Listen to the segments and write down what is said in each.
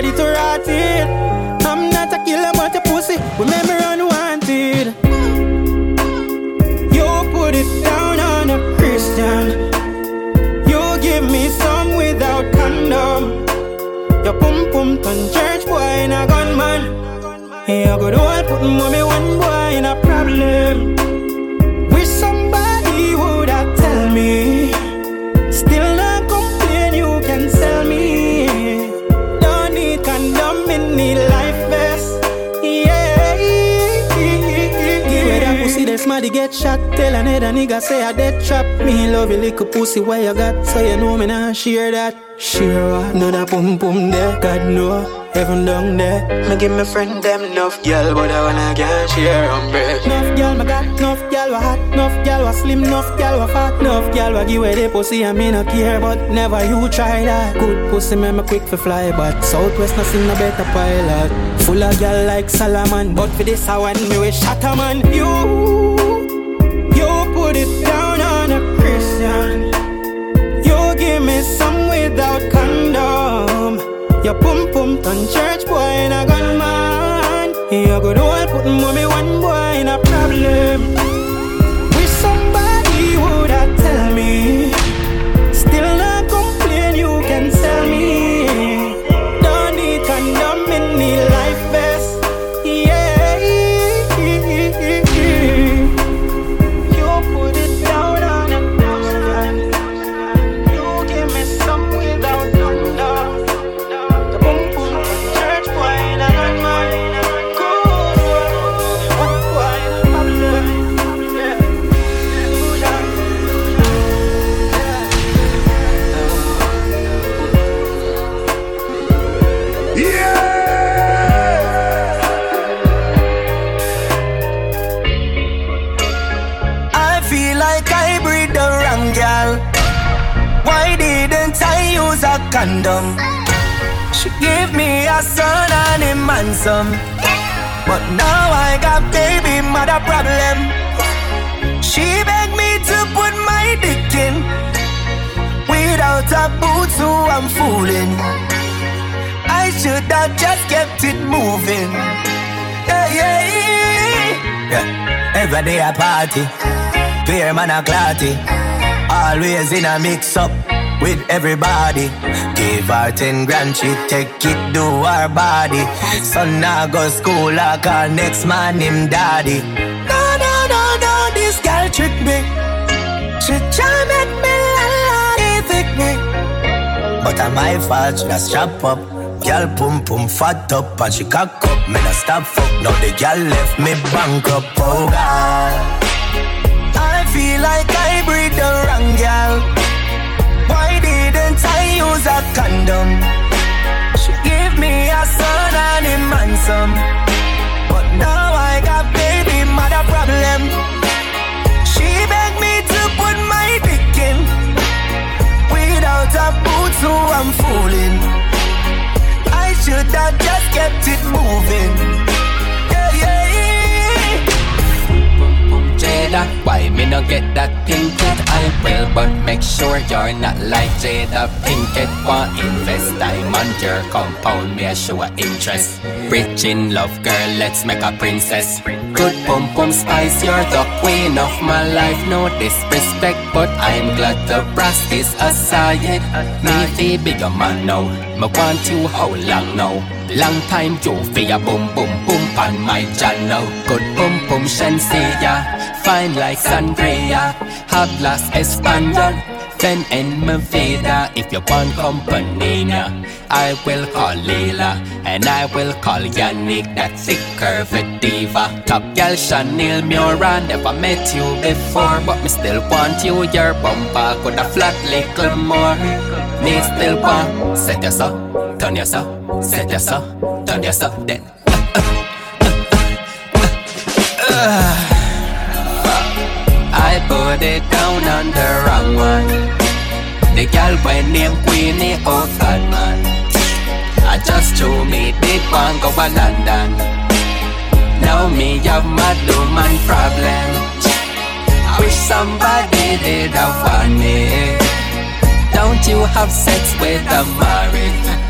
somebody to rot it. Nigga say I dead trap. Me love you little pussy where you got. So you know me nah share that. Share what? Know that pum pum there. God know. Heaven down there. Me give my friend them enough girl, but I wanna get share on bread. Enough girl, me got enough girl, wa hot, enough girl, wa slim, enough girl, wa fat, enough girl, wa give away the pussy, I me no care, but never you try that. Good pussy, me me quick for fly, but Southwest no sing no better pilot. Full of girl like Solomon, but for this I want me with. You, you turn church boy in a gunman. You go do all putting mommy I just kept it moving. Yeah, yeah, yeah. yeah. Every day a party, clear man a clarty. Always in a mix up with everybody. Give her ten grand, she take it, do her body. Son I go school, I call next man him daddy. No, no, no, no, this girl trick me. She try make me la la, me. But I'm my fault, she just strap up. Girl pum pum fat up and she cock up. Me not stop fuck. Now the girl left me bankrupt. Oh God. I feel like I breathe the wrong girl. Why didn't I use a condom? She gave me a son and a man some. But now I got baby mother problem. She begged me to put my dick in. Without a boot, so I'm fooling. I just kept it moving. Jada, why me no get that Pinkett? I will, but make sure you're not like Jada Pinkett. Want invest time on your compound, me a show interest. Rich in love, girl, let's make a princess. Good pum pum spice, you're the queen of my life. No disrespect, but I'm glad the brass is aside. Me fi bigger man now, me want you how long now? Long time you fi a boom boom boom on my channel. Good boom boom shenseya, fine like sangria. Have last Espanol, then in my vida. If you want company, nah, I will call Leila and I will call Yannick, that thick curvy diva. Top girl Chanel Mura, never met you before, but me still want you. Your bumper could a flat little more. Me still want set yourself, turn yourself, set yourself, turn yourself. Then. I put it down on the wrong one. The girl when name Queenie, God man. I just told me did one go to London. Now me have new man problem. I wish somebody did have me. Don't you have sex with a married?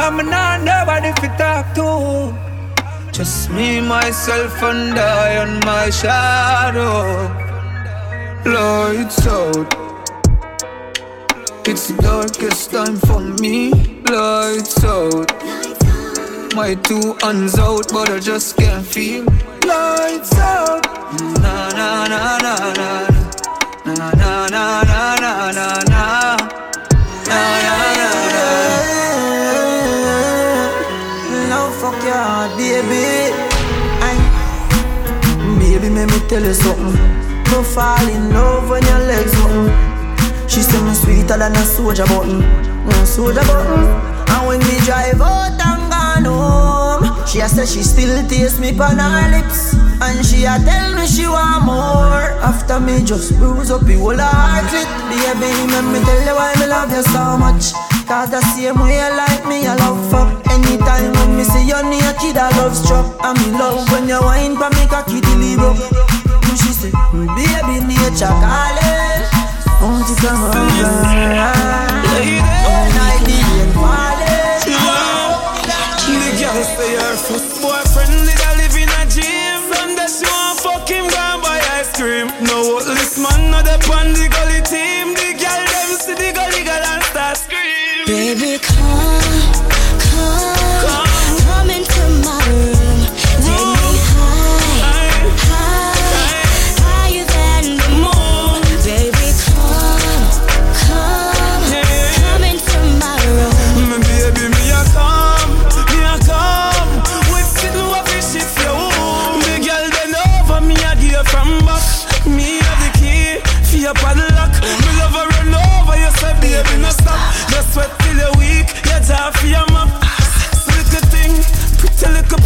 I'm not nobody to talk to. Just me, myself, and I on my shadow. Lights out. It's the darkest time for me. Lights out. My two hands out, but I just can't feel. Lights out. Na na na na na. Na na na na na na na. Na tell you something. No fall in love when your legs open. She say me sweeter than a soldier button. No soldier button. And when we drive out and gone home, she a say she still taste me on her lips. And she a tell me she want more. After me just bruise up the whole heart it. Baby, let me tell you why me love you so much. Cause the same way you like me, I love fuck Anytime when me see you kid, I love struck I'm in love when you whine for me cocky deliver She say, baby, nature calling Won't you come over? All night rain falling The girl say her first boyfriend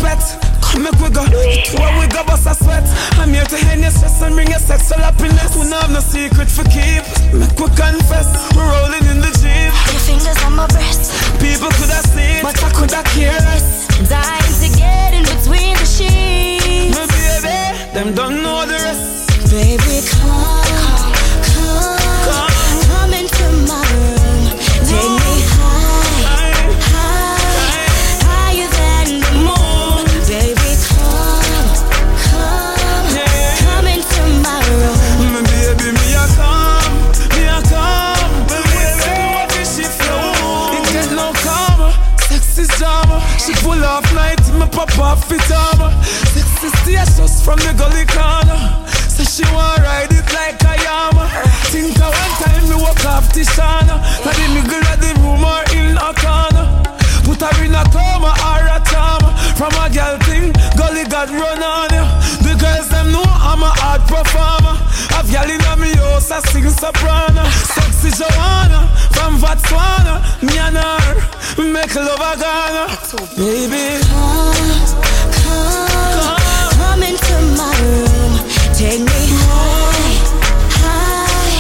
pet. Come make we go, where we go bust a sweat. I'm here to end your stress and bring your sexual happiness. We not have no secret for keep. Make we confess, we're rolling in the jeep. Your fingers on my breast, People could have seen, but I could have cared less. dying to get in between the sheets. My baby, them don't know the rest. Baby, come, from the gully corner. So she want ride it like a yama. Think of one time me walk off the shana. Now the middle of the room or in a corner. Put her in a coma or a trauma. From a girl thing, gully got run on you. The girls them know I'm a hard performer. I've gal in a me house, I sing soprano. Sexy Joanna from Botswana. Me and her make love a Ghana. Baby, Come, come, come into my room. Take me high, high,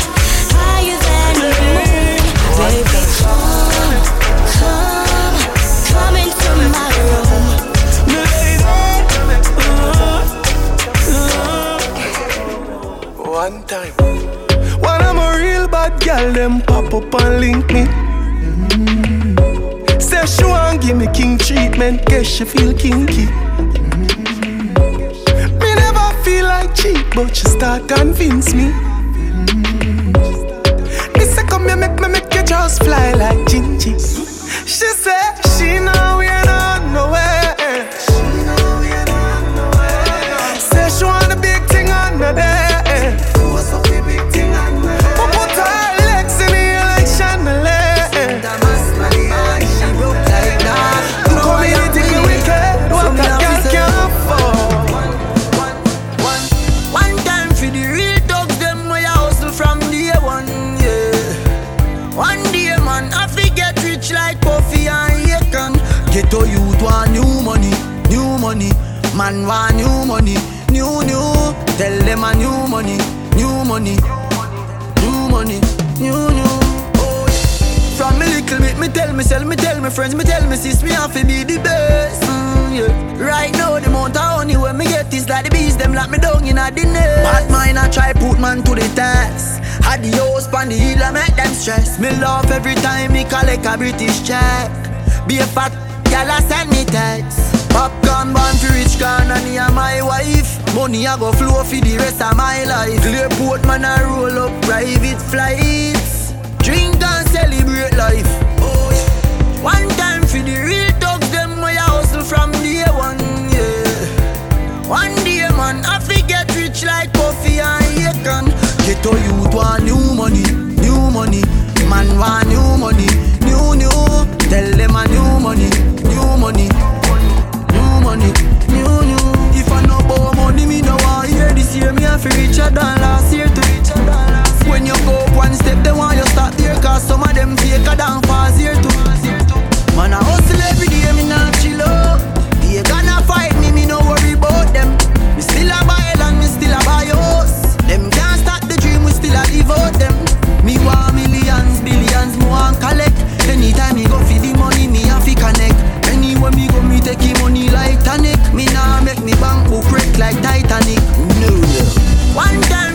higher than the moon. Baby, come, come, come into my room. me lady. One time. When I'm a real bad girl, them pop up and link me. Mm-hmm. Say she want give me king treatment, guess she feel kinky. Cheap, but she start convince me. Mm. Me say come here, make me make you just fly like Gingy. She said she know Tell them a new money, new money, new money, new, new. Oh. From me little bit, me tell myself, me tell me friends, me tell me sis, me have to be the best. Mm, yeah. Right now, the amount of honey when me get is like the bees, them lock me down in a nest. Bad mind, I try put man to the test. Had the house pan the hill, I make them stress. Me love every time me collect a British check. Be a fat gal, I send me text. Popcorn born for rich can and he my wife. Money I go flow for the rest of my life. Clear port man I roll up private flights. Drink and celebrate life. Oh. One time for the real dogs, them way I hustle from day one, yeah. One day, man, I forget rich like Puffy and Akon. Get to youth want new money, new money. Man want new money, new new. Tell them a new money, new money, money, new new. If I no borrow money, me no want hear this year. Me have to richer than last year to richer than last year. When you go up one step, they want you start there. Cause some of them faker than fast here too. Man, I hustle every day, like Titanic. No. One time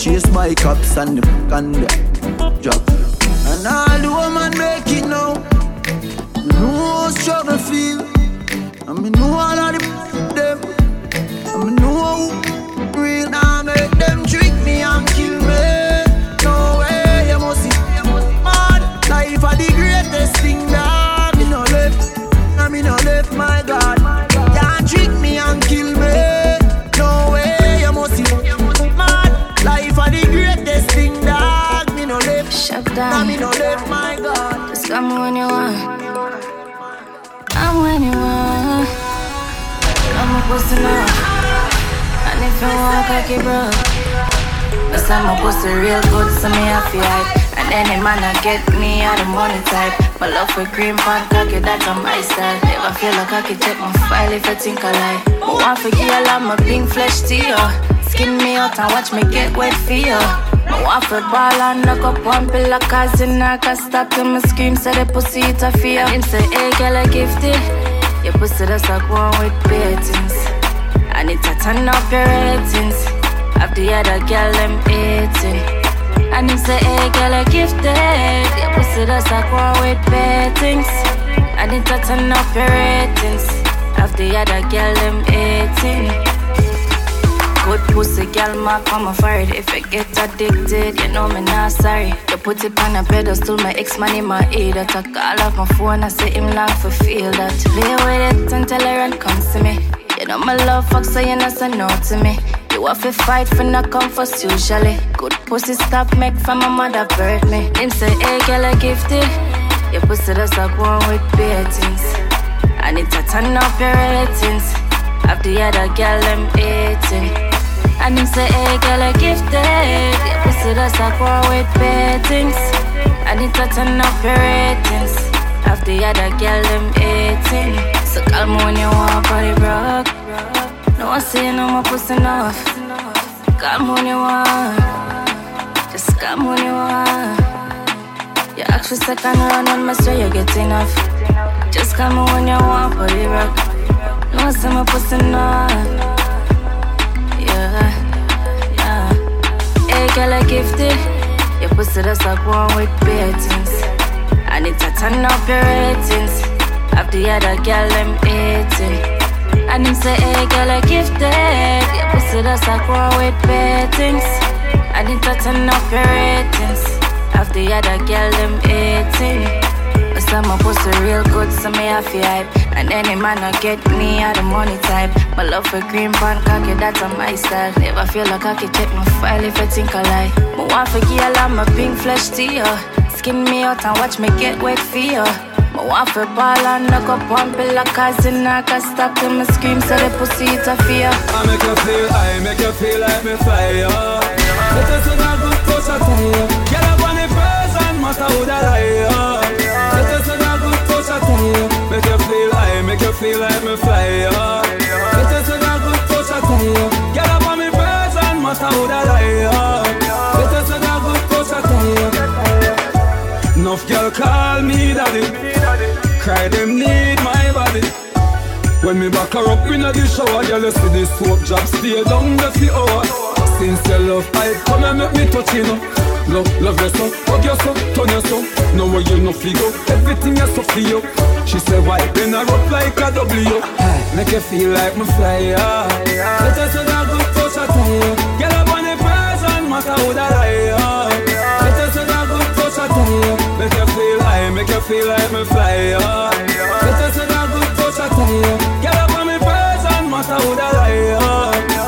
chased by cops and the and down. me no left, my God. Just come when you want. I'm when you want. I'm a pussy now. And if you want cocky, bro. Yes, I'm a pussy real good, so me to hype. And any man that get me out the money type. My love for cream pan cocky, that's on my style. Never feel like cocky, check my file if you think I lie. Oh, but one for girl, I'm a pink flesh to you. Skin me out and watch me get wet for you. For ball and knock up one pillar cause in I can stop till me scream say the pussy it a fear. Him say hey girl I gifted Your pussy that's like one with beatings I need to turn up your ratings. Have the other girl them eating And him say hey girl I gifted Your pussy that's like one with beatings I need to turn up your ratings. Have the other girl them eating Good pussy, girl, my forehead. If you get addicted, you know me not sorry. You put it on a pedestal, my ex man in my ear. I talk all off my phone, I say him long for feel that. Play with it until I run comes to me. You know my love fuck, so you not say no to me. You have to fight for not comfort usually. Good pussy stop make from my mother birth me. Him say, hey girl, I gifted. Your pussy does like one with beatings. I need to turn up your ratings. Have the other girl them eating. And him say, hey girl, I gifted. Your pussy does like one with beatings. I need to turn up your ratings. Have the other girl them eating. So call me when you want body rock. No one say no more pussy enough. Call me when you want. Just call me when you want. You ask for second round on my swear you get enough. Just call me when you want body rock. No one say my pussy enough. Hey girl, I gifted. Your pussy that's like one with beatings. I need to turn up your ratings. Have the other girl them eating. And him say, hey girl, I gifted. Your pussy that's like one with beatings. I need to turn up your ratings. Have the other girl them eating. But some my pussy real good, so me have to hype. And any man I get me out the money type. My love for green pan cocky, that's on my style. Never feel like I can check my file if I think I lie. My want for girl, I'm a pink flesh you. Skin me out and watch me get wet for you. My want for ball and knock up one pillar cause in I can stop till me scream so the pussy it a fear. I make you feel, I make you feel like me fire. Us in a good I tell you. Get up on the person, matter who that I make you feel like me fire. Let us in a good touch I tell you. Get up on the person, matter who that I Let us in a good touch I tell you. Enough girl call me daddy. Cry them need my body. When me back her up in the shower, girl, you see this soap drop stay down the few hours. Since your love, I come and make me touch you know. Love, love son, hug your son, turn your son. Know where you no feel everything you so for you. She say why then I rock like a W. Make you feel like me fly. Let us have a good touch, I tell you. Get up on the person, matter who that I am. Let us have a good touch, I tell. Make you feel high, make you feel like me fly. Let us have a good touch, I tell you. Get up on me person, matter who that I am.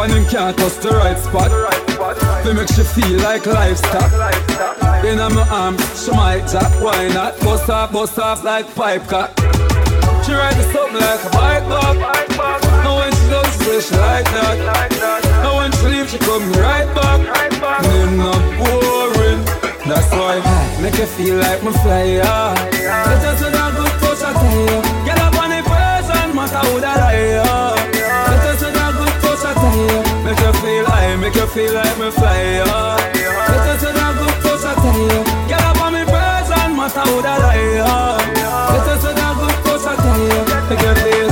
And him can't touch the right spot. They make she feel like livestock. In my arms, she might jack. Why not? Bust off, bust off like pipe cut. She ride the something like a bike bop. And when she does, she she like that. And when she leave, she come right back. Name not boring. That's why make you feel like my flyer. Us in a good touch, I tell you. Get up on the person, matter who that I am. Make you feel high, make you feel like my flyer. Let us in a good touch, I tell you. Get up on me person, matter who that I. Let us in a good touch, I tell you. Make you feel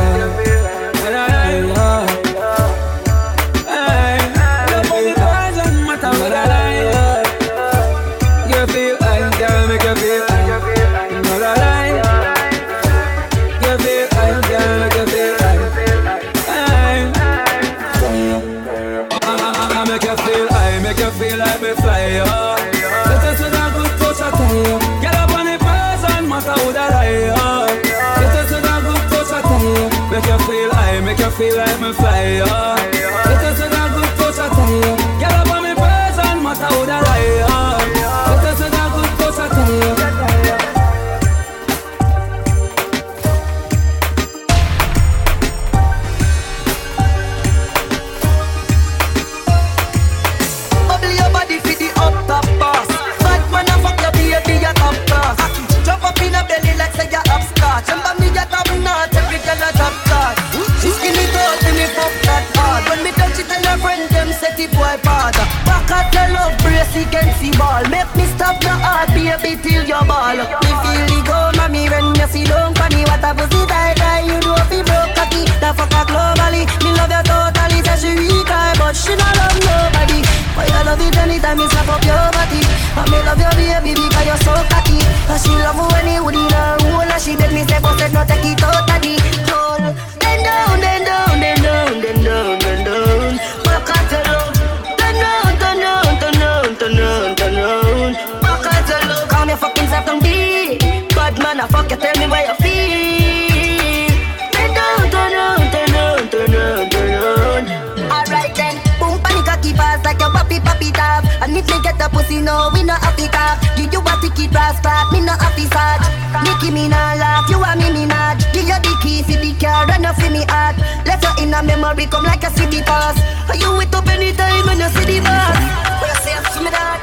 a pussy, no, we not happy tap. Give you a ticket, brass fat, me not happy sad. Nicki me not laugh, you and me me not. Give you the key for the car, run off me heart. Left you in a memory, come like a city pass. Are you with up anytime when you see the boss?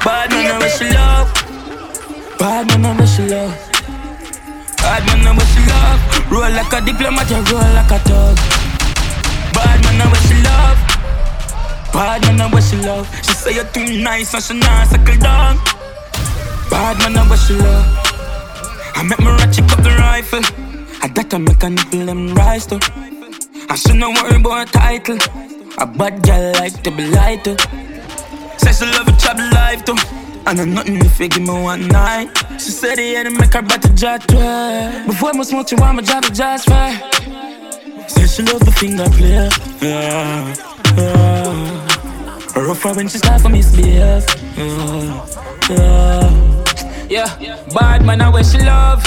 Bad man, I wish you love. Bad man, I wish you love. Bad man, I wish you love. Roll like a diplomat, you roll like a dog. Bad man, I wish you love. Bad man, I wish you love. She say you're too nice and she not suckle down. Bad man, I wish you love. I make me ratchet up the rifle. I got to make a nipple them rise too. I should not worry about a title. A bad girl like to be light too. Say she love a chop life too. And I'm nothing if you give me one night. She said the end make her better judge try. Before I smoke you want my job to just fair. Say she love the finger play. Yeah, yeah. Rougher when she start for misbehave. Yeah, yeah. Yeah, bad man, I wish she love.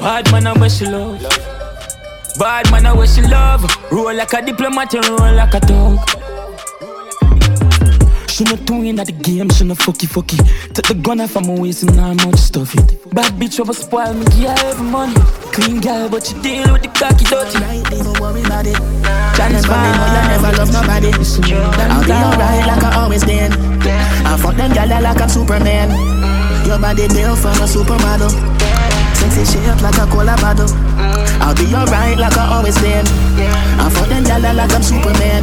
Bad man, I wish she love. Bad man, I wish she love. Roll like a diplomat, and roll like a dog. She not doing at the game, she no fucky fucky. Take the gun off of my waist and I'm out stuff it. Bad bitch over spoil me, give her every money. Clean girl, but she deal with the cocky dirty. Even worry about it. Challenge for me, you never love nobody. I'll be alright like I always been. I fuck them gyal like I'm Superman. Your body built from a supermodel. Sexy shape like a cola bottle. I'll be alright like I always been. I fuck them gyal like I'm Superman.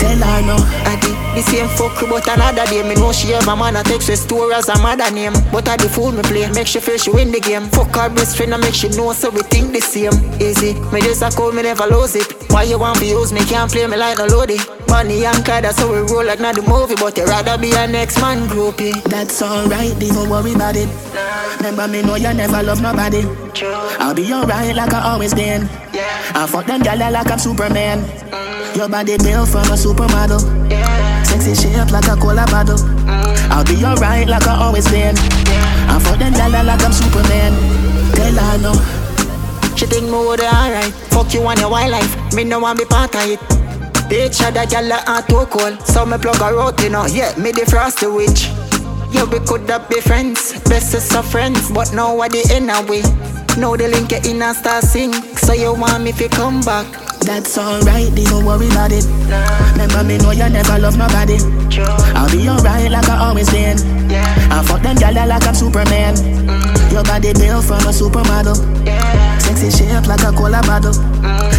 Tell her no. I did the same fuck but another day. Me know she have a man, I text her story as a mother name. But I the fool me play, make she feel she win the game. Fuck her best friend, and make she know so we think the same. Easy, me just a call, me never lose it. Why you want to use me, can't play me like no loady. Money and car, that's how we roll like not the movie. But you rather be a next man groupie. That's alright, don't worry about it. Remember me know you never love nobody. I'll be alright like I always been. I fuck them gyal like I'm Superman. Your body built from a supermodel. Shape like a cola bottle. I'll be alright like I always been. I'm for them gyal like I'm Superman. Tell her no. She think me would alright. Fuck you on your wildlife. Me no want be part of it. Bitch, gyal a too cold. So me plug her out, you know. Yeah, me the frosty witch. Yeah, we could have be friends, bestest of friends, but now what the end of we? Now the link in and start sing, so you want me to come back? That's alright, don't worry about it. Remember me know you never love nobody. I'll be alright like I always been. Yeah, I fuck them gyal like I'm Superman. Your body built from a supermodel. Yeah, sexy shape like a cola bottle.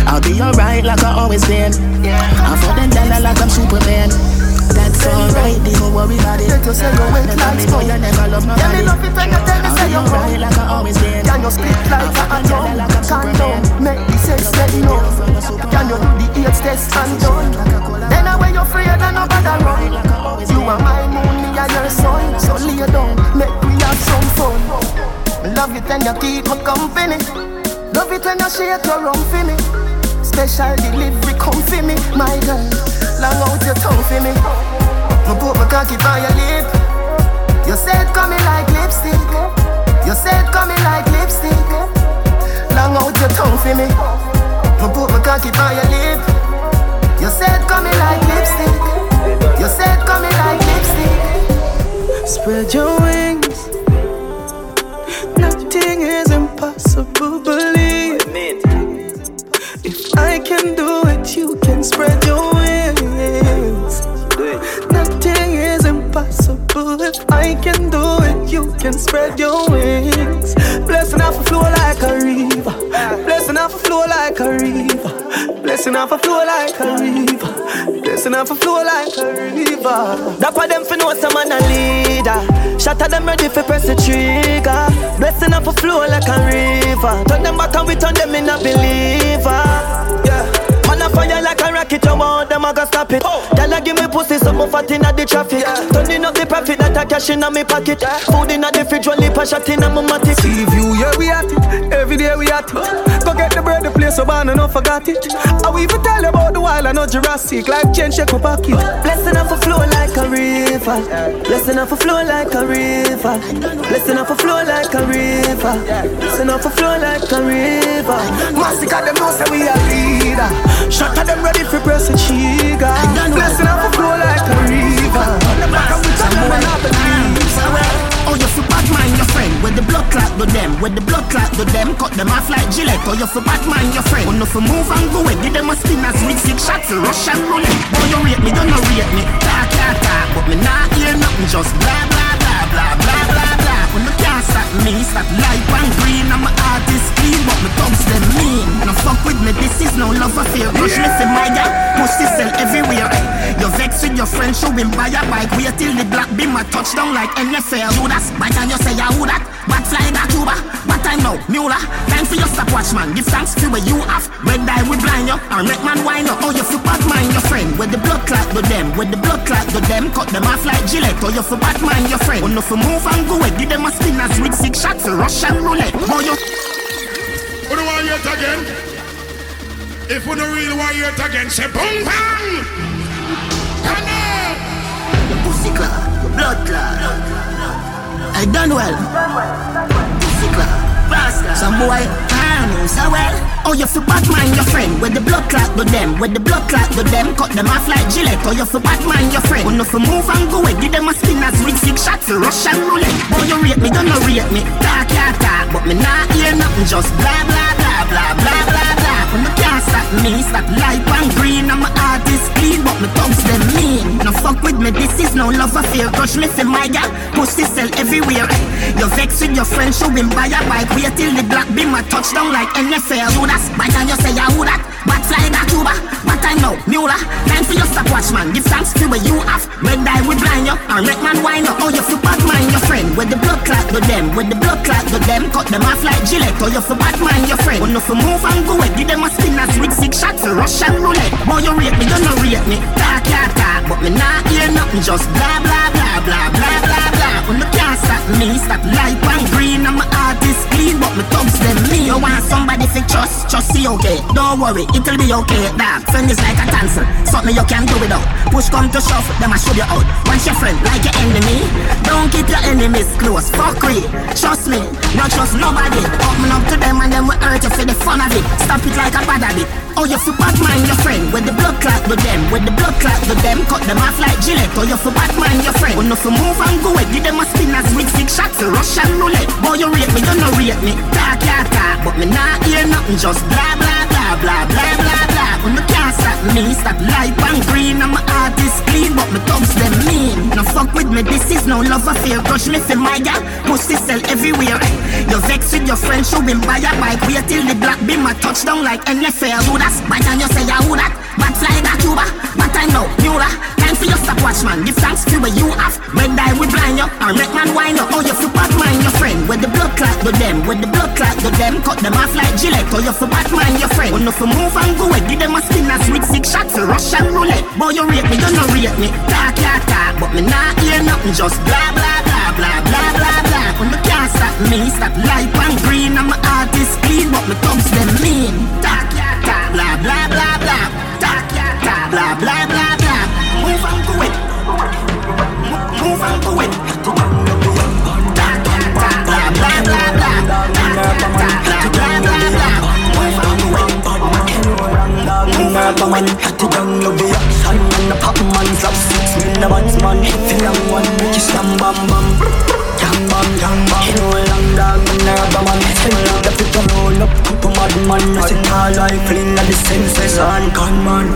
I'll be alright like I always been. Yeah. I fuck them gyal like I'm Superman. Alright, don't worry about it. Let you say go wet like me know you never love nobody. Yeah, me love you tell me say you I'll like I always been. Can you spit like a down, make the sex let you know. Can you do the AIDS test and done? Then I wear you afraid and nobody run. You are my moon, me and your sun. So lay down, make we have some fun. Love it when you keep me company. Love it when you your for me. Special delivery come for me, my girl. Long out your tongue for me. Put my cocky by your lip. You said coming like lipstick. You said coming like lipstick. Long out your tongue for me. Me put my cocky by your lip. You said coming like lipstick. You said coming like lipstick. Spread your wings. Nothing is impossible, believe. If I can do it, you can spread your wings. Nothing is impossible. If I can do it, you can spread your wings. Blessing off a flow like a river. Blessing off a flow like a river. Blessing off a flow like a river. Blessing off a flow like a river. For them for know some man a leader. At them ready for press the trigger. Blessing off a flow like a river. Turn them back and we turn them in a believer. Yeah. A fire like a rocket, you want them, I gotta stop it. Oh. Y'all give me pussy, so move fat inna the traffic. Yeah. Turning up the profit that I cash inna me pocket. Yeah. Food inna the fridge, one lip a shot inna my matic. See view, yeah we at it. Every day we at it. Go get the bread, the place so bad, I no forgot it. I will even tell you about the wild, I know Jurassic. Life change, shake my pocket. Blessing off a flow like a river. Blessing off a flow like a river. Blessing off a flow like a river. Blessing off a flow like a river. Massacre them know say we a leader. Shut them ready for press a trigger. Blessing off a flow like a river. Some boy not believe. Oh, you for Batman, your friend. With the blood clot to them, with the blood clot to them, cut them off like Gillette. Oh, you for Batman, your friend. Oh, no for move and go away, give them a spin as with six shots, Russian roulette. Oh, you rate me, don't no rate me. Talk, talk, talk, but me not hear nothing, just blah, blah, blah, blah, blah, blah, can't stop me, stop light and green. I'm a artist clean, but me thugs them mean. And fuck with me, this is no love affair. Rush me for my guy, pussy sell everywhere. You vex with your friend, show him buy a bike. Wait till the black beam a touchdown like NFL. Do that, by time you say ah, I who that, but fly that Cuba. But time now, Mula, time for your stopwatch man. Give thanks to where you have. Red die we blind you, or make man wine you. Oh, you for Batman, your friend. With the blood clot to them, with the blood clot to them, cut them off like Gillette. Oh, you for Batman, your friend. Oh, no for move and go away, give them a spinners with six shots, Russian roulette. Oh, you. Who do want hear it again? If we don't really want hear it again, say boom bang! Come on! Pussy clot, blood clot. I done well. Pussy clot, Some boy, I know so well. Oh, you for Batman, your friend. With the blood clot to them, with the blood clot to them, cut them off like Gillette. Oh, you for Batman, your friend. When no for move and go away, give them a spinners with six shots, to Russian roulette. Boy, you rate me, don't no rate me. Talk, yeah, talk, but me not hear nothing, just blah, blah, blah, blah, blah, blah, When you can't stop me, stop light and green. I'm a artist clean, but me thugs them mean. No fuck with me, this is no love affair. Crush me for my gal, pussy sell everywhere. You vex with your friend, show him buy a bike. Wait till the black beam a touchdown like NFL. Do that, by time you say I who that, but fly that Cuba. But I know, Mula, time for your stopwatch man. Give thanks for where you have. Red die we blind you, or make man wine you. Oh, you for Batman, your friend. With the blood clot to them, with the blood clot to them, cut them off like Gillette. Oh, you for Batman, your friend. Oh, no for move and go away, give them a spinners with six shots, Russian roulette. Boy, you rate me, you no rate me. Talk, yeah, talk, but me not hear nothing, just blah, blah, blah, blah, blah, blah. When you can't stop me, stop light and green. I'm a artist clean, but me thugs them me. You want somebody to trust, trust see okay. Don't worry, it'll be okay. That friend is like a dancer, something you can do without. Push come to shove, them I show you out. Once your friend like your enemy, don't keep your enemies close. Fuck real, trust me, not trust nobody. Open up to them and them will hurt you for the fun of it. Stop it like a bad habit. Oh, you for Batman, your friend. With the blood clot to them, with the blood clot to them, cut them off like Gillette. Oh, you for Batman, your friend. When no for move and go give them a spinners with six shots, Russian roulette. Boy, you rate me, you no rate me. Talk, yeah, talk, but me not hear nothing, just blah, blah, blah, blah, blah, blah, blah. When you can't stop me, stop light and green. I'm a artist clean, but me thugs them mean. No fuck with me, this is no love affair. Crush me for my gal, pussy sell everywhere. You vex with your friend, show him buy a bike. Wait till the black beam a touchdown like NFL. Do that, by time you say I who that, but fly that Cuba. But I know, Mula, time for your stopwatch man. Give thanks for where you have. Red die we blind you, or make man wine you. Oh, you for Batman, your friend. With the blood clot to them, with the blood clot to them, cut them off like Gillette. Oh, you for Batman, your friend. Oh, no for move and go away, give them a spinners with six shots, Russian roulette. Boy, you rate me, you no rate me. Talk, yeah, talk, but me not hear nothing, just blah, blah, blah, blah, blah, blah, blah. When you can't stop me, stop light and green. I'm a artist clean, but me thugs them mean. Talk, talk, blah, blah, blah, blah. Talk, talk, blah, blah, blah, blah. Move and go it. Move and go it. Talk, talk, blah, blah, blah, blah. Talk, talk, blah, six, me the batsman If you long one, make you slam bam bam. Jam bam, jam bam. You know long dog, me nerve man Send love the fit to roll up, couple mad man. I sit tall like fling at the senses on Gun man.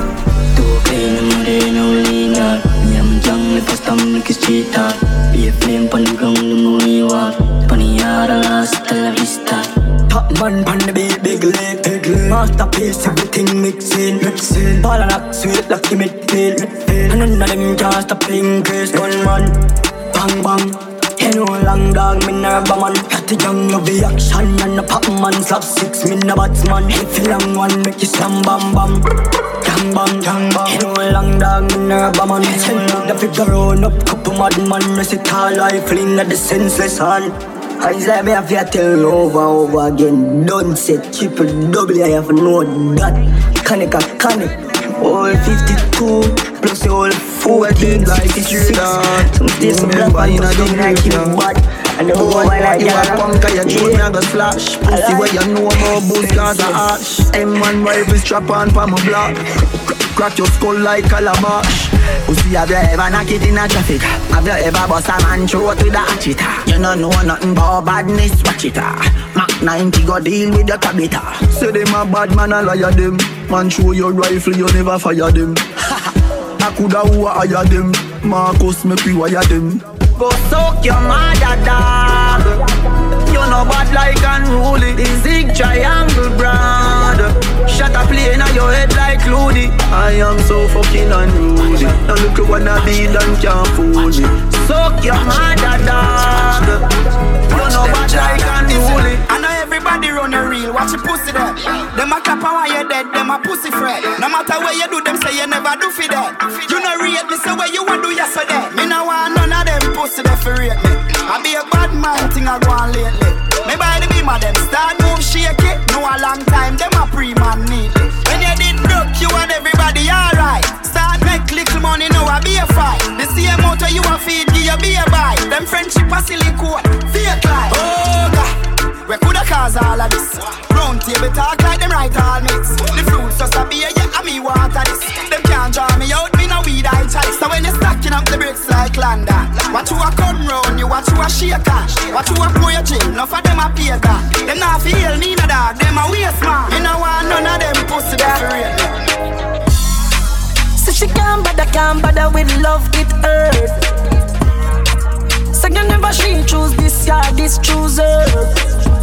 Tu clean, I'm ready, no lean out Me, I'm young, if I stomach is cheat out Be a flame, pan the ground, the moon walk Paniyara, hasta la vista Top man pan the beat, big leg, big leg. Masterpiece, everything mixing, mixing. Ball and act sweet like him it feel, And none of them can't stop grace Gun man, bang bang. You know long dog, me nah nerve man Got the young love the action And the pop man slap six, me no batsman If you long one, make you slam bam bam. Gang bang, gang bang You know long dog, me nah nerve man Send the figure run up, couple mad man. I sit tall, I fling at the senseless hand Just like me have to tell over over again. Don't say triple double, I have know that. Canic a canic. All 52 plus whole 14, like 66. Some days some black man, don't like you bad. I know why like you a punk, you throat me a go slash Pussy where you know about booze cause a ash. M1 rifle strap on for my block. Crack your skull like calabash. Pussy have you ever knock it in a traffic? Have you ever bust a man throat with a hatchet? You don't know nothing about badness, watch it ah. Mac 90 go deal with the cabita Say them a bad man, I liar them. Man show your rifle, you never fire them. I coulda who a hire them. Marcus make we wire them Go soak your mother dog. You know bad like unruly. The zig triangle brand Shut a plane on your head like Looney. I am so fucking unruly. Now look what I be done can't fool me. Soak your mother dog. You know bad like unruly. I know everybody run a reel, watch your pussy there. Them a clap while you're dead, them a pussy fret. No matter where you do, them say you never do for that. You know rate me, say where you want do yesterday. Me no want none pussy there for rate me. I be a bad man thing I go on lately. Me by the beam of them start move shaky. No a long time, them a pre-man need. When you did broke, you and everybody alright. Start make little money, now I be a fight. The same motor you a feed, give you be a buy. Them friendship a silly code, fake life. Oh God. We coulda cause all of this. Round table talk like them right all mix. The fruits just a beer, yeah, and me water this. Them can't draw me out, me no weed I chalice. So when you stacking up the bricks like London, watch you a come round, you watch you a shake cash. Watch you a pour your gym, enough of them a that. Them not feel me no dog, them a waste man. Me no want none of them pussy for real. So she can't bother, can't bother with love, it hurt. So you never she choose this, yeah, this choose her.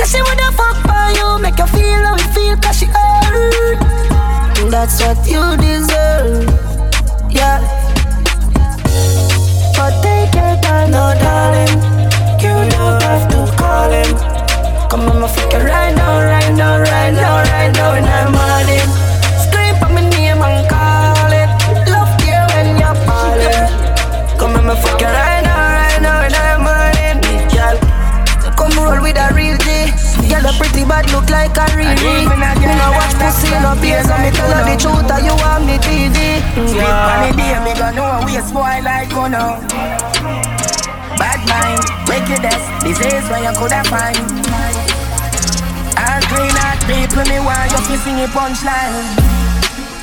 Say she woulda fuck for you, make you feel how it feel, cause she hurt. That's what you deserve, yeah. But take your time, no darling. You don't have to call him. Come on, my fucker right now, right now, right now, right now, in the morning. Scream for my name and call it. Love you when you're falling. Come on, my right now, right bad look like a real Me no watch pussy no beer, so me tell her the truth, that you want me TV. Sweet funny day, me gon' know we a spoil like Kono. Bad mind, wickedness, disease where you coulda find. All clean out people, me want you to sing a punchline.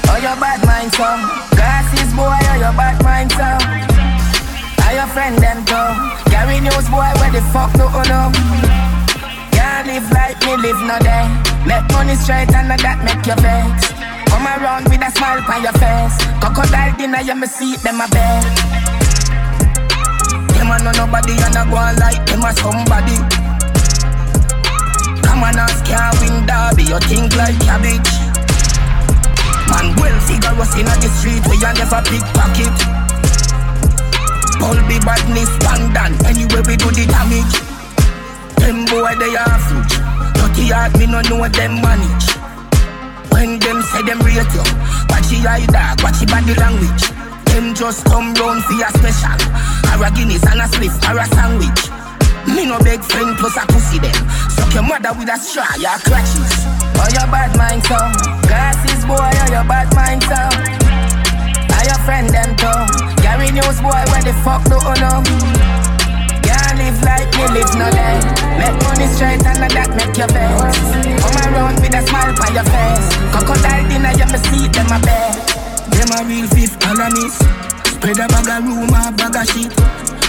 Oh, your bad mind, so Glasses, boy, oh, your bad mind, so Are your friend, them, too Gary News, boy, where the fuck do you know? Live like me, live no day. Make money straight and that make your vex Come around with a smile on your face. Crocodile dinner, you me see them a bed. Them a know nobody and a go on like them a somebody. Come on, ask can't win derby, you think like cabbage. Man, well figure us in the street where you never pickpocket. All be badness, pandan, anyway we do the damage Them boy they are fuge, dirty heart me no know them manage. When them say them rate you, watch your eye dog, watch your body language. Them just come round for a special, or a Guinness and a spliff or a sandwich. Me no beg friend plus a pussy them. Suck your mother with a straw, your crutches Oh, your bad mind, so? Glasses, boy, oh, your bad mind, so? Are your friend, them, too Gary News, boy, where the fuck do you know? Can't live like me, live no day Make money straight and that make your vex Come around with a smile on your face. Crocodile dinner, you me see them a bed. Them a real fifth columnist Spread a bag of rumor, bag of shit.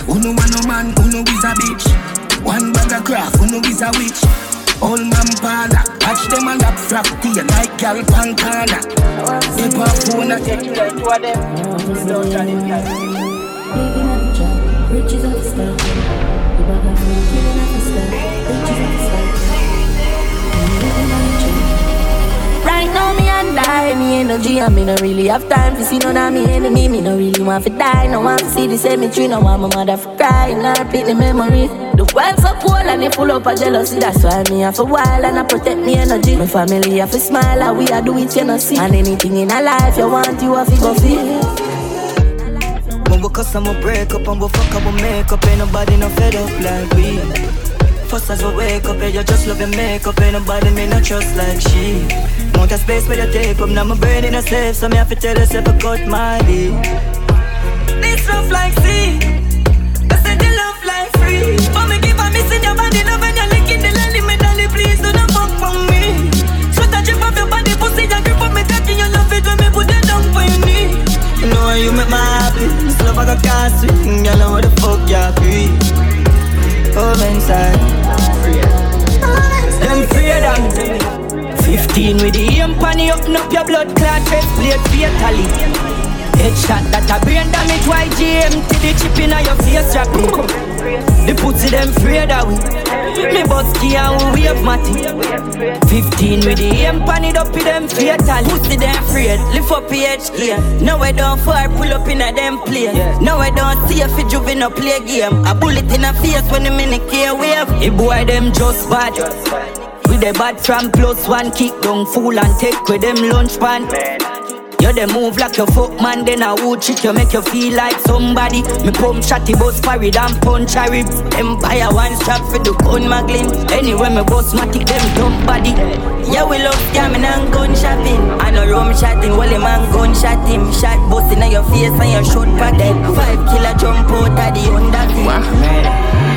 Uno man no man, uno is a bitch? One bag of craft, uno is a witch? Old man parlor, watch them and up frack you like gal pancana They pop phone and take like two of them Don't try them guys Living on the job, riches of the sky. Right now me and me energy and me no really have time to see none of me enemy. Me no really want to die, no want to see the cemetery, no want my mother to cry, and I repeat the memory. The world so cold and they full up of jealousy, that's why me have a while and I protect me energy. My family have to smile, and we are do it, you know see. And anything in a life you want, you have to go feel. When we cuss and we break up and we fuck and we make up, ain't nobody no fed up like we. First as we wake up, yeah, you just love your makeup, ain't nobody me no trust like she. Want a space where you take up, now my brain in a safe, so me have to tell yourself I cut my lead. This rough like sea, love like free. Me your body, love the me dolly, please do not fuck me. A drip of your body, pussy, grip up me cocky, you love it me put down for your. You know you make my love I got swing, you know what the fuck you agree. Come inside, them afraid of 15 with the aim panny open up your blood clot chest plate fatally. Headshot that a brain damage YGM to the chip in your face drop The pussy them afraid of we. Me busky and we wave matty. 15 with the aim pan it up with them fatal. Pussy them afraid, lift up PHA Now I don't fire, pull up in a them plane Now I don't see if a juvenile play game. A bullet in a face when the minute care wave. A boy them just bad. With the bad from plus one kick down fool and take with them lunch pan. You they move like your fuck man, then I would trick you, make you feel like somebody. Me pump shotty bus parried and punch a rib. Empire one strap for the gun magling. Anyway, me boss matic them dumb body. Yeah, we love scamming and gun shopping. I know rum shotting, well the man gun shot him. Shot busting on your face and your short pattern. Five killer jump out of the under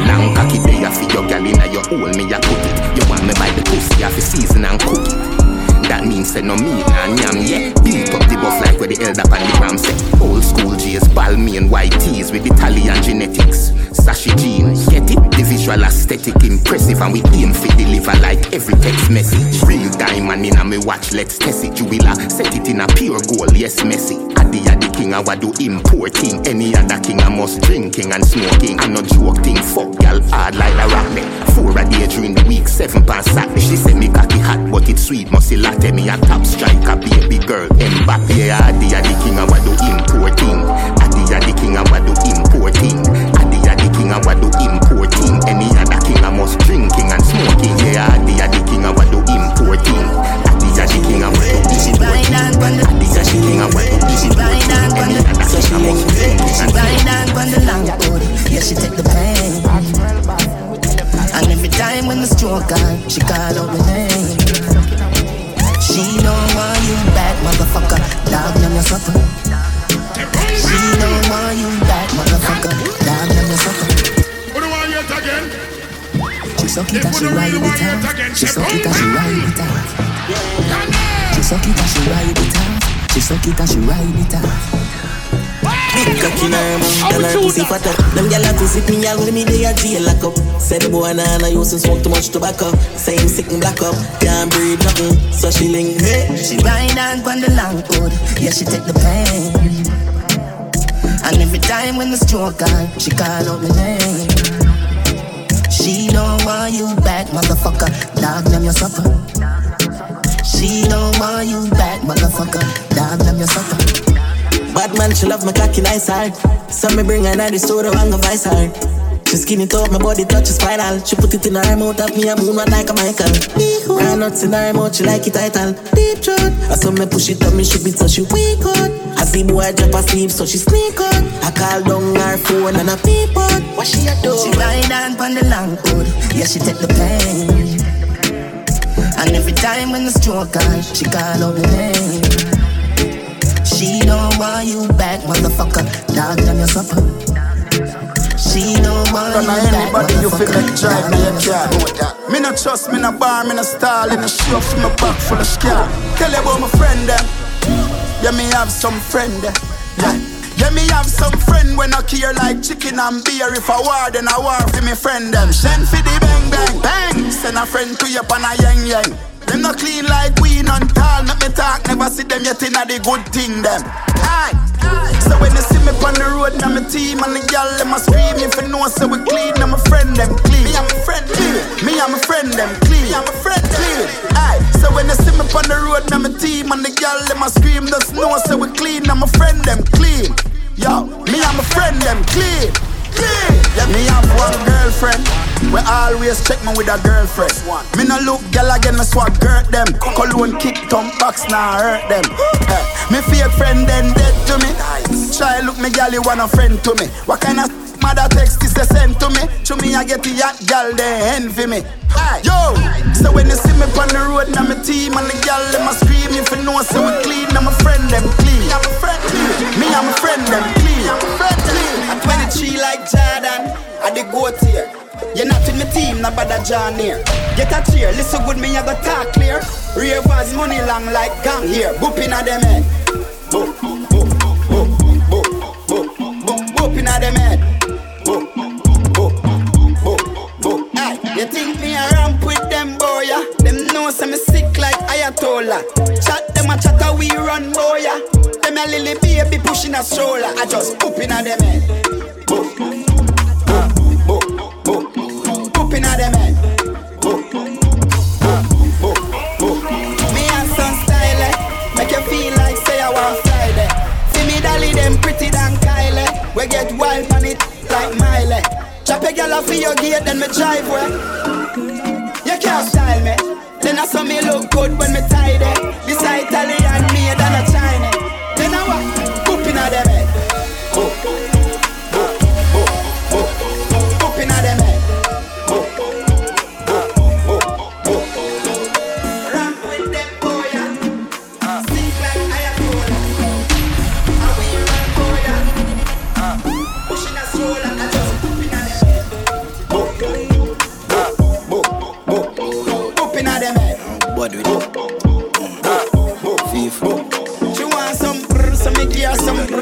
Long cocky day for your gal inna your hole, me a put it. You want me buy the pussy off the season and cook it. That means say no meat nah yam yeah. Beat up the buff like where the elder pan the gram say. Old school J's, Balmain white tees with Italian genetics. Sashi jeans, get it? The visual aesthetic impressive and we aim for deliver like every text message. Real diamond in a me watch, let's test it. You will set it in a pure gold, yes messy. Adi the king, I what do importing. Any other king, I must drinking and smoking. I no joke thing, fuck gal hard like a rock. Four a day during the week, seven pounds Saturday. She say me cocky hot, but it's sweet, must latte me a top striker, baby girl. Mbappe, Adi the king, I what do importing. Adi the king, I what do importing. Adi the king, I what do importing. Any other king, I must drinking and smoking. Yeah, Adi the king, I what do importing. Adi the king, I what do importing. Adi the king, I what do importing. Any other king, I must drinking and road, yeah she take the pain. And every time when the stroke on, she call out my name. She don't want you back, motherfucker. Dog, name your supper. She don't want you back, motherfucker. Dog, name your supper. Who do I it again? She suck it and she ride it out. She suck it and she ride it out. She suck it and she ride it out. She suck it and she ride it out. Big cocky in her mouth and her pussy fat up Them gyal a visit me all when me dey a jail lock up the boy nah nah used to smoke too much tobacco Say him sick and black up, can't breathe nothing So she link hey She ride on on the long road, yeah she take the pain. And every time when the stroke on, she call out my name. She don't want you back, motherfucker. Dog, name your supper. She don't want you back, motherfucker. Dog, name your supper. Bad man, she love my cocky nice hard. So me bring her in the store and go vice hard. She skin it up, my body touch is spinal. She put it in her mouth, at me a moon one like a Michael. Her nuts in her mouth, she like it title Deep throat, I saw me push it on me, she beat so she weak out. I see boy drop asleep, so she sneak out. I call down her phone and I peep out. What she a do? She ride on on the long road, yeah she take the pain. And every time when the stroke on, she call out my name. She don't want you back, motherfucker. Dog, name your supper. She don't want Run you on back, anybody you feel make drive me a car. Me no trust, me no bar, me no stall in a for my back full of scar. Tell you about my friend them. Yeah, me have some friend them. Yeah. Yeah, me have some friend when I care like chicken and beer. If I war, then I war for me friend them. Send for the bang bang bang. Send a friend to you pan a yang yang. Them no clean like we none tall. Make me talk, never see them yet in a the good thing them. Aye. So when you see me on the road, now my team and the gal them a scream. If you know, so we clean, I'm a friend them clean. Me and my friend clean. Me and my friend them clean. Me and my friend clean. Aye. So when you see me on the road, now my team and the gal them a scream. Just know, so we clean, I'm a friend them clean. Yo, me and my friend them clean. Me have one girlfriend. We always check me with a girlfriend. Me no look gal again, me swag girt them. Cologne kick thumb box, now hurt them. Eh, me fake friend then dead to me. try look me gal, you want a friend to me. What kind of mother text is they send to me? To me, I get the yacht gal, they envy me. Aye. Yo, so when you see me on the road, now my team and the gal, them a scream. If you know, so we clean, I'm a friend, them clean. Me, I'm a friend, clean me, I'm a friend, them clean. 23 like Jordan, I the goat here. You're not in the team, no bother John here. Get a cheer, listen good, me I got talk clear. Ravers money long like gang here. Booping at them head. Boop, boop, boop, boop, boop, boop, boop, booping at them head. Boop, boop, boop, boop. Aye, you think me a ramp with them boy? Yeah? Them know some me sick like Ayatollah. Chat them a chat we run boy. Yeah? Them a lily baby pushing a stroller. I just. Boop, boop, boop, boop, boop, at them head. Boop, boop, boop, boop. Me and some style, eh. make you feel like say I want Friday. Eh. See me dolly them pretty than Kylie. We get wild on it like Miley. Chop a gyal off for your gate, then me drive way. You can't style me. Then I saw me look good when me tidy. This a Italian made than a Chinese. Then I what? Pooping at them head. Boop,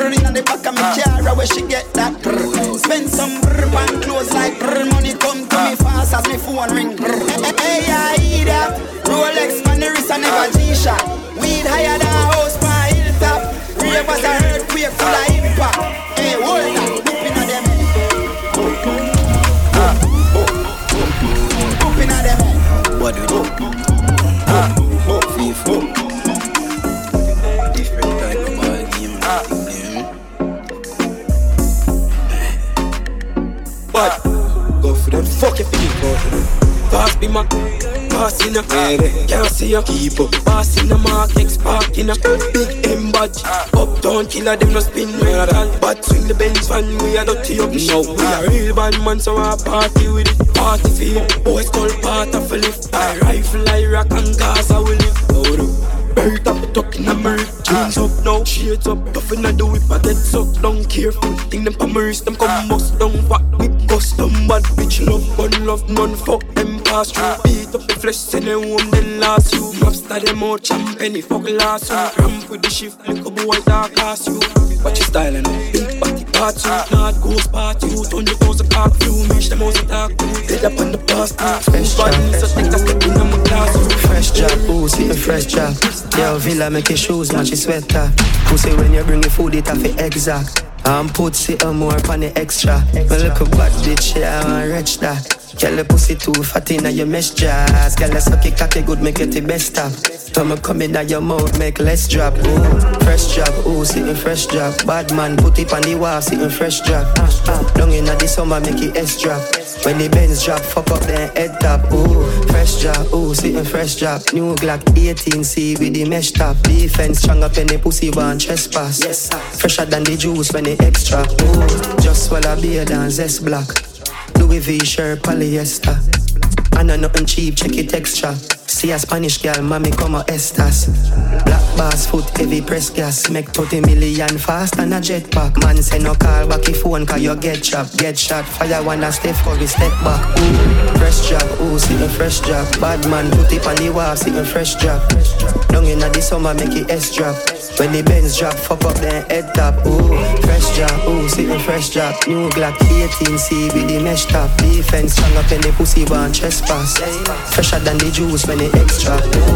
brr in the back of me ah. car where she get that brr. Oh, oh, oh. Spend some brr on clothes like brr. Money come to me ah. fast as me phone ring brr. Hey, I eat that. Rolex on the wrist and never ah. G-Shock. Weed higher than house by hilltop. Rave was a earthquake full of impact. Hey, hold that. Whooping at them. Whooping at them. What do we do? FIFA. Different What? Go for them fucking people. Pass be my pass in a Can't see ya. Keep up. Pass in the mark, X park in a Big M badge. Ah. Uptown killer, them no spin rental But swing the Benz van, we are dirty up Now we are real bad man, so I party with it. Party feel, boys call part of a lift. I rifle, I rock and Gaza we live Hold up up, talking a merc Jeans up now, shades up. Puffin' a the whip, I get sucked. Down Careful, think them wrist, them come bust down. What whip custom, bad bitch love one love, none. Fuck them pass through Beat up the flesh, send them home, then last you. Mobster them out, champ, penny fuck last you. Ramp with the shift, little boy dark ass you. Watch your style and big body parts you Not ghost party, you turn your toes a cock Mesh them out, talk through Dead up on the past, ah, Fresh body, so take a step in my class Fresh job, see a fresh job. Yo, Villa make your shoes match your sweater. Pussy when you bring the food, it have to exact. I'm put sit on more on the extra. My little bad bitch, yeah, I want rich that. Girl, the pussy too fat in your mesh jazz. Girl, the sucky cocky good, make it the best stop. Tummy come in your mouth, make less drop. Ooh, fresh job, ooh, sitting fresh job. Bad man, put it on the wall, sitting fresh job. Long in the summer, make it S drop. When the Benz drop, fuck up then head top. Ooh, fresh job, ooh, sitting fresh job. New Glock 18C with the mesh top. Defense strong up in the pussy one trespass. Yes, Fresher than the juice when the extra. Ooh, just swallow beer than zest black. Louis V shirt polyester. And I nothing cheap, check it extra. See a Spanish girl, mommy come a Estas. Black bass foot, heavy press gas. Make 30 million fast and a jetpack. Man say no call back your phone, cause you get chopped. Get shot, fire one and Steph Curry step back. Ooh, fresh job, ooh, sitting fresh job. Bad man put it on the wall, sitting fresh job. Long in the summer, make it S drop. When the Benz drop, fuck up then head top. Ooh, fresh job, ooh, sitting fresh job. New Glock 18C with the mesh top. Defense strong up in the pussy one trespass. Fresher than the juice when it extra.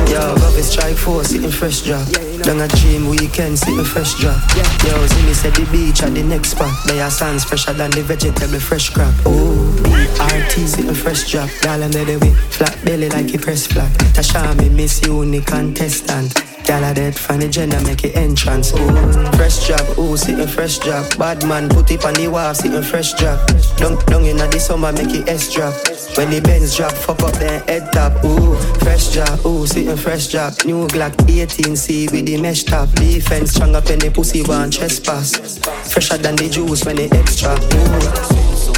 Yo, love is strike force, sitting fresh job. Down a gym weekend, sitting fresh job. Yo, Zimmy said the beach at the next spot. They are sands fresher than the vegetable fresh crop. Ooh, BRT sitting fresh job. Y'all under the flat belly like a press flat. Tasha me miss you, only contestant. A dead funny gender make it entrance. Ooh, fresh job, ooh, sitting fresh job. Bad man put it on the wall, sitting fresh job. Down, down in the summer make it S drop. When the Benz drop, fuck up their head top. Ooh, fresh job, ooh, sitting fresh job. New Glock 18C with the mesh top. Defense strong up in the pussy one trespass. Fresher than the juice when they extra. Ooh.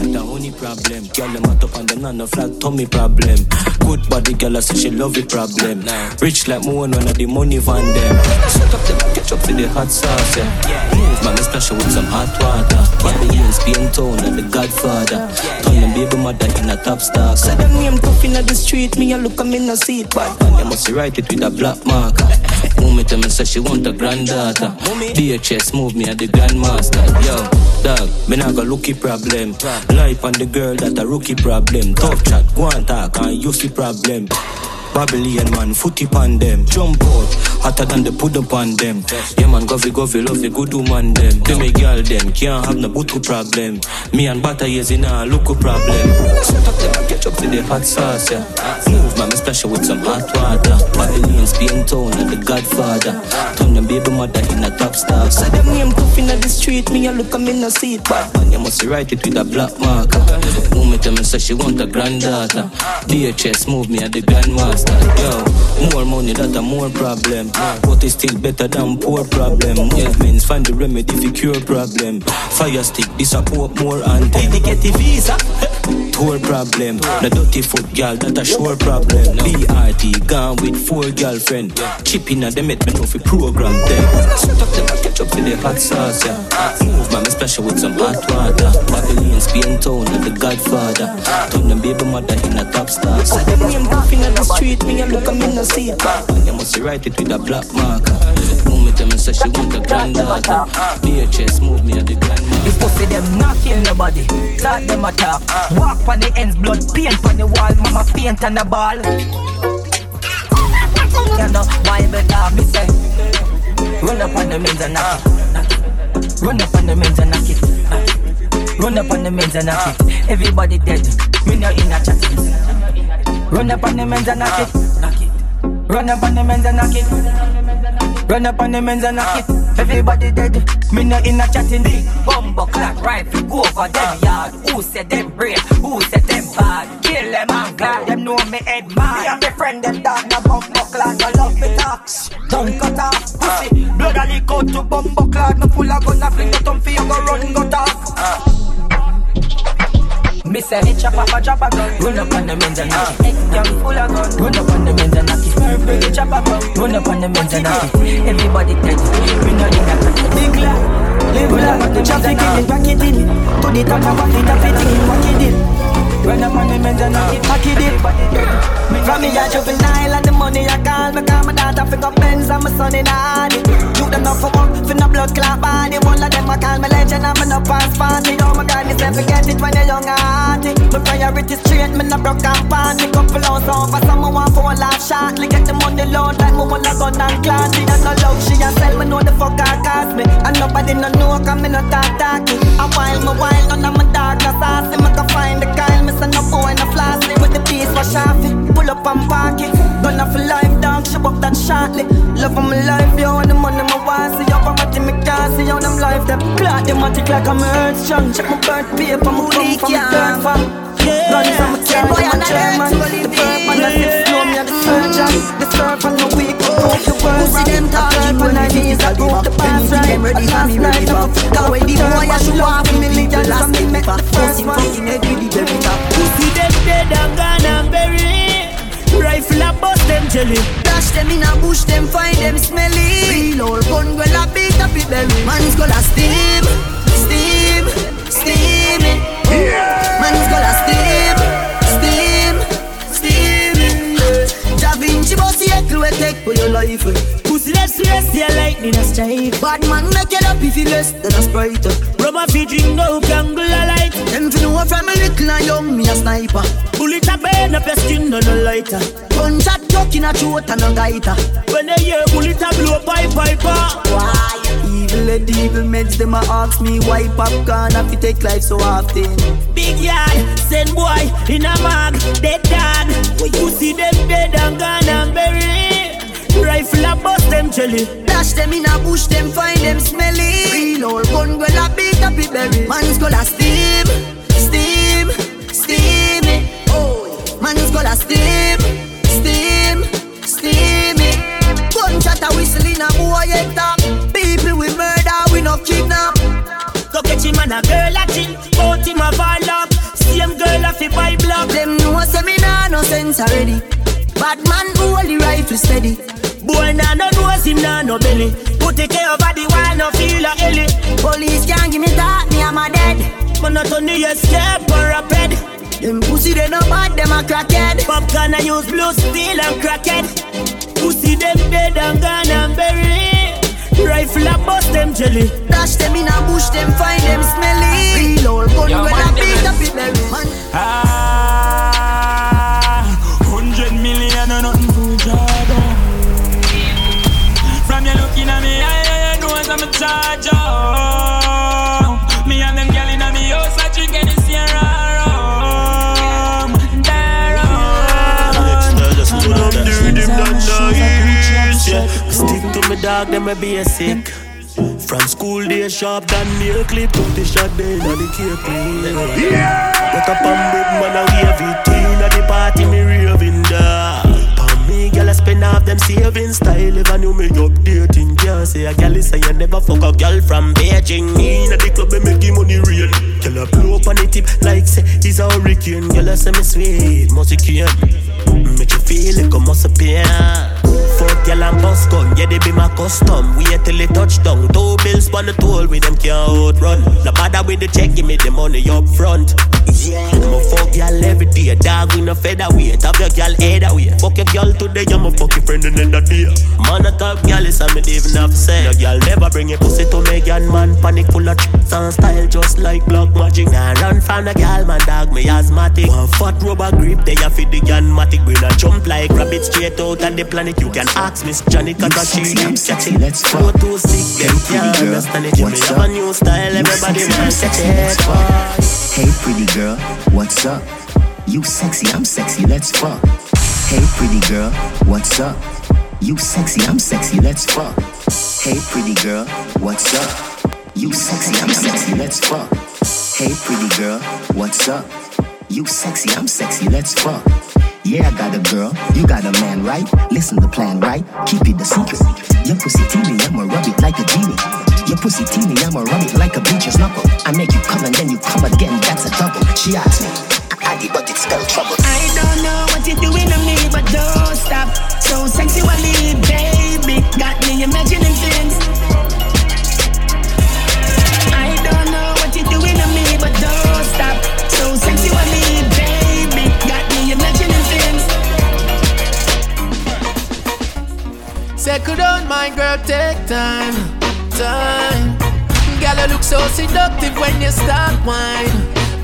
The only problem. Girl, them hot up and them not no flat tummy problem. Good body girl, I say she love it problem. Rich like me one of the money van them. Shut up them, catch up to the hot sauce, yeah. Move man, splash with some hot water. Babylon, Spain town, and the Godfather. Turn them baby mother in a top star. Say them name tough in the street, me I look I'm in a seat, but man, you must write it with a black marker. Mummy tell me say she want a granddaughter. DHS move me at the grandmaster. Yo, dog, me not got looky problem. Life on the girl that a rookie problem. Tough chat, go and talk and you see problem. Babylon man, footy pan them. Jump out, hotter than the up on them. Yeah man, govy govy, love the good woman them. They me girl them, can't have no butu problem. Me and butter yes in a look problem. Set up them, up to the hot sauce, yeah. Move man, me splash with some hot water. Babylon, Spain town, and the Godfather. Turn them baby mother in a top star. Say them name tough in the street, me a look I'm in a seat. But man, you must write it with a black marker. Woman tell me say she want a granddaughter. DHS move me at the grandmaster. Yo, more money that a more problem. But it's still better than poor problem. Means find the remedy for cure problem. Fire stick, this a more anthem. Did get the visa? Tour problem. The dirty foot girl, that a sure problem. BRT gone with four girlfriend. Chipping at them, me know fi program them. Shut up them, catch up to the hot sauce, yeah. Move me splash with some hot water. Babylon, Spain town, and the Godfather. Turn them baby mother in a top star. Say them name tough in the street, me a look I'm in a seat. Man, you must write it with a black marker. Tell me say she want a granddaughter. DHS move me at the grandma. This pussy them not kill nobody. Start them attack. Walk on the ends, blood paint on the wall. Mama paint on the ball. You know why better me say. Run up on the men's and knock it. Run up on the men's and knock it. Run up on the men's and knock it. Everybody dead. Me no in a chat. Run up on the men's and knock it. Run up on the men's and knock it. Run up on the men's and knock it. Everybody dead. Me no in a chatting. Bumbo clock rifle go over them yard. Who said them brave? Who said them bad? Kill them glad them know me head mad. Me and my friend them dog na bumbo clock. I love me talks. Don't cut off pussy. Blood a leak out to bumbo clock. Me full of gun. I fling the thumb for you go run go talk. Me say it chop up a chop a gun. Run up on the men's and knock it. Young full of gun. Run up on the men's and knock it. It chop a gun. Run up on the men's and knock it. Everybody dead. We know you got Big lad Live life The traffic in it Back it in To the top of it Top it in Back it in Run up on the men's and knock it. Back it in From me a juvenile And the money I call. Me call my daughter Fi go Benz And my son in a honey them not for work Fi no blood clot body One of them I call me legend And me no pass party. Oh my God This never forget it when you're young and hearty. My priority straight Me no broke and pan Me couple hours over Someone want for a laugh shortly Get the money load Like me want a gun and clan She has no love She a sell Me know the fuck her cost me. And nobody no know Cause me no talk talky A while me while None of my dark no saucy Me can find the Kyle Me say no boy no flossy With the piece for sharpie Pull up and park it. Gonna for life dog She up that shortly Love of my life Yo and the money me want See up poverty me can't see How them life them Clock them matic like I'm earth strong. Check my birth paper Me come from the third farm Run from a car I'm a German The bird man a sip slow Me a the mm-hmm. surgeon. The surf and the weak We broke the world Pussy them talking when I knees I broke the pants right Them ready for me ready for Cause when the boy a show off Me live the last thing for fucking head with the very top Pussy them dead and gone and buried Rifle a bust them jelly. Dash them in a bush, them find them smelly. Reload gun, well a beat up it belly. Man's gonna steam, steam, steam it. Man's gonna steam, steam, steam it. Da Vinci boss here, clue take for your life. Pussy let's race the lightning a strike Bad man make it up if you less than a sprite eh. Rubber fi drink no kangle a light. Them fi know from a little and young me a sniper. Bullet a burn up your skin no no lighter. Gunshot tuck in a throat and a gaiter When they hear bullet a blow pipe piper. Why? Evil and evil meds them a ask me why popcorn have to take life so often. Big yard, send boy in a mag, dead dog. See them dead and gone and buried Rifle a bust them jelly. Dash them in a bush, them find them smelly. Real old gun, well a beat up it berry. Man's gonna steam, steam, steam it. Oh, man's gonna steam, steam, steam it. Gunshot a whistle in a boy head top. People we murder, we no kidnap. Go catch him and a girl a chill. Bout him a fall up. Same girl a fi buy block. Them know say me nah no sense already. Bad man hold the rifle steady. Boy nah no nose him nah no belly. Put it over the wall no feel a ellie. Police can't give me that, me I'm a dead. Man not on the escape or a bed. Them pussy they no bad, them a crackhead. Popcorn I use blue steel and crackhead. Pussy them dead and gone and buried. Rifle a bust them jelly. Dash them in a bush, them find them smelly. Real old gun when I beat up it. Man, Ah, dog, them a basic. From school they sharp than nail clip. Put the shot there inna the clean Yeah! Get up and big man a wave it Inna the party me raving da Pon me gyal a spend half them savings. Style I knew me updating. Can't say a gyal is say you never fuck a gyal from Beijing. Inna the club me make the money rain Gyal a blow up on the tip like say he's a hurricane. Gyal a say me sweet, must you can Make you feel like a muscle pain Fuck y'all and bust gun, yeah they be my custom. Wait till it touch down, two bills on the toll with them can't outrun. No bother with the check, give me the money up front. Yeah, I'ma fuck y'all every day, dog we no featherweight. Have your girl head away, fuck your girl today, I'ma fuck your friend another day Man a top girl is me even have say. No girl never bring a pussy to me, gun man. Panic full of tricks and style just like block magic. Nah run from the girl, man dog, me asthmatic. One fat rubber grip, they a fit the gun matic We not jump like rabbit straight out of the planet. You can ask Miss Johnny cause I she keep catching Let's flow too sick, them can't understand it You me have a new style, everybody want to catch it boy. Hey, pretty girl, what's up? You sexy, I'm sexy, let's fuck. Hey, pretty girl, what's up? You sexy, I'm sexy, let's fuck. Hey, pretty girl, what's up? You sexy, I'm sexy, let's fuck. Hey, pretty girl, what's up? You sexy, I'm sexy, let's fuck. Yeah, I got a girl, you got a man, right? Listen to plan, right? Keep it a secret. Your pussy teeny, I'ma rub it like a genie. Your pussy teeny, I'ma rub it like a bleacher's knuckle. I make you come and then you come again, that's a double. She asked me, Addy, but it spell trouble. I don't know what you're doing to me, but don't stop. So sexually, baby, got me imagining things. Settle down, my girl, take time, time. Girl, you look so seductive when you start wine,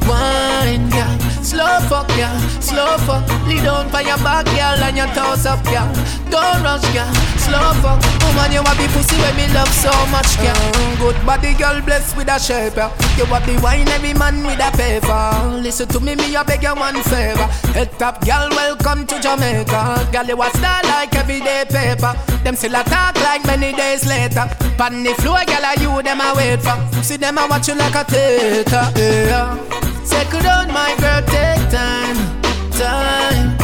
wine, girl. Slow fuck, girl, slow fuck. Lay down for your back, girl, and your toes up, girl. Don't rush, girl, slow fuck. Woman, you want be pussy when me love so much, girl. Mm, good body, girl, blessed with a shape, yeah. You want the wine, every man with a paper. Listen to me, me, I beg you one favor. Head top, girl, welcome to Jamaica. Girl, you a star like everyday paper. Them still a talk like many days later. Pan the floor, girl, are you them a wait for? See them a watch you like a theater. Yeah. Settle down, my girl, take time, time.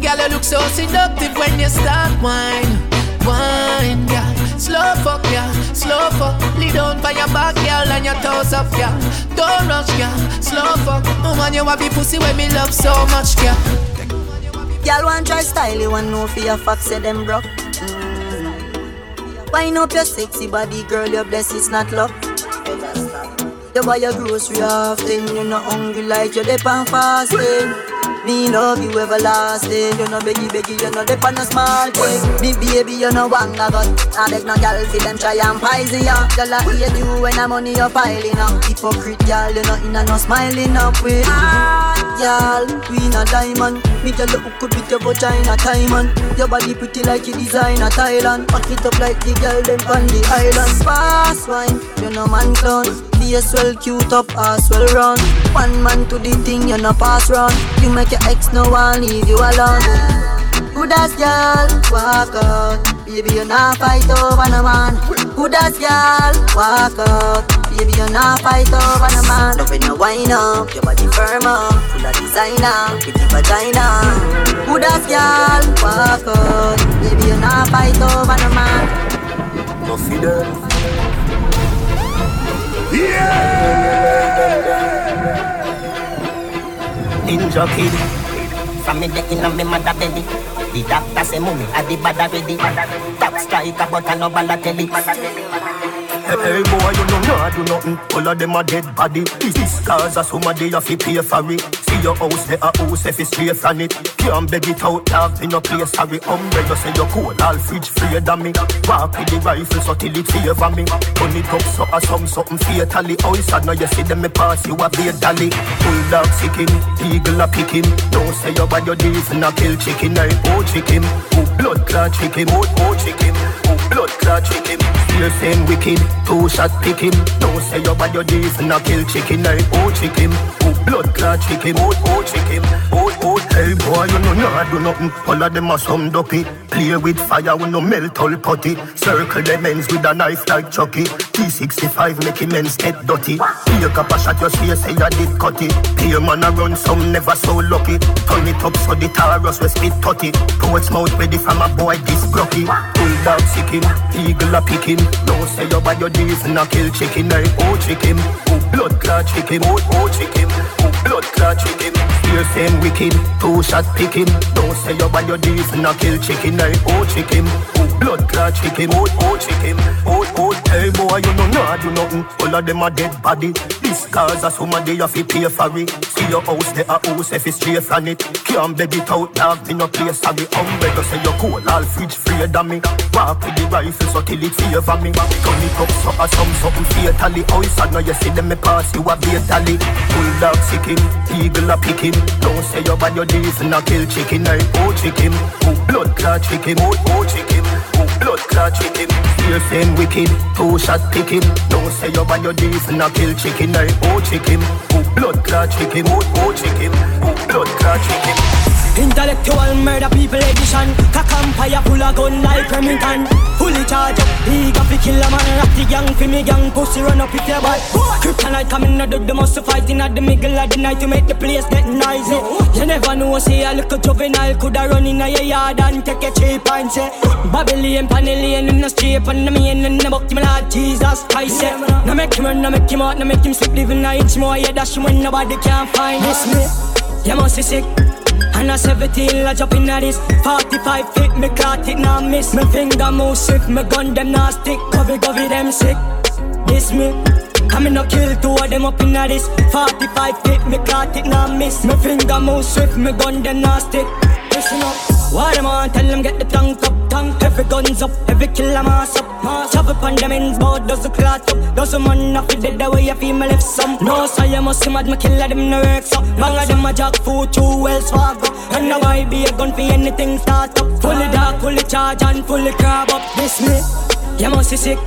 Girl, you look so seductive when you start wine, wine, girl. Slow fuck, yeah, slow fuck. Lay down for your back, girl, and your toes up, girl. Don't rush, girl, slow fuck. Woman, you a be pussy when me love so much, girl. Y'all want try style, you want know for your facts, say them broke. Mm. Wind up your sexy body, girl, your bless not luck. You buy your grocery often, you're not hungry like you dep on fasting. Me love you everlasting, you know beggy beggy, you know dep on a small thing. Me baby, you know one got I beg no girl fi them try and poison ya. Girl I hate you when the money you piling up. Hypocrite girl, you know in a no smiling up with. Ah, girl, we not diamond. Me girl you could beat your vagina diamond. Your body pretty like a Thailand. Pack it up like the girl them on the island. Fast wine, you know man clown. Face well cute up, ass well run. One man to the thing, you no pass run. You make ex no one leave you alone. Good as girl, walk out. Baby, you not fight over no man. Good as girl, walk out. Baby, you not fight over no man. Love when you wind up, your body firm up, full of designer, pretty vagina. Good as girl, walk out. Baby, you not fight over no man. No feeder. Yeah. Ninja kid. From me decking on me mother belly. The doctor say mummy at the bad already. Top striker but I no Balotelli. Hey boy, you know nah do nothing. All of them a dead body. This is cause of somebody have to pay for it. See your house, there a house if it's straight from it. Can't beg it out, dog, in no place sorry. Umbrella say you cool, all fridge free than me. Walk with the rifle so till it favor me. Turn it up so a some something fatally. Oh, sad now you see them me pass you a beer dolly. Bulldog sick him, eagle a pick him. Don't say you bad your deeds and a kill chicken. I oh chicken, oh blood clot chicken, oh oh chicken, oh blood clot chicken. Still same wicked, two shot pick him. Don't say you bad your deeds and a kill chicken. I oh chicken, oh blood clot chicken, oh oh chicken, oh oh. Hey boy, you know nah do nothing. All of them are some dopey. Play with fire, we no melt all putty. Circle them ends with a knife like Chucky. T65 make him ends get dirty. Up a shot, your face say you did it. Pay man a run, some never so lucky. Turn it up so the Taurus we spit tutty. Ports mouth ready from a boy this blocky. Bulldog sick him, eagle a pick him. Don't say you bad your deeds and a kill chicken. I oh chicken, oh blood clot chicken, oh oh chicken, oh blood clot chicken. Still same wicked, two shot pick him. Don't say you bad your deeds and a kill chicken. I oh chicken, blood clot chicken, oh oh chicken, oh oh. Hey boy, you know nah do nothing. All of them a dead body. This cause of somebody have to pay for it. See your house, there a house if it's straight from it. Can't beg it out, dog, in no place sorry. Umbrella say you cool, all fridge free than me. Walk with the rifle so till it favor me. Turn it up so a some something fatally. Oh, it's now you see them me pass you a fatally. Bulldog sick him, eagle a pick him. Don't say you bad your deeds and a kill chicken. I oh chicken, oh blood clot chicken, oh oh chicken, oh blood clot chicken. Still same wicked, two shot pick him. Don't say you bad your deeds and a kill chicken. I oh chicken, oh blood clot chicken, oh oh chicken, oh blood clot chicken. Intellectual murder people edition. Cock empire full of gun like Remington. Fully charge up, eager fi kill a man. Rock the gang fi me gang, pussy run up if you bad Kryptonite coming out of the muscle fighting at the middle of the night To make the place get noisy. You never know, say a little juvenile Coulda run in your yard and take a cheap and say. Babylon, Panellian in the street And the main in the book, my Lord Jesus Christ yeah. Now make him run, now make him out, now make him sleep Living a inch more, yeah, dash when nobody can find this me. You must be sick and a 17, I jump in at this. 45 feet, me caught it, now miss. Me finger move swift, me gun them now stick. Covey, covey, them sick. This me I me no kill two of them up in at this. 45 feet, me caught it, now miss. Me finger move swift, me gun them stick. Listen up. What them on, tell them get the tank up, tank Every guns up, every killer mass up. Chop up on them ends, bout does the clot up. Does the man it dead the way you feel me left some. No, so you must see mad, me killer them no work so Bang of them a jack food, two wells fargo And now I be a gun for anything start up. Fully dark, fully charge and fully crab up. This me, you must be sick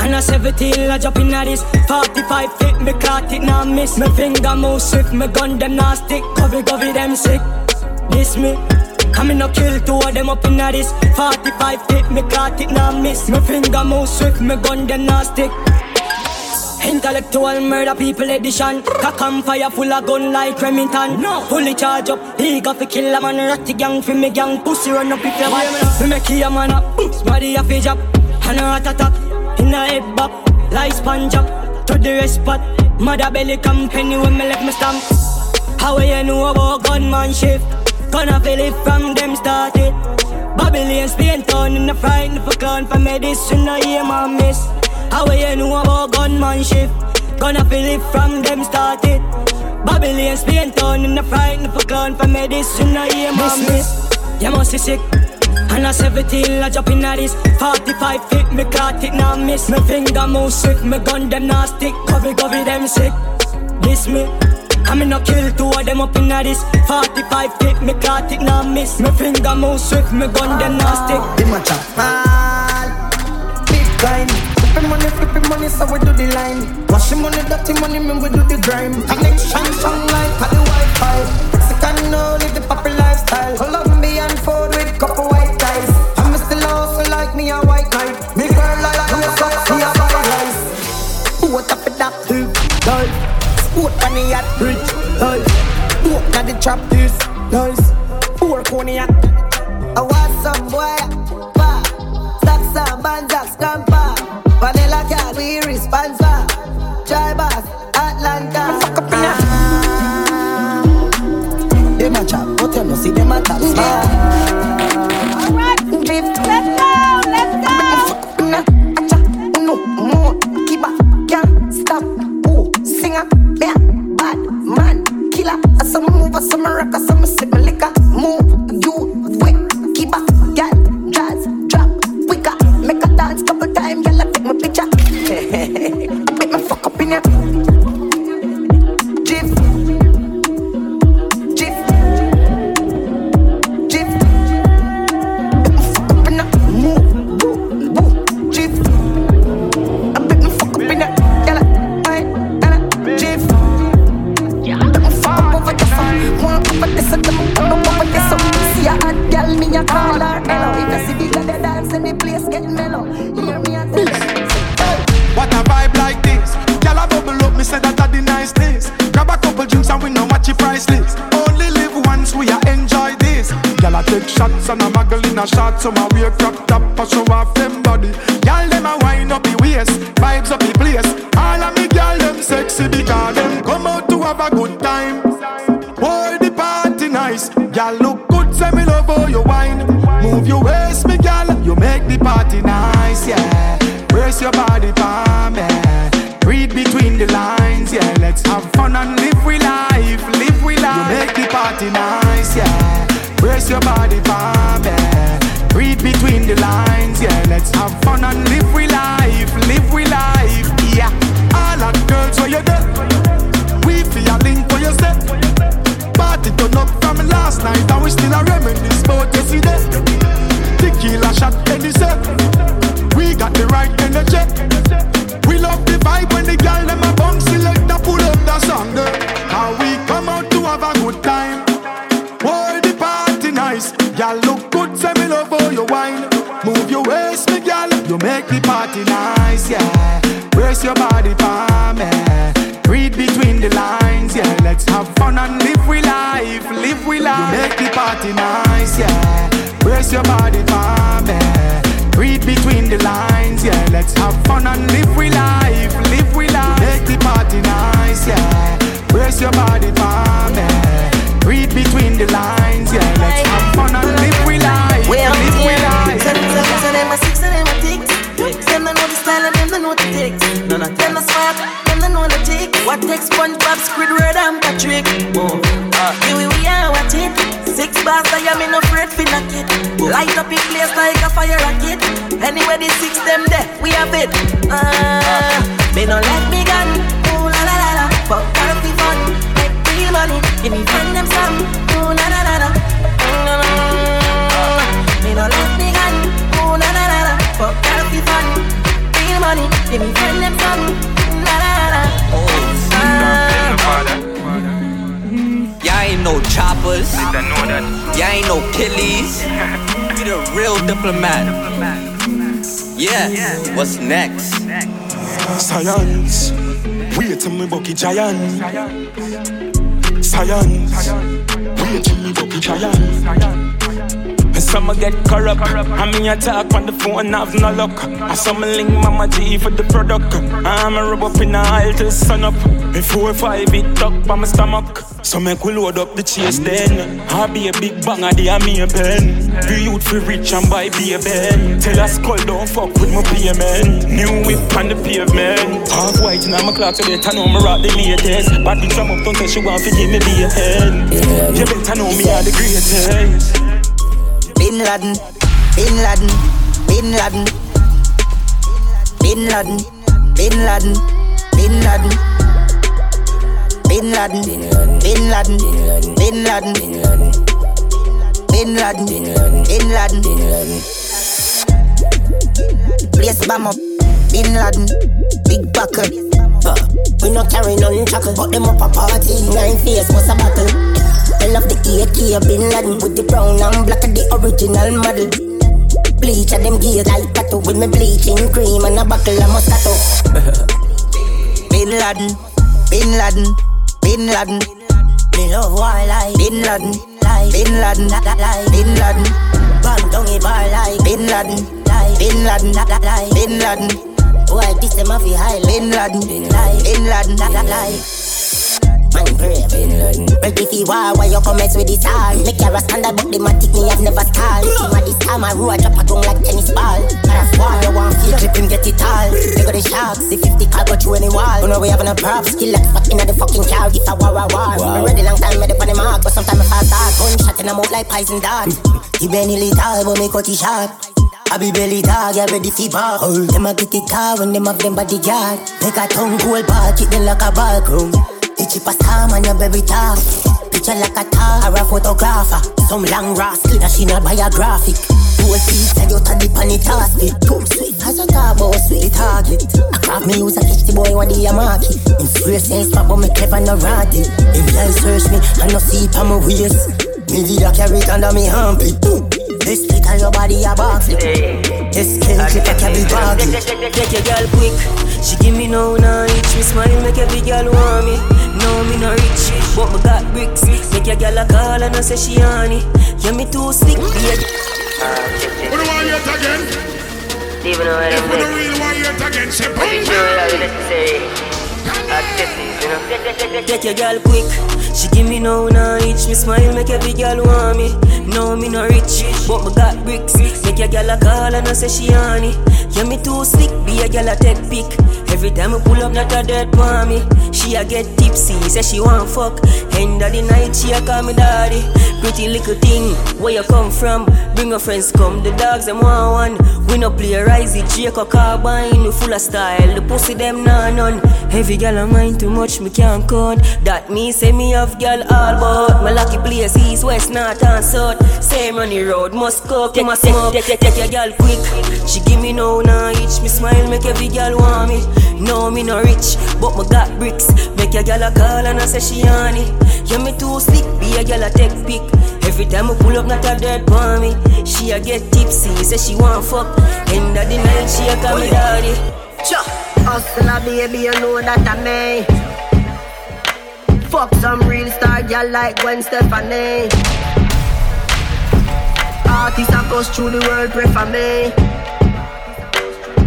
and a 17, I jump in at this 45 feet, me caught it, now miss. Me finger move swift, me gun them now stick. Covey, covey, them sick. This me. I me no kill two of them up in a this 45 feet, me caught it, now miss. Me finger move swift, me gun them now stick. Intellectual murder people edition. Cock and fire full of gun like Remington. No. Fully charge up Eager fi kill a man. Ratty gang fi me gang Pussy run up if you want. Me make you man up. Body a fi drop And a rat attack In a head back Like sponge up To the rest spot Mother belly come company when me left me stamp How are you know about gunman shift Gonna feel it from them started. Babylon, Spain town in the frightened for clown for medicine, I hear my miss. How are you know about gunman shift? Gonna feel it from them started. Babylon, Spain town in the frightened for clown for medicine, I hear my miss. You must be sick. And a 17, I jump in at this 45 feet, me caught it, now miss. Me finger move swift, me gun them now stick. Covey, covey, them sick. This me I me no kill two of them up in a this 45 feet, me caught it, now miss. Me finger move swift, me gun them now stick. Them a chop fall Bitcoin Flipping money, flipping money, so we do the line. Washing money, dirty money, me we do the grime. Connection strong like the Wi-Fi. Mexican, no, live the proper lifestyle Colombian food me a white knife. Me girl like you me a bad life. What up with that hill, nice. Sport on the yacht bridge, nice. Walk the trap this, nice. Poor pony the. I want some boy. Stacks and banjacks, grandpa. Vanilla cat, we responsible. Drivers, Atlanta. Fuck up in ah. Them a chat, but you no see them a tap. Man, killer. I some move, I some rock, I some sip my liquor. Move, you wet, keep up, girl, jazz, drop, quicker. Make a dance couple time, girl, I take my picture. I make me fuck up in ya. Your list. Only live once, we a enjoy this. I take shots and a muggle in a shot, so my wear crop top, I show off them body. Girl, them a wind up the waist, vibes up the place. All of me girl, them sexy because them come out to have a good time. Boy, the party nice. Girl, look good, say me love how you wine. Move your waist, me girl, you make the party nice, yeah. Brace your body for your body for me. Read between the lines, yeah. Let's have fun and live we life, live we life, yeah. All that girls where you get, we feel a link for you set. Party turn up from last night and we still a reminisce about yesterday. Tequila shot any set. Make the party nice, yeah. Brace your body for me. Read between the lines, yeah. Let's have fun and live we life, live we life. You make the party nice, yeah. Brace your body for me. Read between the lines, yeah. Let's have fun and live we life, live we life. Make the party nice, yeah. Brace your body for me. Read between the lines, yeah. Let's have fun None of them a smart, them they know the tick. What takes SpongeBob, Squidward and Patrick? Oh, uh, here we we are watch it. Six bars, I am in no afraid for knock it. Light up in place like a fire rocket. Anyway, the six them there, we have it. Uh, me no let me gun. Ooh la la la la, fuck of the fun. Make real money, give me friend them some. Money, give me friend them some. La la la la. Oh, y'all ain't no choppers. Y'all ain't no killies. We the real diplomat. Yeah, what's next? Science, wait till me bucky giant. Science, wait till me bucky giant. Some get corrupt. I mean, I talk on the phone, have no luck. I some link Mama G for the product. I'm a rub up in the aisle till sun up. Before five, it tuck by my stomach. So make we load up the chase then. I be a big bang of the army pen. Be youth for rich and buy be a ben. Tell us skull don't fuck with my payment. New whip on the pavement. Half white in my clock today, I know me rock the latest. But bitch, I'm up, don't tell she want to give me be a hand. You better know me are the greatest. Bin Laden, Bin Laden, Bin Laden, Bin Laden, Bin Laden, Bin Laden. Bin Laden, Bin Laden, Bin Laden, Bin Laden, Bin Laden, Bin Laden, Bin Laden. Bin Place bomb up, Bin Laden, big buckle. Uh, we no carry none tackle, but them up a party. Nine face, what's a battle? I love the AK Bin Laden with the brown and black of the original model. Bleach of them gear like tattoo with me bleaching cream and a buckle of Moscato. Bin Laden, Bin Laden, Bin Laden. Me love war like Bin Laden, like Bin Laden, like Bin Laden. Bang down a bar like Bin Laden, like Bin Laden, like Bin Laden. Boy, this them off high Bin Laden, like Bin Laden, like. Man brave, Bin Laden. Ready for war, why you comments with this all? Make your stand up, but the matic me have never stalled. Team at this time, I roll, I drop a tongue like tennis ball. Cause war, you want feel clip him, get it all. They got the sharks, the 50 car go through any wall. You know we having a prop, skill like fucking at the fucking car. If I war, war, war. Wow. ready long time, ready for the mark, but sometimes I fast start. Gunshot in the mouth like poison dart. He been lethal, but me cut it sharp. I be belly dog, yeah ready for bar. Them a get it car when them have them bodyguard. Make a tongue cold park, it them like a ballroom. The cheapest time on your baby talk. Picture like a tar or a photographer. Some long rascal that she not biographic. Two feet said you turn the pan it it. Come sweet as a about sweet target. I craft me use a catch the boy what the market. In free sense but me clever no ratty. If you search me, I no see on my waist. Me did a carry it under me armpit. This split on your body a backflip. This kill clip a carry baggy. Take your girl quick. She give me no now itch. Me smile make every girl want me. No me no rich, but me got bricks. Make your girl a call and I say she on it. Yeah me too slick. Be a What do I yet again? Even though I If don't we make don't really want yet again, say But boom. sure that it's necessary. Activities, you know. Take your girl quick. She give me no itch. Me smile make every girl want me. No me no rich, but me got bricks. Make your girl a call and I say she on it. Yeah me too slick, be a girl a take pick. Every time I pull up, not a dead me. She a get tipsy, say she want fuck. End of the night, she a call me daddy. Pretty little thing, where you come from? Bring your friends, come. The dogs them want one. We no play risey, Jake or carbine. We full of style. The pussy them nah none. Heavy gal a mind too much, me can't count. That me say me have gal all but my lucky place east, west, north and south. Same on the road, must go, take my smoke. Take, take, take your gal quick. She give me no nah itch. Me smile, make every gal want me. No, me no rich, but me got bricks. Make your gal a call and I say she on it. Yeah, me too slick, be a gal a take pick. Every time I pull up, not a dead for me. She a get tipsy, say she want fuck. End of the night, she a call me daddy. Cha, hustler baby, you know that I may. Fuck some real star girl like Gwen Stefani. Artists across through the world pray for me.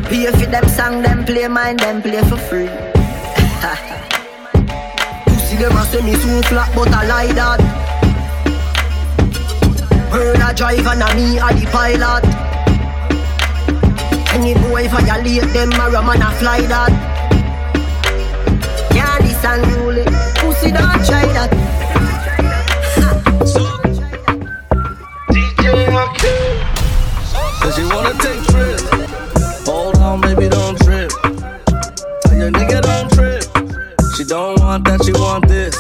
Pay for them song, them play mine, them play for free. Pussy them a say me too flat, but I lie that. Bird a drive and a me a the pilot. Any boy violate them, a rum and a fly that. Yeah, this unruly. Pussy don't try that. Says you wanna take trips. Hold on, baby, don't trip. Tell your nigga don't trip. She don't want that, she want this.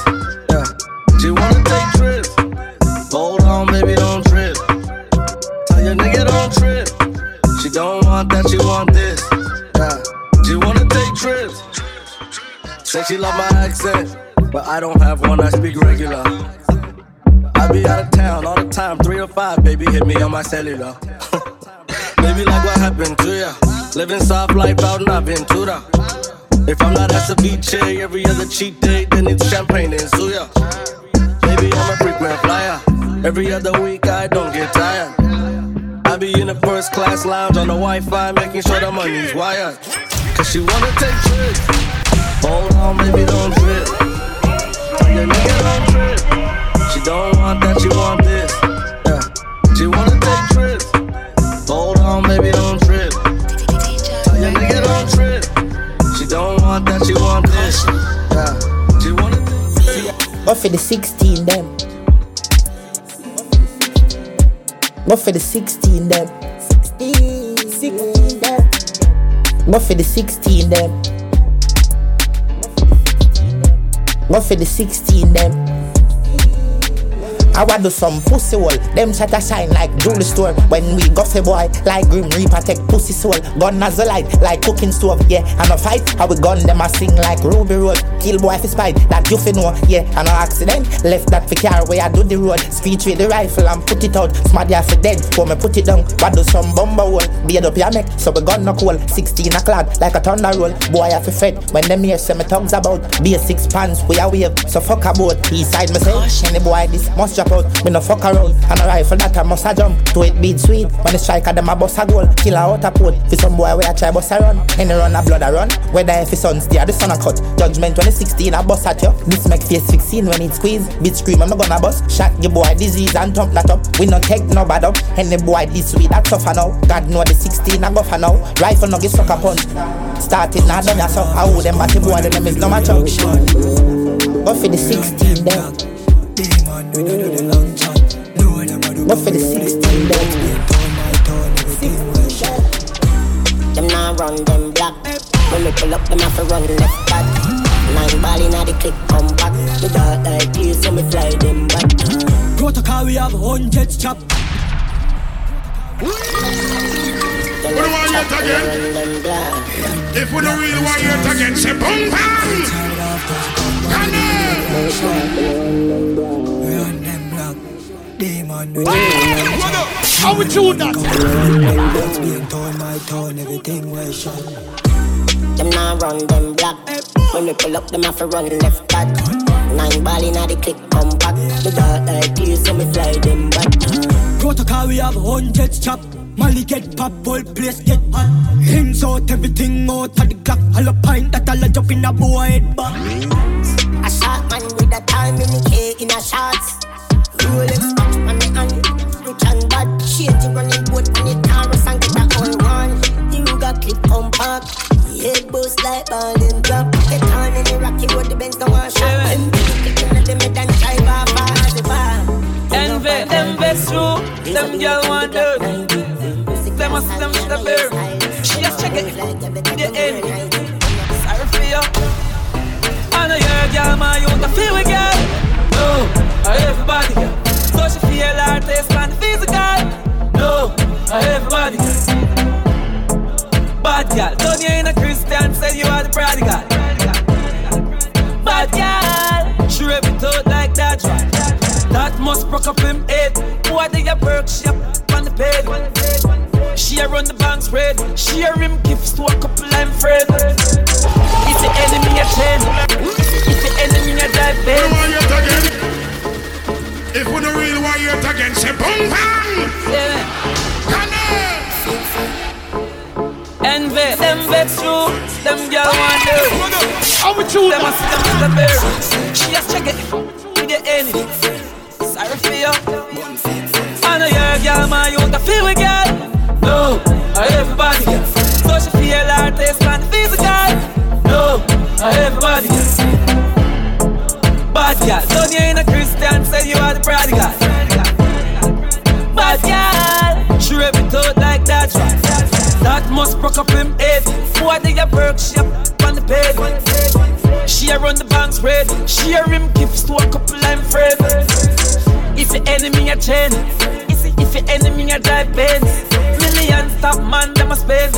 Yeah. She wanna take trips. Hold on, baby, don't trip. Tell your nigga don't trip. Don't want that, she want this. Yeah. She wanna take trips. Say she love my accent, but I don't have one. I speak regular. I be out of town all the time, three or five, baby, hit me on my cellular. baby, like what happened to ya? Living soft life out in Aventura. If I'm not at beach every other cheat day, then it's champagne and suya. Baby, I'm a frequent flyer. Every other week, I don't get tired. I be in the first class lounge on the Wi-Fi, making sure the money's wired. Cause she wanna take trips. Hold on, baby, don't trip. Tell nigga don't trip. She don't want that, she want this. Yeah. She wanna take trips. Hold on, baby, don't trip. Tell nigga don't trip. She don't want that, she want this. Yeah. She wanna Go for the 16 them. Go for the 16 them. 16, 16 them. Go for the 16 them. Go for the 16 them. I want do some pussy hole. Them a shine like jewelry store. When we for boy, like Grim Reaper take pussy soul. Gun as a light, like cooking stove. Yeah, and a fight, how we gun them a sing like Ruby Road. Kill boy for spite, that you fi know. Yeah, and no accident. Left that for car where I do the road. Speech with the rifle and put it out. Smart ya for dead. For me put it down. But do some bumper hole. Beard up your neck, so we gun no cool. 16 o'clock, like a thunder roll. Boy, I fi fed. When them here say me tongues about. Be a six pants, we a wave. So fuck about. East side me say, any boy this must drop out. Me no fuck around. And a rifle that I must a jump. To it beat sweet. When the striker them a bust a goal. Kill a out a port. For some boy where I try bust a run. Any run a blood a run. Whether if his son steer the sun a cut. Judgment when it's 16 a bust at you. This make face 16 when it squeeze. Beat scream I'm not gonna bust. Shot your boy disease and thump that up. We no take no bad up. Any boy this sweet that tougher now. God know the 16 a go for now. Rifle no get suck a punch. Started now done ya so. I would them batty boy them is no match up. Go for the 16 there. Go for the 16 there. Them now run them black. When we pull up, them have to run left back. Nine ball inna the click, come back. The dark like you, so me fly them back. Protocol, we have hundreds chop. We don't want yet again. If we don't really want yet again, say boom bang. How we do that? Them now run them black. When we pull up, them have to run left back. Nine ball inna the click, come back. The dark like clear, so me fly them back. Protocol, we have hundreds chop. Molly get pop, whole place get hot. Hands out, everything out of the clock. All a pint that all a jump in a boy head back. A shot man with a time in the K in a shots. Rolex watch on the hand. Rich and bad. Change the running boat on the Taurus and get a whole one. You got clip compact. Head boost like ball and drop. Get on in the rocky road, the Benz don't want shot. Them kicking at the mid and drive off fast the bar. Envy, them vex through, them girl want dirt. Must them the bear. She just check it, the end. Sorry for you. I know you're a girl, man, you want to feel with girl. No, I everybody. So she feel her taste man physical. No, I everybody. Bad girl, don't you ain't a Christian, say you are the prodigal. Bad girl, she rip it out like that. That must broke up him head. Boy, they a up on the bed. She a run the bank spread. She a rim gifts to a couple I'm friend. If the enemy a ten, if the enemy a dive bed. If we don't really want yet again, say boom bang. Envy, them vex through, them girl want dirt. How we choose them? Them a sit them the bear. She just check it with the enemy. Sorry for you. I know you're girl, man, you want to feel with girl. No, everybody girl. So she feel her taste man physical. No, everybody. Bad girl, don't you ain't a Christian, say you are the prodigal. Bad girl, she rip it out like that. That must broke up him head. Boy, they a perk, she up on the bed. She a run the bank spread. She a rim gifts to a couple I'm friend. If your enemy a chain, if if your enemy a drive Benz, million top man them a spend.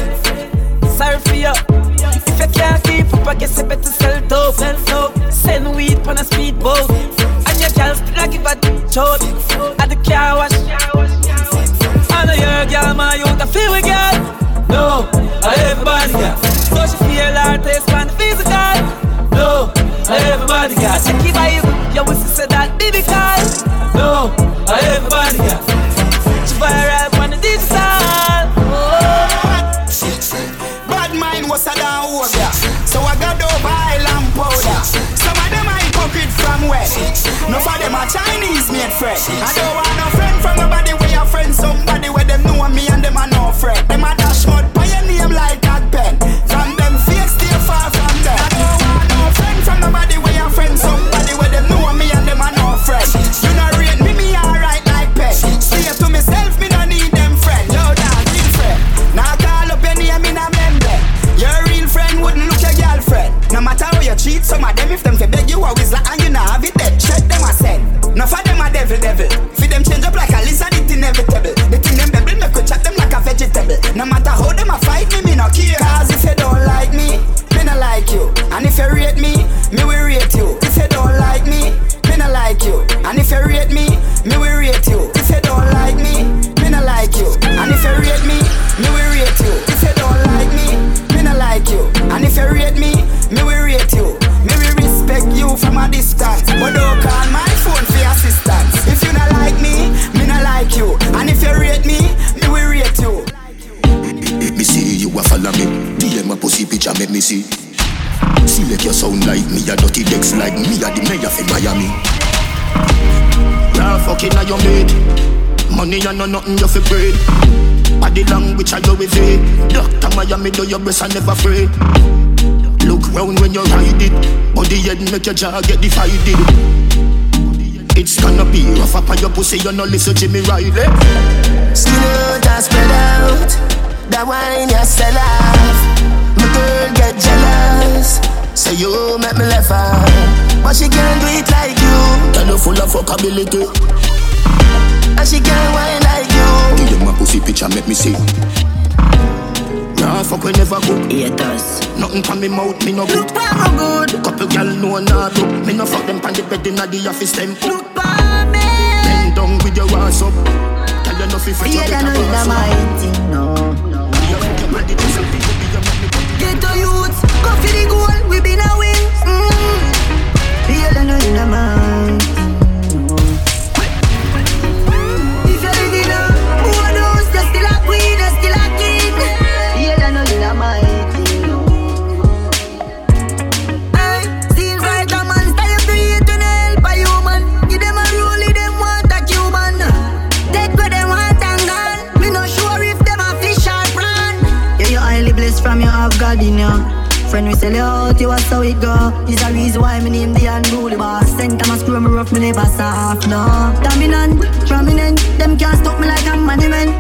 Sorry for you. If you can't keep up, I guess you better sell dope. Sell dope. Send weed on a speedboat, and your girl still give a choke at the car wash. I know you're a girl, man, you want to feel with girl. No, I everybody girl. So she feel her taste man physical. No, I everybody girl. Check it by you, your whistle say that baby call. No, I everybody girl. She viral them from where? No for them are Chinese made friend I don't want no your best I never afraid. Look round when you ride it. Body head make your jaw get divided. It's gonna be rough up on your pussy, you no listen Jimmy Riley. Skin out and spread out. That wine you sell off. My girl get jealous. Say you make me laugh out. But she can't do it like you. Tell you full of fuckability. And she can't wine like you. Give you my pussy picture, make me see. Nah, fuck we never good. Haters. Nothing from me mouth, me no good. Look where I'm good. Couple gal know not do. Me no fuck them pan the bed inna the office them. Look for me. Bend down with your ass up. Tell you nothing for you Yeah, a it's boss my thing, no. You get ready to something, you be a make. Get the youths, go for the goal, we been a win. Mm. Yeah, no, it's my Friend, we sell you out, you how it go. Is the reason why me name the unruly boss. Send time I screw me rough, me never soft, no. Dominant, prominent, them can't stop me like a monument.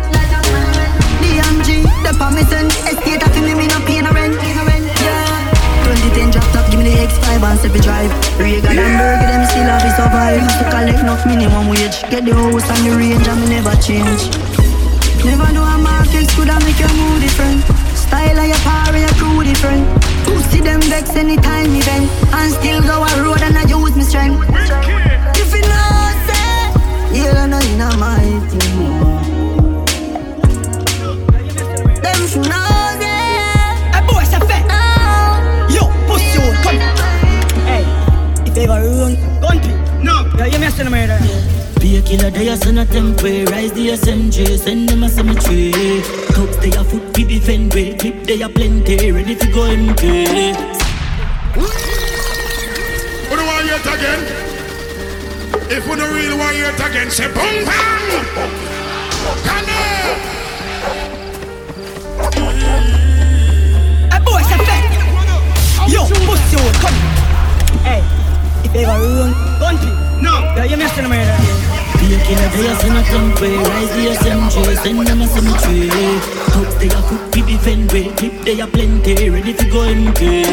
DMG, the permission, estate of me, me no pay no rent. Yeah. 2010 drop top, give me the X5 and step drive. Reagan and Burger, them still have to survive. Used to collect enough minimum wage. Get the house and the range and me never change. Never know a market could have make your mood different. Style of your power, your crew different. To see them vex anytime event. And still go a road and I use my strength. If you know, say, you don't know you know my thing. Them should know, say, A boy, it's a fact. Oh. Yo, pussy, hole, come. Hey, if ever run, country. No. Yeah, you messing me there. Be a killer, they are son of temporary. Rise the SMG, send them a cemetery. Cups, they are foot, we defend way. Clip, they are plenty, ready to go empty. Who do want yet again? If we don't really want yet again, say boom bang! Come here! A boy, it's a fact. Yo, pussy, hole, come. Hey, if ever run, country. No. Yeah, you messing me there. A killer, are son of temporary. Rise the SMG, send them a cemetery. Cups, they are foot, we defend way. Clip, they are plenty, ready to go empty.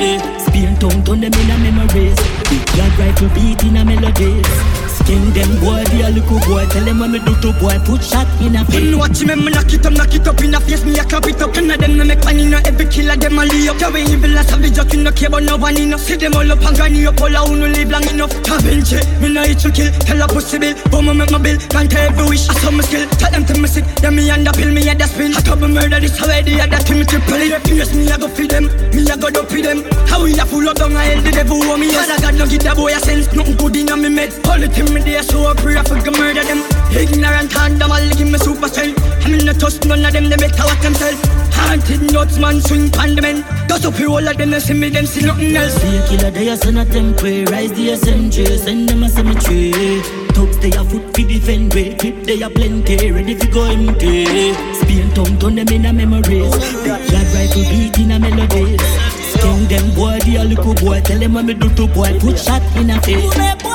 Spain town, turn them in a memories. Big yard rifle beat in a melodies. Skin them boy, they a little boy. Tell them what me do to boy, put shot in a face. When watch me, me knock it up, knock it up in a face, me a clap it up. None of them no make money, no every killer them a lay up. We evil as savage, you no care about no one enough. See them all up and granny up, all a who no live long enough. Cabbage, me no eat to kill, tell a pussy bill, but me make my bill, grant every wish. I saw me skill, tell them to me sit, yeah me and the pill, me a the spin. I top me murder this already, yeah that me triple it. Yes, me a go feed them, me a go dope with them. How a up down, I hell the devil want me. Father God no give that boy a sense, nothing good in a me med. The time me there, so I pray for go murder them. Ignorant hand, them all give me super strength. I mean no trust none of them, they better watch themselves. Haunted nuts, man, swing pan. Dust up all of them, they see me, them see nothing else. Be a killer, they are son of temporary. Rise the SMG, send them a cemetery. Tucks, they are foot, we defend way. Clip, they are plenty, ready to go empty. Spain town, turn them in a memories. Big yard rifle beat in a melodies. Them boy, they a little boy. Tell them what me do to boy, put shot in a face.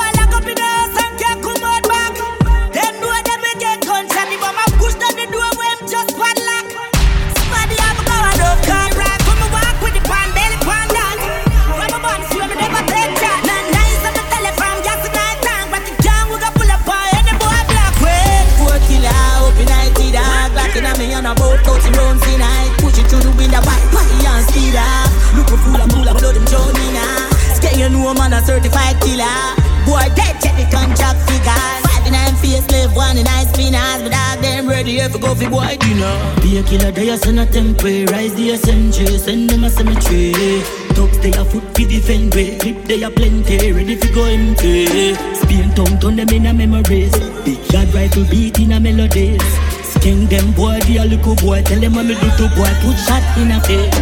careful, go for boy dinner. Be a killer, they are send a temper. Rise the ascension, send them a cemetery. Top they a foot for defend way. Clip they are plenty, ready for go empty. Spin tongue, turn them in a memories. Big yard rifle beat in a melodies. Skin them boy, the a little boy. Tell them I'm a little boy, put shot in a face.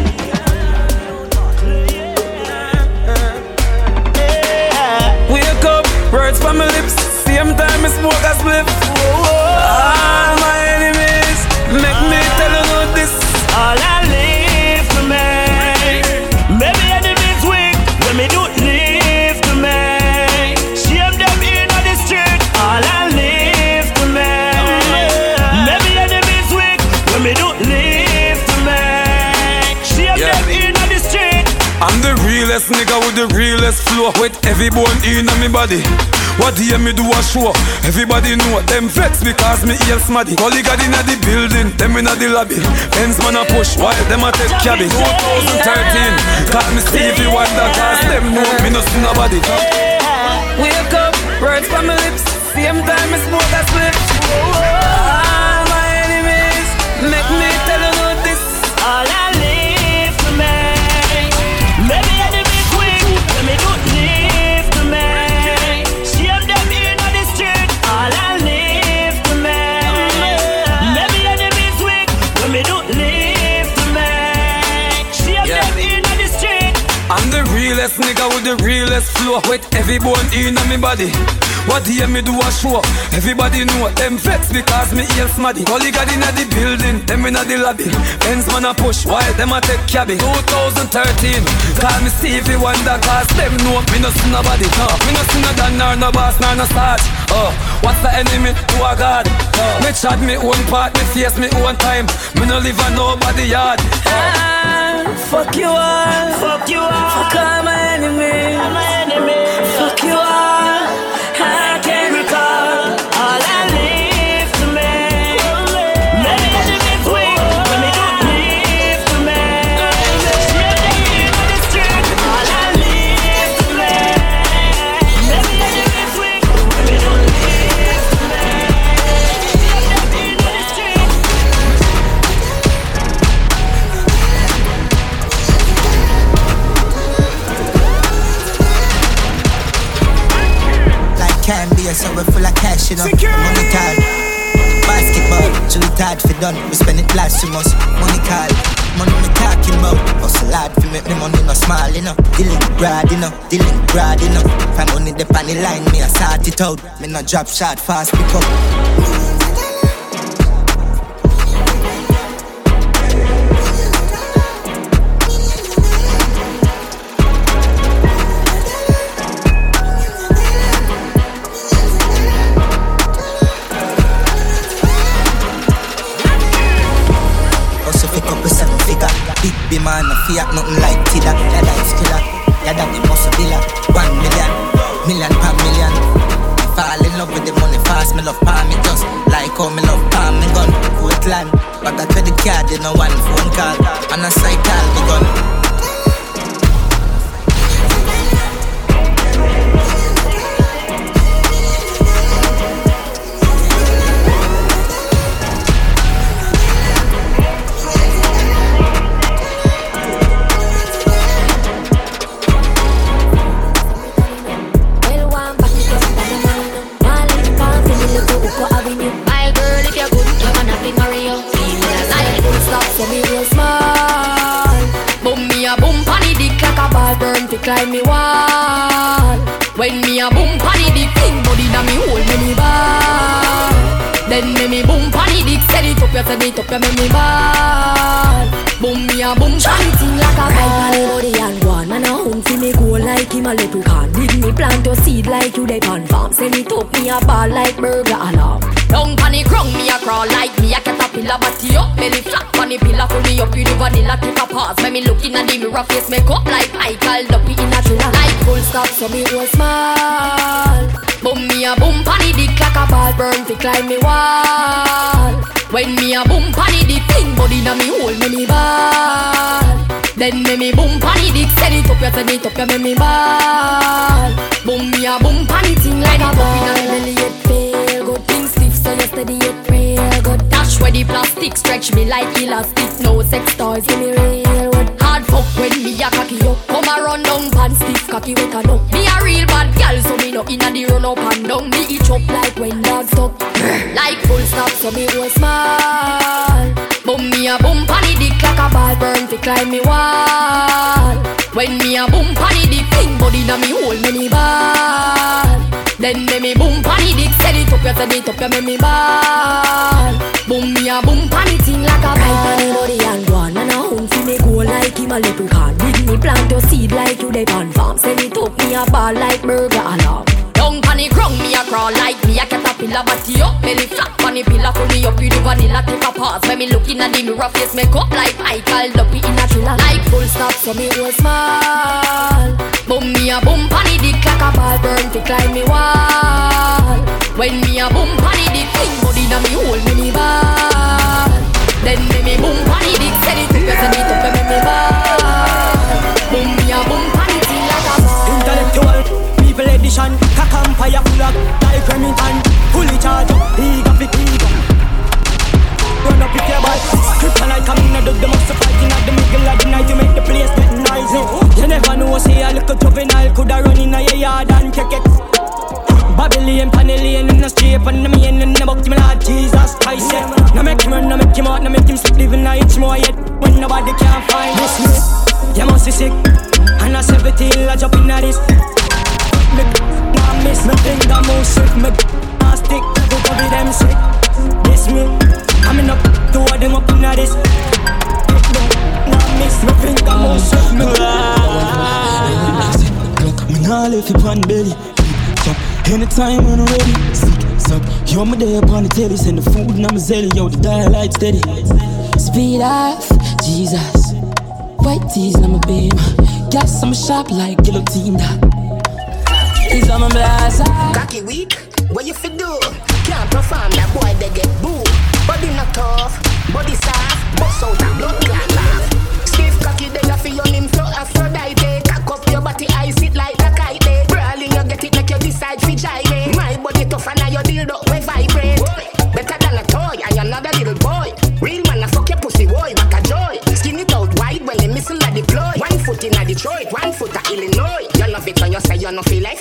Wake up, Words from my lips, same time I smoke a spliff nigga with the realest flow With every bone in me body. What hear me do a show? Everybody know them vex because me ear smaddy. Colleague inna the building, them inna the lobby. Benz man a push while them a take cabin? 2013, call me Stevie Wonder Cause them know me no see nobody. Wake up, words from my lips. Same time I smoke a split. The realest flow With every bone in me body. What hear me do a show? Everybody know them vex because me ear smaddy. Colleague inna the building, them inna the lobby. Benz man a push while them a take cabin 2013, call me Stevie Wonder Cause them know me no see nobody. No. Me no see no Dan nor no boss nor no start Oh, uh, what's the enemy to a God? Oh. Me chat me own part, me face me own time. Me no live on nobody yard Fuck you all. Fuck you all. Fuck all my enemies. my enemies. Fuck you all. I Be so we full of cash, you know. Money tall. Basketball, too tired for done. We spend it last too much. Money call. Money me talking about. Hustle hard for make me money no small, you know. Dealing broad, you know. Dealing broad, you know. Find money the the line, me I sort it out. Me no drop shot fast, pick up. Man, a fiat, nothing like Tida That life killer, yeah that the muscle biller One million, million per million. I fall in love with the money fast Me love palm me just like how me love palm me gun. Portland, but I credit card, you know one phone call. And a call me gun climb me wall. When me a boom panny dick, thing body na me hold me me ball. Then me me boom panny dick, set it up, you set it up, you make me ball. Boom me a boom thing like a Right ball. on the body and one Man a hunt fi me go like him a leprechaun Dig me plant your seed like you dey pan farm Send it up me a ball like burger alarm Down panny ground, me a crawl like me a caterpillar Body up, belly flat panny pillar. Pull me up, you the vanilla take a pause. When me look in the mirror, face make up like Michael Duppy in a thriller. Like full stop, so me go small. Boom me a boom panny dick like a ball. Burn fi climb me wall. When me a boom panny dick, thing body na me hold me me ball Then me me boom panny dick, set it up, you set it up, you make me ball. Boom me a boom panny thing like a ball Belly it feel steady it real good Dash where the plastic stretch me like elastic. No sex toys Give me real wood Hard fuck when me a cocky up. Come a run down pan stiff cocky with a no Me a real bad gal so me no inna the run up and down. Me itch up like when dogs stuck. Like full stop so me go small Boom me a boom panny dick like a ball burn fi climb me wall When me a boom panny dick thing body na me hold me ni ball Then me me boom panny dick, set it up, you set it up, you make me ball. Boom me a boom panny thing like a ball. Right the body and go on, and a home fi me go like him a leprechaun. Dig me plant your seed like you dey on farm. Send it up, me a ball like burger alarm. Down pan the ground, me a crawl like me a caterpillar Body up, belly flat pan the pillar Full me up with the vanilla take a pause When me looking at the mirror face make up like Michael Duppy in a thriller Like full stop so me hold small Boom me a boom pan the dick like a ball Burn to climb me wall When me a boom pan the dick Fling body na me hold me me ball Then me me boom pan the dick Send it up, send it up, me me ball Boom me a boom pan the thing like a ball people Cock fire full of like Remington Fully charged up, ego for ego Run up if you're bad Kryptonite coming out of the muscle fighting at the middle of the night. You make the place get noisy. You never know, say a little juvenile Coulda run in a yard and kick it. Babylon, Panellian in the street And the main in the book, my Lord Jesus Christ yeah. Now make him run, now make him out Now make him sleep, living a itch more yet. When nobody can find this You must be sick. And I 17, I jump in at this Nah miss me finger move sick Me nah stick. Go go be them sick This me Coming up Two of them up in this. Nah miss me finger move sick Me Look, me nah left you on belly So, anytime when I'm ready Sick, suck. Yo, me there upon the telly Send the food and I'm a zelly. Yo, the dial light steady. Speed off, Jesus. White tees and I'm a beam Gas, I'm sharp like guillotine that He's on my blazer. Weak, what you fi do? Can't perform, that boy they get boo. Body not tough, body soft, bust out a blood clot laugh. Stiff cocky, they a fi on him flow Aphrodite. Cock up your body, I sit like a kite. Brawling, you get it, make you decide fi gyrate. My body tough and now your dildo we vibrate. Better than a toy, I another little boy. Real man, I fuck your pussy boy, back a joy. Skin it out wide when the missile a deploy. Foot in a Detroit, one foot a Illinois. You love it when you say you no feel like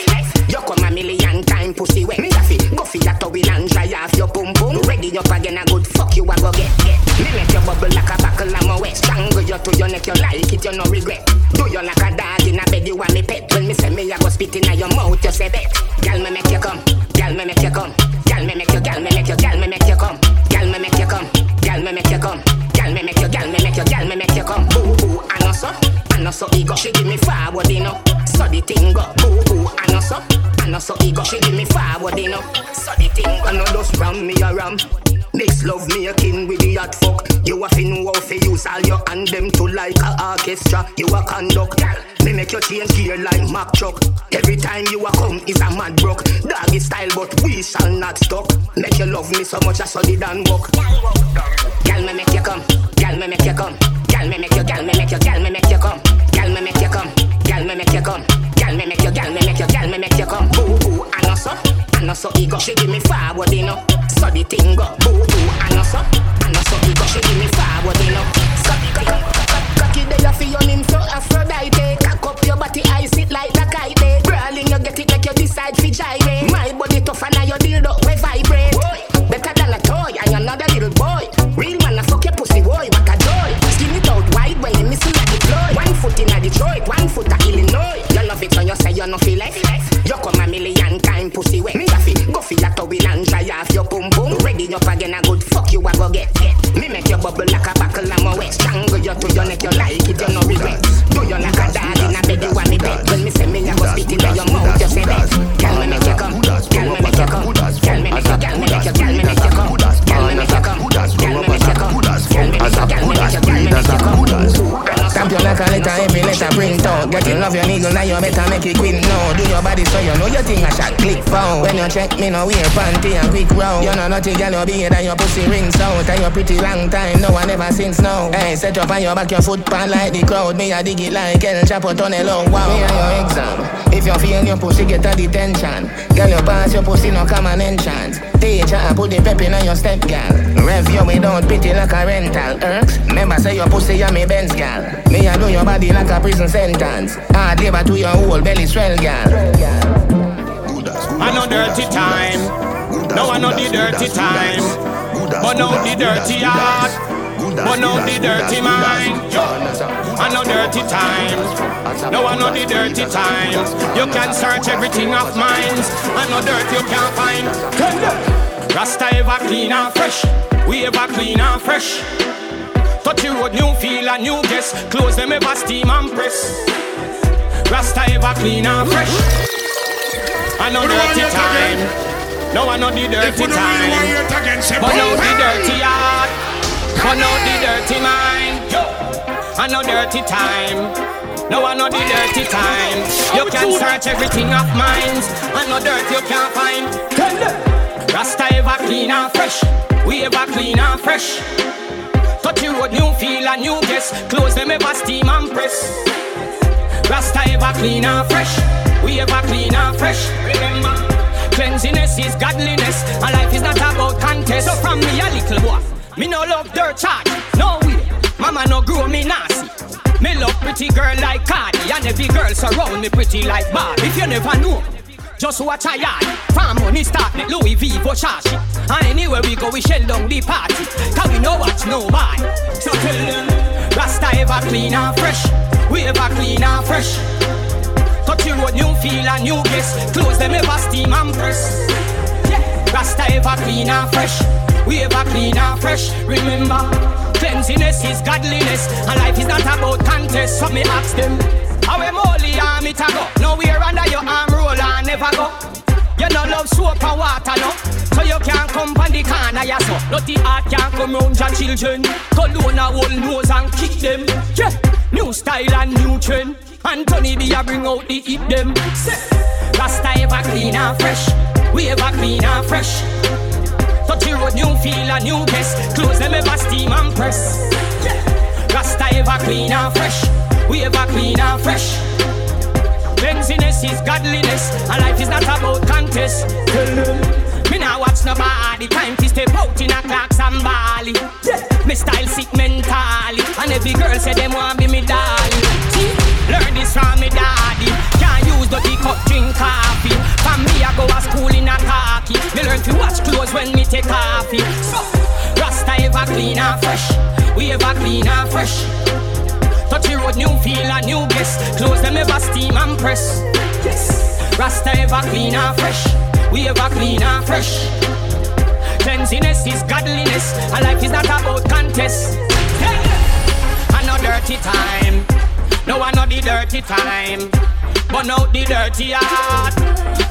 You come a million time pussy wet. Me a fi go fi that towel and dry off your pum pum. Ready up again a good fuck you a go get. Me make you bubble like a buckle I'm a wet. Strangle you to your neck, you like it, you no regret. Do you like a dog in a bed, you want me pet. When me say me a go spit in your mouth, you say bet. Girl me make you come, girl me make you come, girl me make you, girl me make you, girl me make you come, girl me make you come, girl me make you come, girl me make you, girl me make you, girl me make you come. Boo boo, I know so, I know so ego. She give me forward, know. So the thing go boo boo, I know so, I know so ego. She give me forward, know. So the thing go no just ram me a ram. Mix love making with the hot fuck. You a fin how fi use all your hand them to like a orchestra. You a conduct, me make you change gear like Mack truck. Every time you a come is a mad broke. Doggy style, but we shall not stop. Make you love me so much I saw the dan walk. Girl, me make you come. Girl, me make you come. Girl, me make you. Girl, me make you. Girl, me make you come. Girl, me make you come. Girl, me make you come. Girl, me make you. Girl, me make you. Girl, me make you come. Boo boo, I know so. I know so ego. She give me forward, you know. So the thing go. Boo boo, I know so. I know so ego. She give me forward, you know. So the thing. Cocky they a fi on him so Aphrodite. Cock up your body, I sit like the kite. Brawling, you get it, make you decide fi gyrate. My body tough and now your dildo we vibrate. Boy, Better than a toy, I another little boy. Real man, I fuck your pussy boy, back a joy. Skin it out wide when the missile a deploy. One foot in a Detroit, one foot a Illinois. Love it when you say you no feel like You come a million time pussy wet. Me fi go fi that towel and dry off your pum pum. Ready up again a good fuck you a go get. Me make you bubble like a buckle I'm a wet. Strangle you to your neck, you like it, you no regret. Do you like a dog in a bed, you want me bed. When me say me a go spit in your mouth, you say that. Girl me make you come, girl me make you come, girl me make you, girl me make you, girl me make you come, girl me make you come, girl me make you come, girl me make you, girl me make you, girl me make you come. Stamp you like a letter, every letter print out. Get you love your nigga, now you better make it quit now. Do your body so you know your thing a shot click phone. When you check me, no wear panty and quick round. You know nothing, girl, you be here, and your pussy rings out. And you pretty long time, no one ever since now. Hey, set up on your back, your foot pan like the crowd. Me a dig it like El Chapo tunnel, wow. Me and your exam. If you feel your pussy get a detention, girl, you pass your pussy, no common enchant. Teacher, put the pep in your step, girl. Rev you without pity like a rental. Irks, remember say your pussy, you me Benz, girl. Me I do your body like a prison sentence. Hard labor to your whole belly swell, girl. I know dirty time. No, I know the dirty time. But now the dirty heart. But no the dirty mind. I know dirty time. No, I know the dirty time. You can search everything of minds. I know dirt you can't find. Rasta ever clean and fresh. We ever clean and fresh. Touch the road, new feel and new guess. Close them ever steam and press. Rasta ever clean and fresh. I know dirty time. No, I know the dirty time. But now the dirty heart. But now the dirty mind. I know dirty time. No, I know the dirty time. You can search everything of minds. I know dirt you can't find. Rasta ever clean and fresh. We ever clean and fresh. Touch the road, new feel and new guess. Close them ever steam and press. Rasta ever clean and fresh. We ever clean and fresh. Remember, cleanliness is godliness, and life is not about contest. So from me a little boy, me no love dirt charge. No way, mama no grow me nasty. Me love pretty girl like Cardi, and every girl surround me pretty like Barbie. If you never know. Just watch a yard. Farm money start Louis V. Versace. And anywhere we go, we shell down the party. Cause we no watch nobody. So tell them, Rasta ever clean and fresh. We ever clean and fresh. Touch the road, new feel and new guess. Close them ever steam and press. Rasta ever clean and fresh. We ever clean and fresh. Remember, cleanliness is godliness, and life is not about contest. So me ask them, how am only arm it a go? Nowhere under your arm roll and never go. You no love soap and water, no. So you can't come on the corner, yeah, so. Dirty heart can't come round your children. Cologne a hold nose and kick them. Yeah. New style and new trend. Anthony B, I bring out the eat them. Rasta ever clean and fresh. We ever clean and fresh. Touch the road, new feel and new guess. Close them ever steam and press. Rasta ever clean and fresh. We ever clean and fresh. Cleanliness is godliness, and life is not about contest. Me now watch nobody, time to step out in a Clarks and Bally. Me style sick mentally, and every girl say them want be me darling. Learn this from me daddy. Can't use dirty cup, drink coffee. From me I go to school in a khaki. Me learn to watch clothes when me take coffee. So, Rasta ever clean and fresh. We ever clean and fresh. Touch the road, new feel and new guest. Clothes them ever steam and press. Yes. Rasta ever clean and fresh. We ever clean and fresh. Cleanliness is godliness, and life is not about contest. Know dirty time. No, I know the dirty time. Burn out the dirty heart.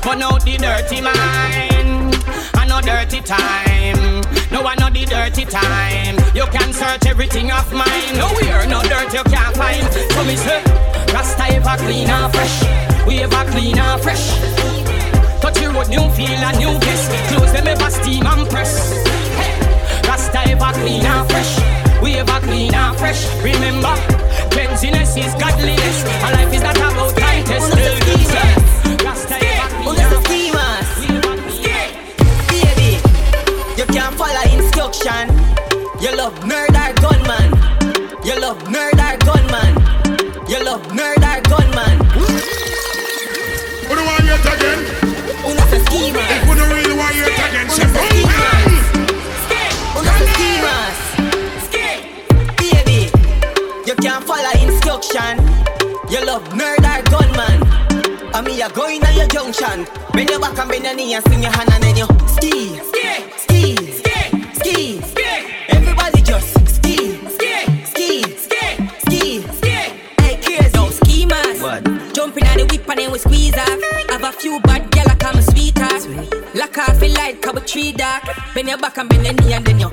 Burn out the dirty mind. Know dirty time. No, I know the dirty time. You can search everything of mine. No, we are no dirt you can't find. So me say, Rasta ever clean and fresh. We ever clean and fresh. Touch the road, new feel and new guess. Close them ever steam and press. Hey. Rasta ever clean and fresh. We ever clean and fresh. Remember, cleanliness is godliness. And life is not about contest. Rasta ever clean and Baby, you can't follow instruction. You love nerd or gunman. You love nerd or gunman. You love nerd or gunman. Who do want yet again? Who not a schemer? If we don't really want yet again, say boom Who not a schemers? Baby, you can't follow instruction. You love nerd or gunman. I mean, you're going on your junction. Bend your back and bend your knee and swing your hand and then you ski, ski, ski, ski, ski, ski. Everybody just ski, ski, ski, ski, ski, ski. Hey, kids, no schemers. What? Jumping on the whip and then we squeeze off. Have a few bad girl like I'm a sweetheart. Lock off the light, cover tree dark. Bend your back and bend your knee and then you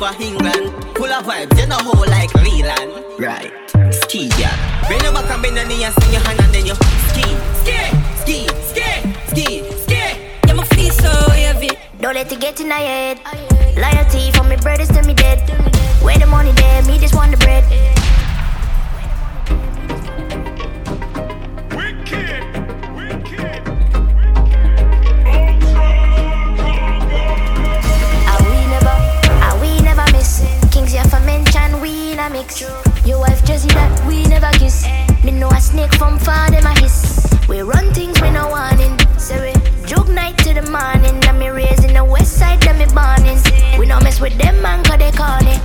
over England Full of vibes, you know how like Leland Right, ski yeah Bend your back and bend your knee and swing your hand and then you ski Ski, ski, ski, ski, ski Yeah, my feet so heavy. Don't let it get in your head. Loyalty from me brothers to me dead. Where the money there, me just want the bread. Your wife Jessie that we never kiss. Me know a snake from far, them a hiss. We run things we no warning. So we joke night to the morning. And me raising the west side, them me borning. We no mess with them man, cause they corny.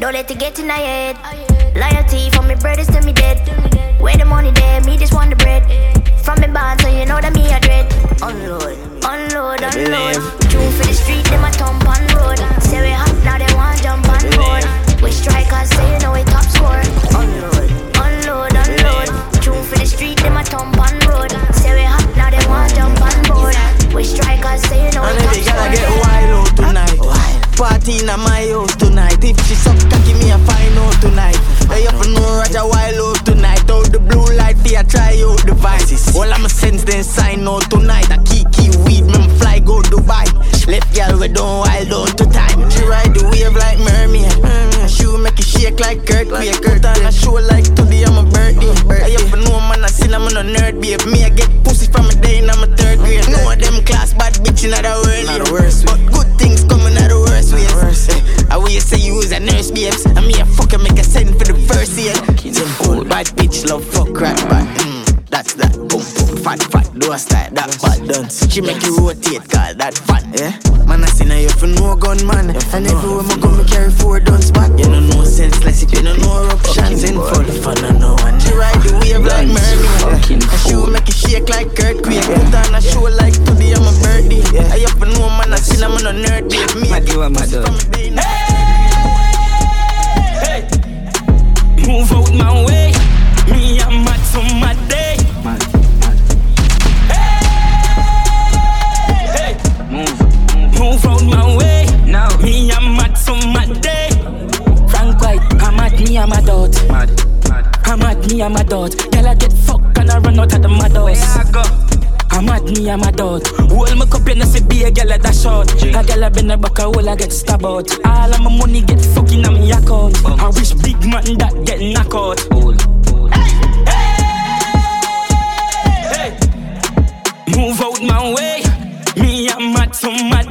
Don't let it get in my head. Loyalty from me brothers to me dead. Where the money there, me just want the bread. From me bond, so you know that me a dread. Unload, unload, unload. June for the street, them a thump on road. Say we hot, now they want jump on board. We strikers, so you know we top score. Unload, unload, unload. June for the street, them a thump on road. Say we hot, now they want jump on board. We strikers, so you know we And top every girl I score. get wild out tonight. Party in my house tonight. If she suck give me a find out tonight. Hey, you know Roger wild out tonight. Out the blue light, for ya try out devices. All I'm a sense then sign out tonight. I key weed, me fly go Dubai. Left girl we don't wild out to time. She ride the wave like mermaid. Mm, make it shake like earthquake. Put on a show like today I'm a birthday. I have no man I seen I'm a nerd babe. Me I get pussy from a day in I'm a third grade. No of them class bad bitch in the world. Not the worst But good things coming out the worst ways. I will you say you was a nurse babes. And me a fucking make a send for the first year. Simple bad bitch love fuck rap bad. Mm, that's that. Boom fat fat. Do a style that bad dance. She make you rotate call that fun. Yeah. Man I seen her you for no gun man. And everywhere me go me carry four guns back. You know no senseless if you don't know eruptions in full fun and no one. She ride the wave like. And she will make it shake like earthquake. Put on a show like today I'm a birthday. I have to know man I seen I'm on a nerd. Me I give her my Move out my way. Me I'm mad to my day. Me, I'm a dot. I'm at me, I'm a dot. Girl, I get fucked and I run out of the mad house. I go? I'm at me, I'm a dot. Hold my cup, you know, see be a girl at that short. A girl I been a buck, a hole, I get stabbed out. All of my money get fucking on me account. I wish big man that get knocked out. Move out my way. Me I'm mad to my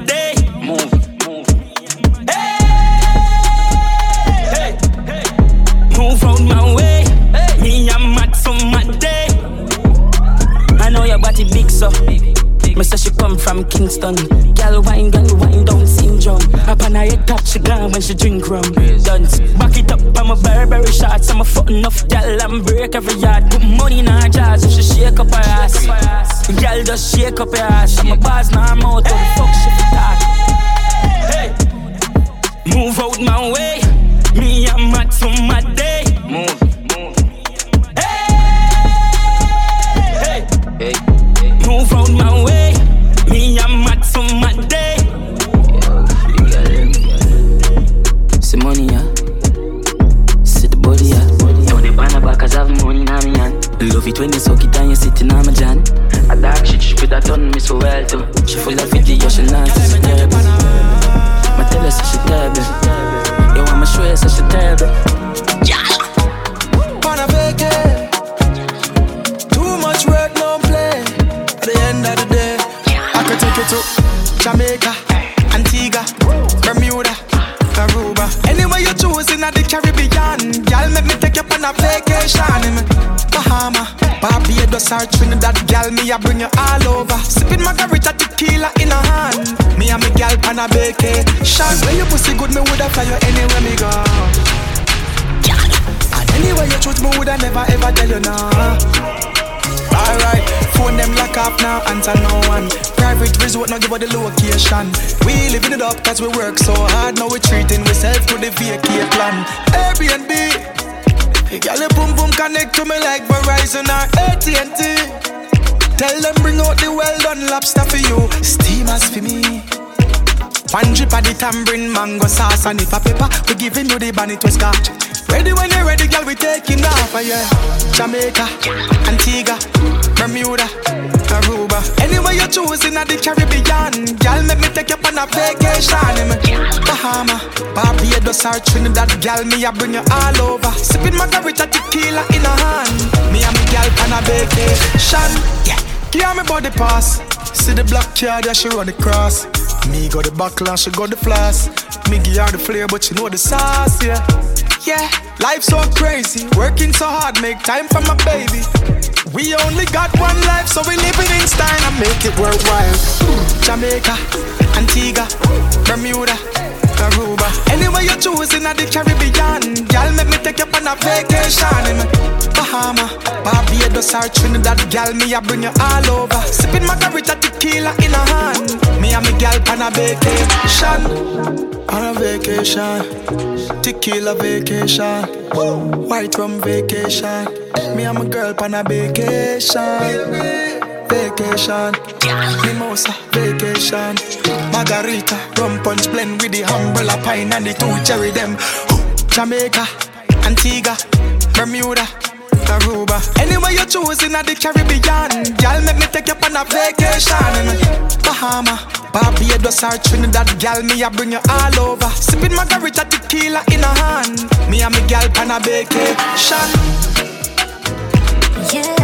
Kingston. Girl wine, girl wine down syndrome. Up on her head top, she gone when she drink rum. Dance, back it up, I'm a Burberry shots. I'm a foot enough, girl, I'm break every yard. Put money in her jaws, if she shake up her ass. Girl, just shake up your ass. I'm a boss, now I'm out, how the fuck she talk? Move out my way. Me I'm to my day. Move, shit, she put that on me so well too. She full of video, she terrible. Tell her, so she terrible. Want me show you, so she terrible. Vacate. Too much work, no play. At the end of the day, I could take you to Jamaica, Antigua, Bermuda, Aruba. Anywhere you choose in the Caribbean, girl, make me take you on a vacation. Bahama, Barbados or Trinidad, girl, me I bring you. Sipping margarita, tequila in a hand. Me and me girl on a vacation. When you pussy good, me woulda fly you anywhere me go. And anywhere you choose, me woulda never ever tell you no. Alright, phone them lock off now, answer no one. Private resort, now give her the location. We living it up cause we work so hard, now we treating ourselves to the vacate plan. Airbnb, girl, your boom boom connect to me like Verizon or AT&T. Tell them bring out the well done lobster for you, steamers for me. One drip of the tambourine mango sauce and if a pepper, we giving you the bonnet with scotch. Ready when you're ready, girl, we taking off, yeah. Jamaica, Antigua, Bermuda, Aruba. Anywhere you choose in the Caribbean, girl, make me take you on a vacation. Bahama, Barbados or Trinidad, girl, me I bring you all over. Sipping margarita, tequila in a hand. Me and me girl on a vacation. Yeah, give me body pass. See the black card, yeah, she run across. Me got the buckle and she got the floss. Me give her the flair, but she know the sauce, yeah. Yeah, life so crazy, working so hard, make time for my baby. We only got one life, so we living in style and make it worthwhile. Jamaica, Antigua, Bermuda, Aruba. Anywhere you choose in the Caribbean, girl, make me take you on a vacation in Bahama, Barbados or Trinidad, girl, me I bring you all over. Sipping margarita tequila in a hand, me and me girl on a vacation, on a vacation, tequila vacation, white rum vacation. Me and my girl on a vacation. Vacation, mimosa, vacation, margarita, rum punch blend with the umbrella pine and the two cherry them. Jamaica, Antigua, Bermuda, Aruba. Anywhere you choose in the Caribbean, girl, make me take you on a vacation. Bahama, Barbados or Trinidad, girl, me I bring you all over. Sipping margarita tequila in a hand, me and me girl on a vacation. Yeah,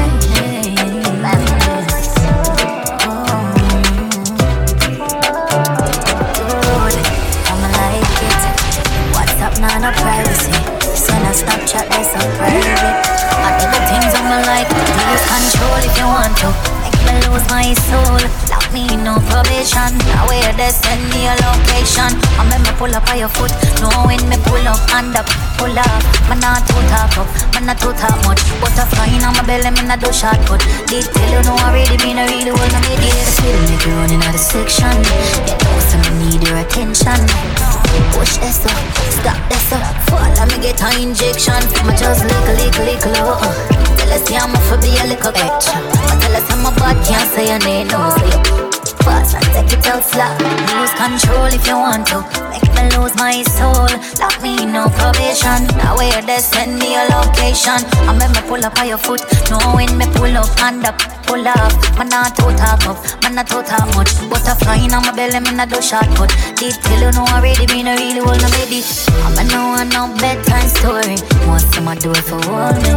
no privacy. Send a Snapchat, that's so private. I do the things I'ma like. Lose control if you want to. Make me lose my soul. Lock me in no probation. Now where they send me a location. I make me pull up on your foot. Know when me pull up, hand up, pull up. Man not too talk up, man not too talk much. Butterfly in my belly, me not do shot put. Detail you know already, me no really hold my media. The speed make you running out of section. Get to me, need your attention. Push this up, stop this up. Follow me get an injection. Me just lick, lick, lick low. Uh. Tell us yeah, I'm for be a little extra. I tell us I'm a bad, can't say your name, no say fast and take it out slow. Lose control if you want to. Make me lose my soul. Lock me in no probation. Now where they send me a location. I make me pull up on your foot. Knowing me pull up, hand up, pull up. Man not too talk up, man not too talk much. Butterfly in my belly, me not do shot put. Detail you know already, me no really hold no baby. I'm a no one no bedtime story. Most of my do it for me.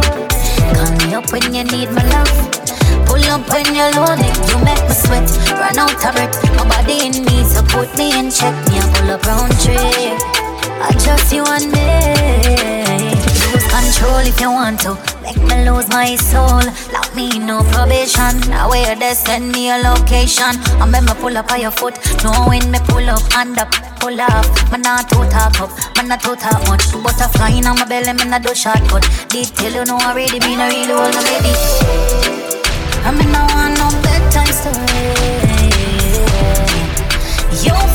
Call me up when you need my love. Up when you're lonely. you make me sweat. Run out of breath, my body in need, so put me in check. Me a pull up round tree. I just you and me. Lose control if you want to. Make me lose my soul. Lock me in no probation. Now where they send me a location. I make me pull up on your foot. Knowing me pull up, hand up, pull off. Man not too talk up, man not too talk much. Butterfly in my belly, me not do shot put. Detail you know already, me no really hold no baby. I mean, no want no bedtime story. Your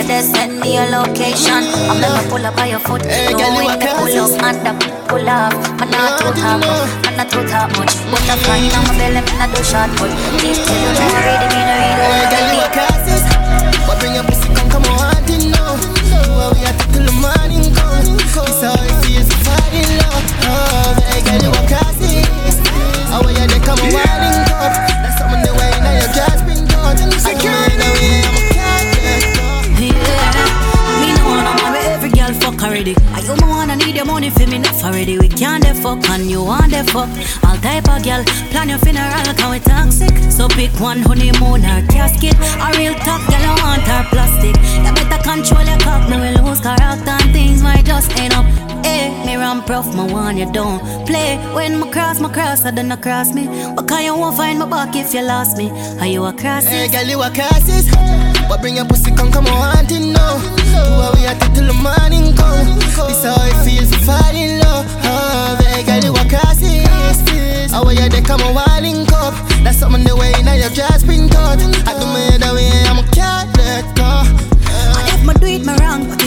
Where they send me a location, I'm gonna pull up by your foot. Knowing me pull up, hand up, pull off. Man not too talk, man not too talk much. Butterfly in my belly, me not do shot put. Deep till you already, me no real Hey, girl, you a your money for me enough already. We can't the fuck and you want the fuck. All type of girl plan your funeral can we toxic. So pick one honeymoon or casket. A real top girl I want her plastic. You better control your cock, me will lose character and things might just end up. Eh, me run prof, my one you don't play. When my cross, my cross, I don't cross me. What can you won't find my back if you lost me? Are you a cross? Hey, girl, you a crisis. But bring your pussy, come, come on, wanting now. Do what we to till the morning come. This how it feels to fall in love. Oh, hey, girl, you a crisis. How are you there, come on, wanting up. That's something the way now you've just been taught. I do me the way I'm a cat, let go. And if me do it. But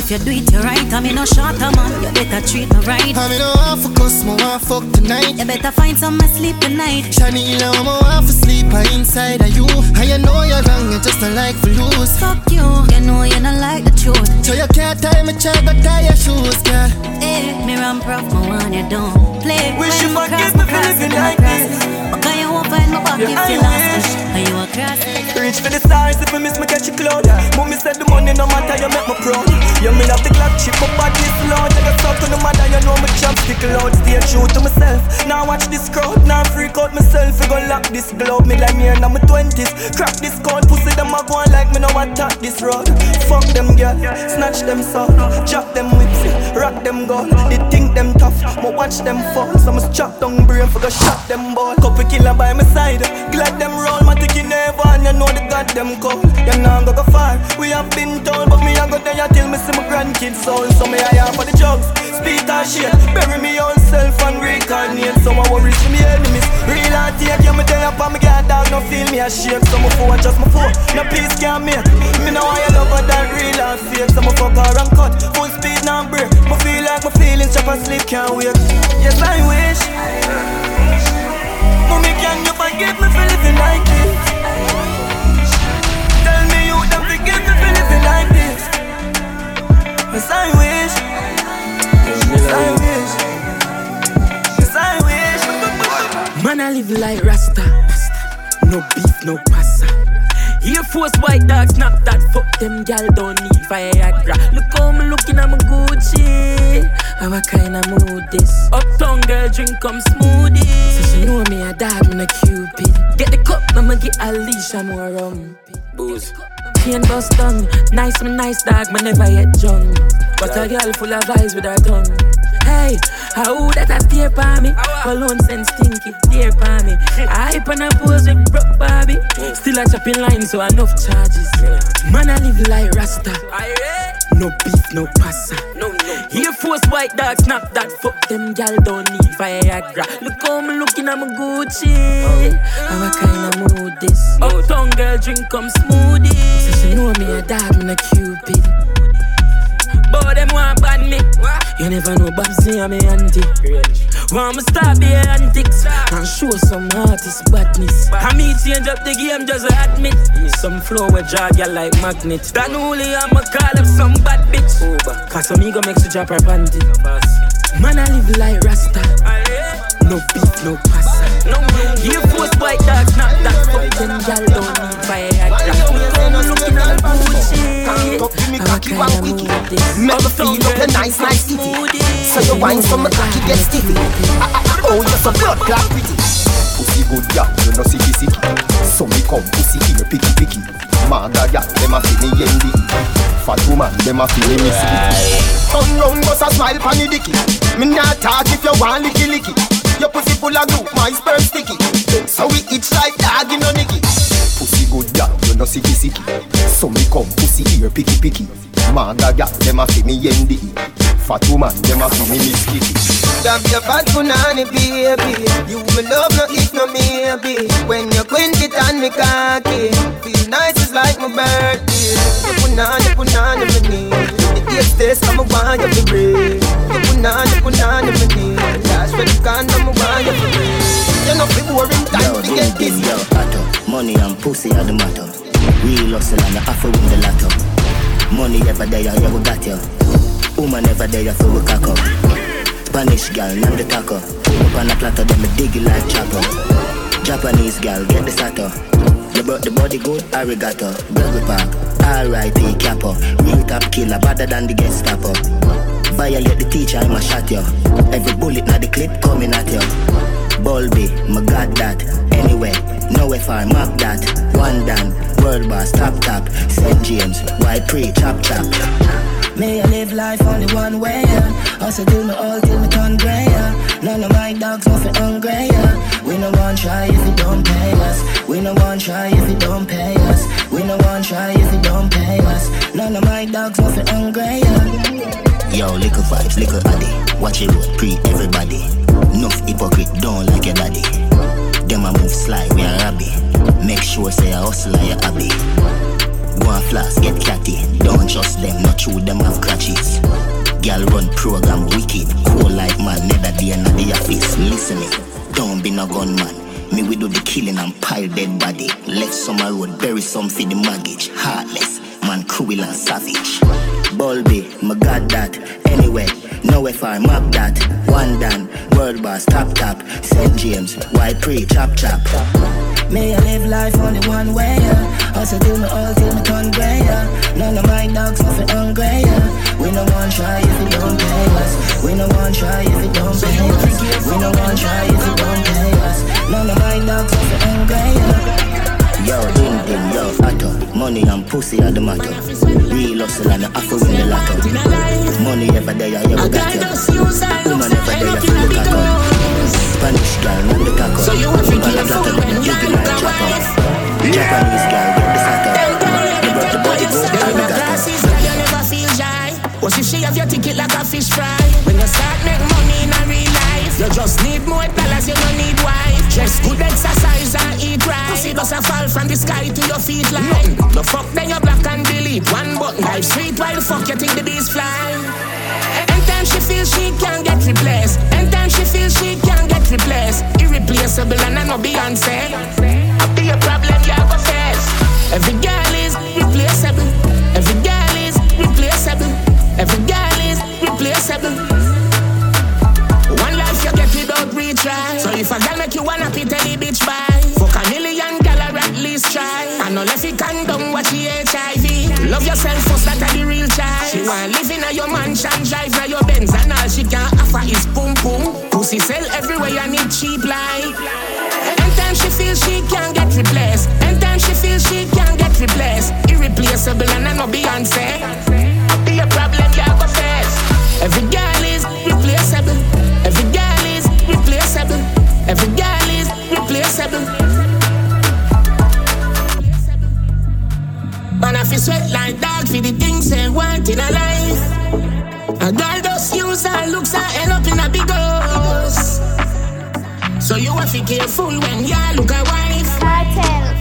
if you do it you right. I mean no shorter man, you better treat me right. I mean no want for cuss, me want fuck tonight. You better find some sleep tonight. Shiny, you know me want for sleep I inside of you. And you know you're wrong, you just don't like for lose. Fuck you, you know you not like the truth. So you can't tie me check, but tie your shoes, girl. Hey, me run prof, me want you don't play. Wish you forgive me for living like this. Because you won't find my back Yeah, if you lost. Are you a cross? Reach for the stars if I miss me catch you cloud. Mommy said the money no matter you make me proud. You me love the clock chip, my body is loud. Take a stop to the matter, you know me champ stick loud. Stay true to myself. Now watch this crowd, now freak out myself. We gon' lock this globe, me like me in my twenties. Crack this code, pussy them a go like me no attack this road. Fuck them girl, snatch them soul, drop them whips, rock them gold. They think them tough, but watch them fall. Some strap down brain for go shot them ball. Couple killer by my side, glad them roll. My ticket never, and you know the goddamn call. You know go go far. We have been told, but me I go there till me see my grandkids soul. So me I have for the drugs, speed and shit. Bury me own self and reincarnate. So I worry to me enemies. Real and take you me there up and me get dog no feel me a shake. So my foe just my foe, no peace can make. Me know I love her than real and fake. So my fuck her and cut, full speed now break. Me feel like my feelings chop and sleep can't wait. Yes I wish. Mommy, can you forgive me for living like this? Yes, I wish. Yes, I wish. Yes, I wish. Man, I live like Rasta. No beef, no pasta. Air Force white dog, snap that. Fuck them gal, don't need Viagra. Look how me looking at my Gucci. How I kinda mood this. Uptown girl drink come smoothie. So she know me a dog, me a cupid. Get the cup, I'ma get a leash, I'm more rum. Booze. Chain bust down, nice me nice dog, me never yet drunk. But a girl full of eyes with her tongue. Hey, how that a stare for me? Cologne sense stinky, dear for me. I hype I pose with broke Barbie. Still a chopping line, so enough charges. Man, I live like Rasta. No beef, no pasta. No, no. Air Force white dog, snap that. Fuck them gal, don't need Viagra. Look how me looking at my Gucci. How I kinda mood this. Uptown girl drink come smoothie. So she know me a dog, me a cupid. But them want ban me. You never know Babsy and me auntie. Want me start the antics and show some artist badness. I me change up the game just admit. Some flow with drag ya like magnet. That only I'ma call up some bad bitch. Cause some ego makes you drop her panty. Man, I live like Rasta. No beef, no pasta. No, Air Force white dog, not that fucking gal don't need Viagra. I'm looking at the Gucci. How can I move this? Make me feel up the nice, nice city. So you wine so my cocky get stiffy. Ah, Oh, you're so blood clot pretty. Pussy good yeah, you know sicky sicky. So me come pussy here picky picky. Mother yeah, them a fi me yendi. Fat woman, them a fi me missy. Turn round, bust a smile pon the dicky. Me not talk if you want licky licky. Your pussy full of glue, my sperm sticky. So we itch like dog in a nicky. Pussy good yeah, you know sicky sicky. So me come pussy here picky picky. Mother yeah, them a fi me yendi. Fat woman, them a fi me miss kitty. Damn your fat punani baby You me love no if no maybe When you quint it on me cocky Feel nice it's like my birthday punani punani me need The taste taste I'm a want you to breathe You punani punani me need Dash for the condom I want you to breathe You know fi boring time to get busy yo, atto. Money and pussy are the matter. Real hustle and the offer win the lotto. Money ever there, yeah, we got you. Woman ever there, so we cock up. Spanish girl, name the taco. Up on a platter, then me dig it like chopper. Japanese girl, get the sato. Brought the body good, arigato. Burger park, R.I.P. capo. Real top killer, better than the Gestapo. Violate the teacher, I'ma shot you. Every bullet na the clip coming at you. Bulby, my got that. Anyway, no FR, map that. One down, world boss, top top. St. James, white pre, chop chop. May I live life only one way, yeah. Hustle do me all till me turn grey, yeah. None of my dogs nothing hungry, yeah. We no one try if you don't pay us. We no one try if you don't pay us. We no one try if you don't pay us. None of my dogs nothing hungry, yeah. Yo, little vibes, little addy. Watch it road, pre everybody. Enough hypocrite, don't like your daddy. Them a move sly, we a rabby. Make sure say I hustle like your happy. Go and flash, get catty. Don't trust them, not true, them have crutches. Girl run program wicked, cool like man, never day in the office. Listen me, don't be no gunman. Me we do the killing and pile dead body. Left summer road, bury some for the mortgage. Heartless, man cruel and savage. Bulby, my god that. Anyway, no if I map that. One done, world boss, top top. St. James, white pre, chop chop. May I live life only one way, yeah. Also till me all till me turn grey, yeah. None of my dogs nothing hungry, yeah. We no one try if you don't pay us. We no one try if you don't pay us. We no one try if you don't pay us. None of my dogs nothing hungry, yeah. Yo, ding ding, yo, fatto. Money and pussy are the matter. Real hustle and I for win the lotto. Money ever there, yeah, we got you. Woman ever there, feel the cock up. Spanish girl, not the cock up. So you want to get a black when you look like chop up. Japanese girl, get the up. You brought the body good, I my got glasses, you. never feel shy. What if she have your ticket like a fish fry? When you start make money in a real life, you just need more dollars, you don't need wife. Dress good, exercise and eat right. Pussy does a fall from the sky to your feet like. No fuck, then you're black and delete. One button, life sweet while the fuck you think the bees fly. Anytime she feels she can't get replaced. Anytime she feels she can't get replaced. Irreplaceable and I know Beyonce. I'll be a problem you go face. Every girl is replaceable. Every girl is replaceable. Every girl is replaceable. Without retry. So if a girl make you wanna pit any bitch buy. Fuck a million gal or at least try. And no left it condom watch the HIV. Love yourself first, that a the real child. She want live in a your mansion, drive na your Benz, and all she can offer is boom boom. Pussy sell everywhere, you need cheap like. Anytime she feels she can't get replaced. And Anytime she feels she can't get replaced. Irreplaceable and I know Beyonce. I be a problem you Man, I feel sweat like dog for the things they want in a life. A girl just use her looks and end up in a big house. So you have to be careful when you look a wife. Cartel,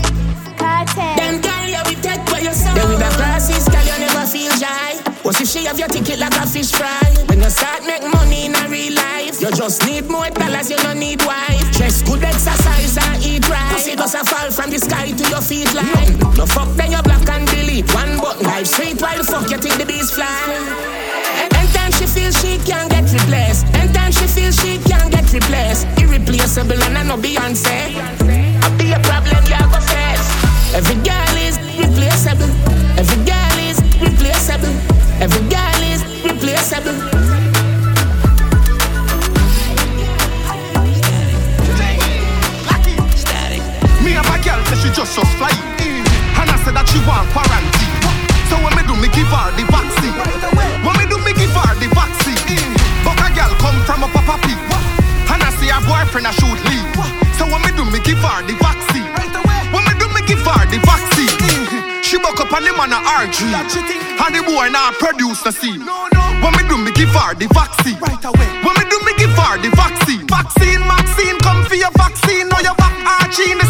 cartel. Them girl you will take for yourself. Then with the glasses, girl you never feel shy. If she have your ticket like a fish fry? When you start make money in a real life, you just need more dollars, you don't need wife. Dress good, exercise and eat right. Pussy does a fall from the sky to your feet like. No fuck then you black and delete. One button, life sweet while the fuck you think the bees fly. Anytime she feels she can't get replaced. Anytime she feels she can't get replaced. Irreplaceable and I know Beyonce. I be a problem you go face. Every girl is replaceable. Every girl replaceable. Every girl is replaceable. Me and my girl say she just just fly. And I said that she want quarantine. So when me do me give her the vaccine. When me do me give her the vaccine. But a girl come from a papa pig. And I see her boyfriend a shoot leave. So when me do me give her the vaccine. When me do me give her the vaccine. She buck up on him on a RG. And the boy now produce the scene. When me do me give her the vaccine. When me do me give her the vaccine. Vaccine, vaccine, come for your vaccine. Now your back arching, the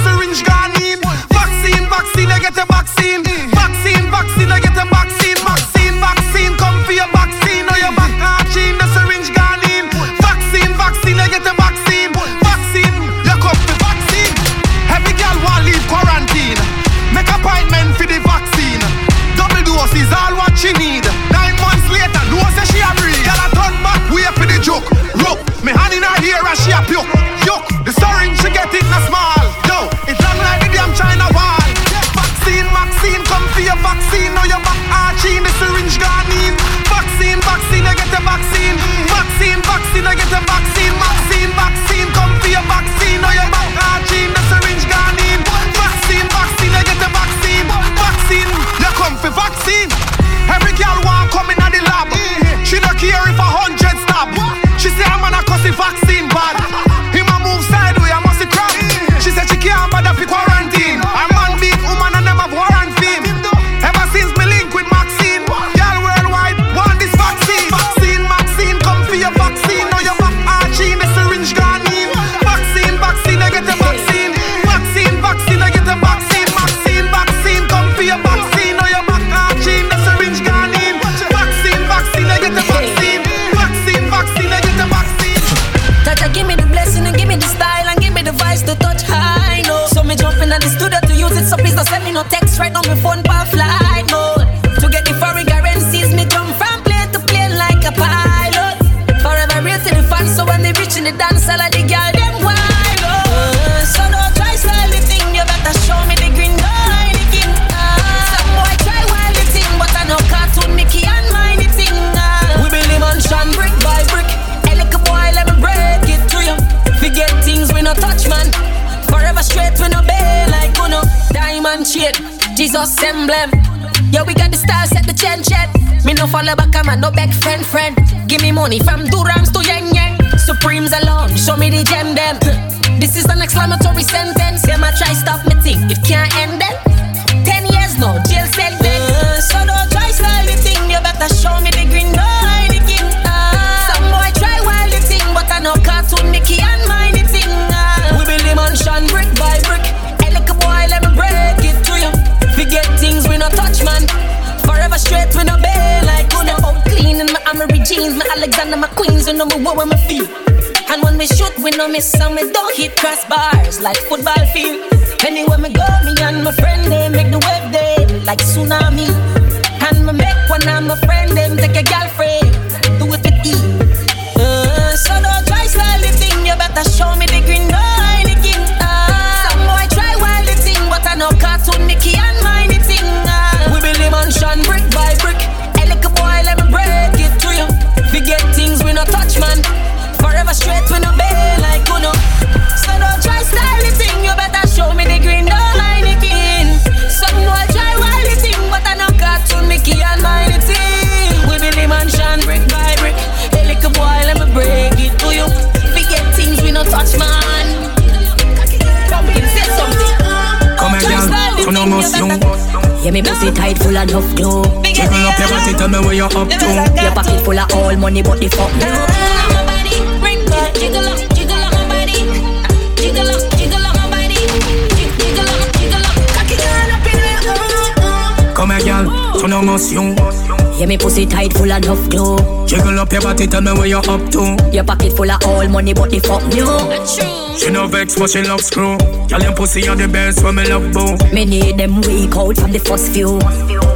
money, but the fuck new. She no vex, but she love screw. Girl, your pussy are the best when me love boo. Me need them weak out from the first few.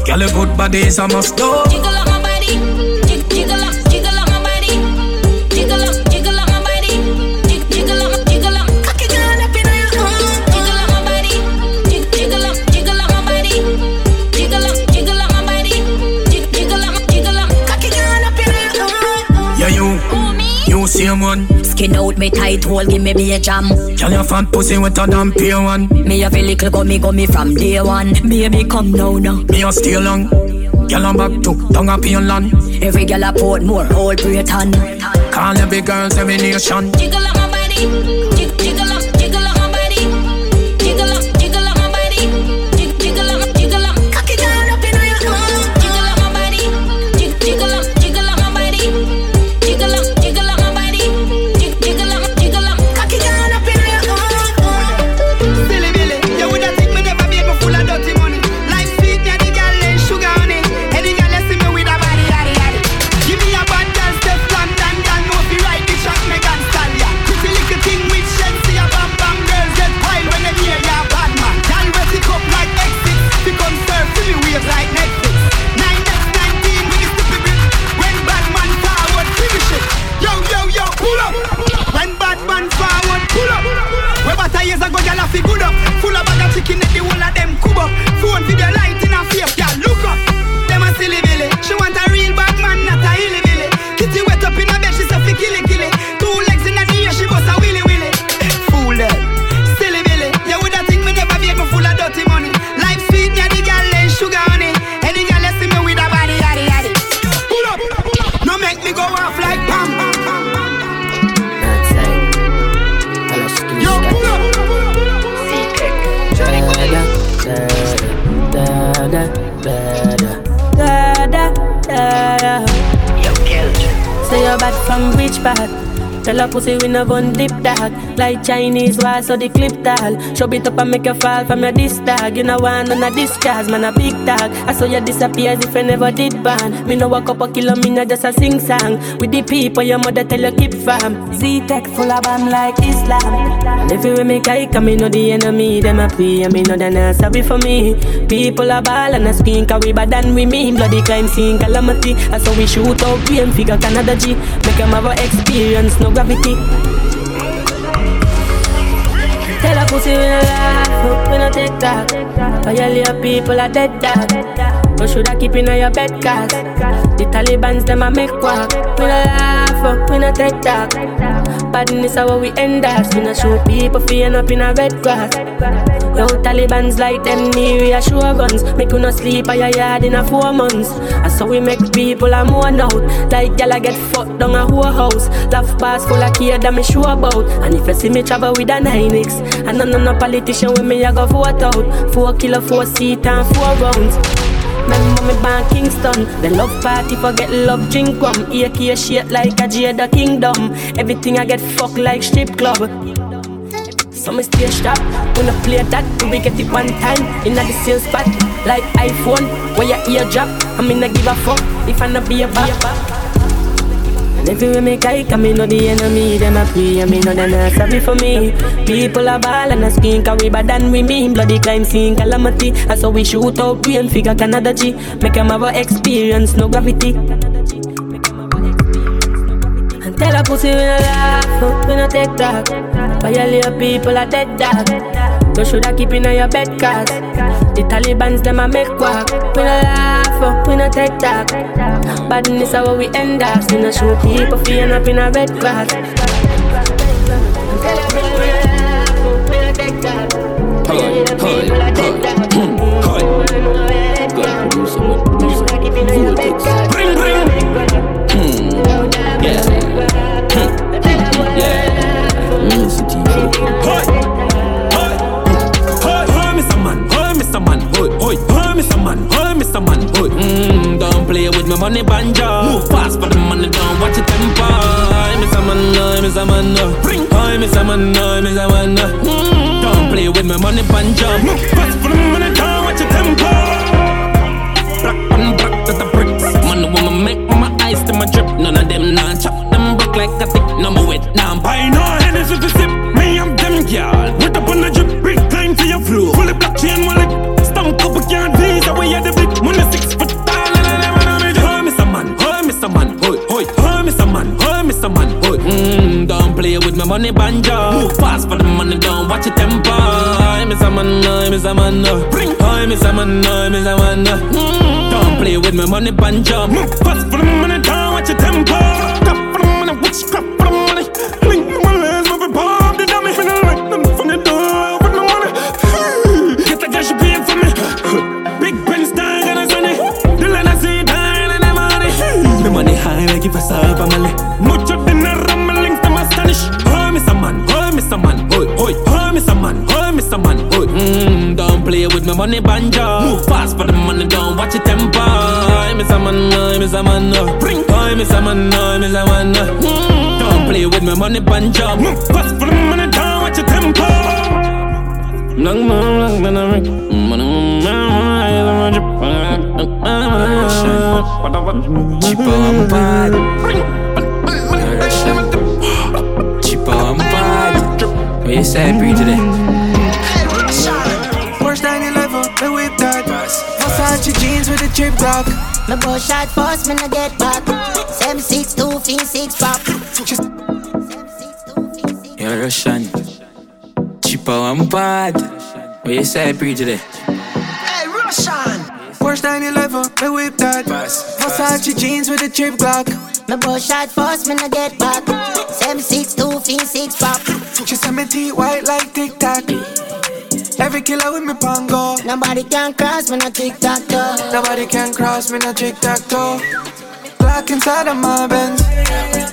Girl, your good body is a must do. Skin out me tight hole, give me be a jam. Tell your fat pussy with a damn peer one. Me a feel little gummy gummy from day one. Baby, come now now. Me a stay long. Girl, I'm back to tongue up in land. Every girl I port more, old Britain. Call every girl, every nation. Jiggle up my body. Tell her pussy we no gon' dip dog. Like Chinese wall, so the clip tall. Show it up and make you fall from your disc. You know one on a disc cars, man a big tag I saw you disappear as if I never did ban. Me no walk up a kilo, me no just a sing song. With the people your mother tell you keep fam Z-Tech full of bomb like Islam. And if you with me kike, I me know the enemy, them a pay, and me know they not sorry for me. People a ball and a skin, cause we bad than we mean. Bloody crime scene calamity, that's how we shoot out we and figure Canada G. Make them have a experience, no gravity. Tell a pussy we no laugh, we no take that. Cause your little people are dead dog. Shoulda keep in your bed cause the Taliban's them a make quack. We no laugh, we no take talk. Badness how we end us. We no show people feeling up in a red grass. Yo, Taliban's like them a show guns. Make you no sleep at your yard in a four months. That's how we make people a mourn out. Like gyal get fucked down a whole house. Laugh bars full of kid that me sure about. And if you see me travel with a 9X, and none of no politician with me, I go vote out. Four kilo, four seat and four rounds. Me born Kingston. The love party forget love drink rum. AK shit like a Jada Kingdom. Everything I get fucked like strip club. So me stay sharp When I play that, do we get it one time. In the same spot, like iPhone Where your ear drop, I mean I give a fuck If I not be a bop and everywhere me guy come, me know the enemy, them a pray, and me know they not sorry for me. People are ball and a screen, cause we bad than we mean. Bloody crime scene, calamity. And so we shoot out brain, figure Canada G. Make them have a experience, no gravity. Tell a pussy we no laugh, we no take talk. Violate people are dead dog. You shoulda keep in your bed cause the Taliban's them a make quack. We no laugh, we no take talk. Badness how we end up. We no show people feeling up in a red grass. And tell a Hoi, Mr. Man. Hoi, Mr. Man. Hoi. Mm, don't play with my money banja. Move fast for the money, don't watch your temper. Hoi, Mr. Man. Hoi, Mr. Man. uh. Bring. Hoi, Mr. Man. Hoi, Mr. Man. uh. Mm, don't play with my money banja. Move fast for the money, don't watch your temper. Black and black to the bricks. Man, the woman make my eyes to my drip. None of them nah chop them back like a tick. No more wet now. Buy no Hennessy to sip. Hey, Mr. Man. uh. Bring. Hey, Mr. Man. Hey, Mr. Man. uh. Mm, don't play with my money banja. Move fast for the money. Don't watch your temper. Crap for the money. Witchcraft for the money. Link my legs. Move it. Pop the dummy. Finna light them from the door with my money. Get the cash you pay for me. Big Benz style and a sunny. The land I see down and the money. The money high like if I saw a family. Mucho dinner rumbling to my Spanish. Hoy, Mr. Man, hoy, Mr. Man, hoy, hoy, hoy, Mr. Man, hoy, Mr. Man, hoy. Mm, play with my money banja. Move fast for the money, don't watch your temper. Hoy, Mr. Man, hoy, Mr. Man, uh. bring. Hoy, Mr. Man, hoy, Mr. Man, uh. mm, don't play with my money banja. Move fast for the money, don't watch your temper. Long man, long man, I'm Tipo amparo Tipo amparo Esse é breed today Versace jeans with a trip block. Me push shot first, me no get back. Seven six two, fin six pop. You're Russian Tipo amparo Esse é breed today Hey, Russian Porsche 911, me whip that. Versace jeans with a trip block. Me push shot first, me no get back. Seven six two, fin six pop. She said me teeth white like Tic Tac Every killer with me pango. Nobody can cross me no tic tac toe. Nobody can cross me no tic tac toe. Black inside of my Benz.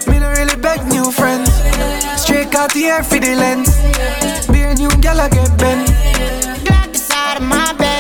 Me no really beg new friends. Straight out the air for the lens. Be a new gal I get bent. Black inside of my Benz.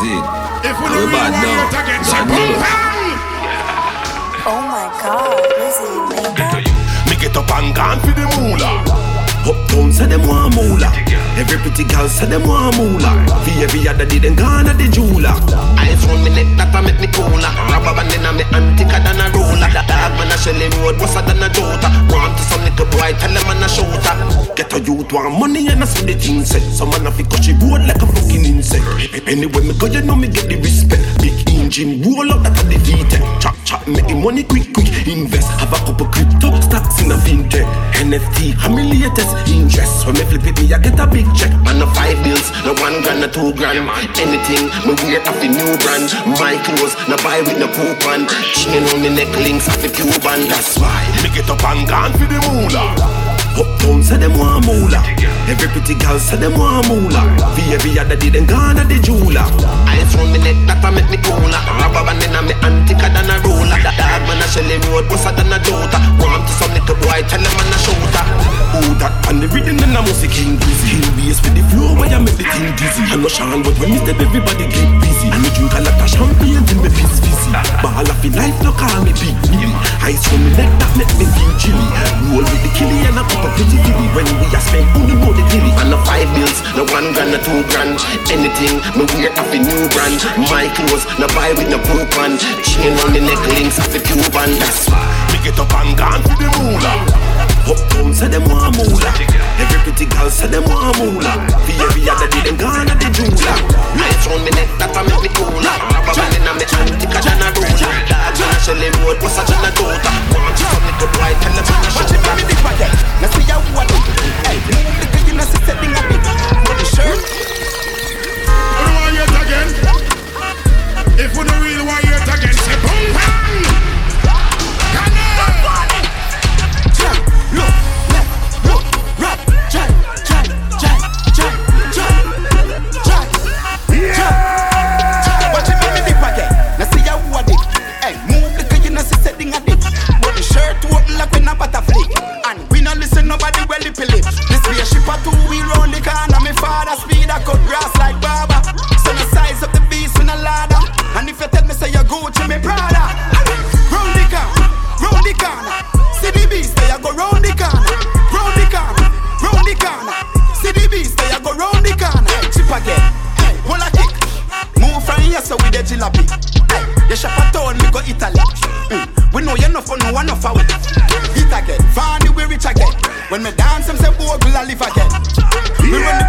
See. If we bad down. God know. Oh my god, Lizzie, Me get up and gone for the moolah. Uptown say them want moolah. Every pretty girl say them want moolah. For every other day them gone at the jeweler. Eyes round me neck that a make me cooler. Rubber band inna me hand thicker than a roller. Dog man a Shelly Road, what's than a Jota. Want to some little boy, tell him man a shooter. Get a youth want money and I see the thing say. Some man a fi cut she road like a fucking insect. Anyway me go, you know me get the respect. Big engine roll up that a the VTEC. Chop chop, make the money quick quick. Invest, have a couple crypto stocks in a fintech. NFT, how interest. When me flip it, me I get a big check. Man no five bills, no one grand, no two grand. Anything me wear off the new brand. My clothes, no buy with no coupon. Chain on me neck links off the Cuban. That's why me get up and gone for the moolah. Uptown say them want moolah. Every pretty girl say them want moolah. For every other day them gone at the jeweler. Eyes round me neck that a make me cooler. Rubber band inna me hand thicker than a roller. Dog man a Shelly Road, what's than a Jota. Want to some little boy, tell him man a shooter. Who that and the rhythm and the music king the thing dizzy. I know Sean, but when me step everybody get busy. And me drink a lot of champagne till me piss fizzy. Ball of the life no call me big Billy. Ice from me neck that make me feel chilly. Roll with the killy and a cup of pretty filly. When we a spend only know the killy. Man no five bills, no one grand, no two grand. Anything me wear the new brand. My clothes, no buy with no coupon. Chain on the neck links off the Cuban. That's why me get up and gone for the moolah. Uptown say them want moolah. Every pretty girl say them want moolah. For every other day them gone at the jeweler. Eyes round me neck that a make me cooler. Rubber band inna me hand thicker than a roller. Dog man a Shelly Road, what's than a Jota. Want to some little boy, tell him man a shooter. Watch me dip again, now see how what it. Hey, move the thing, you know see setting a bit. Put the shirt. Do I hear it again? If we don't I live again. We run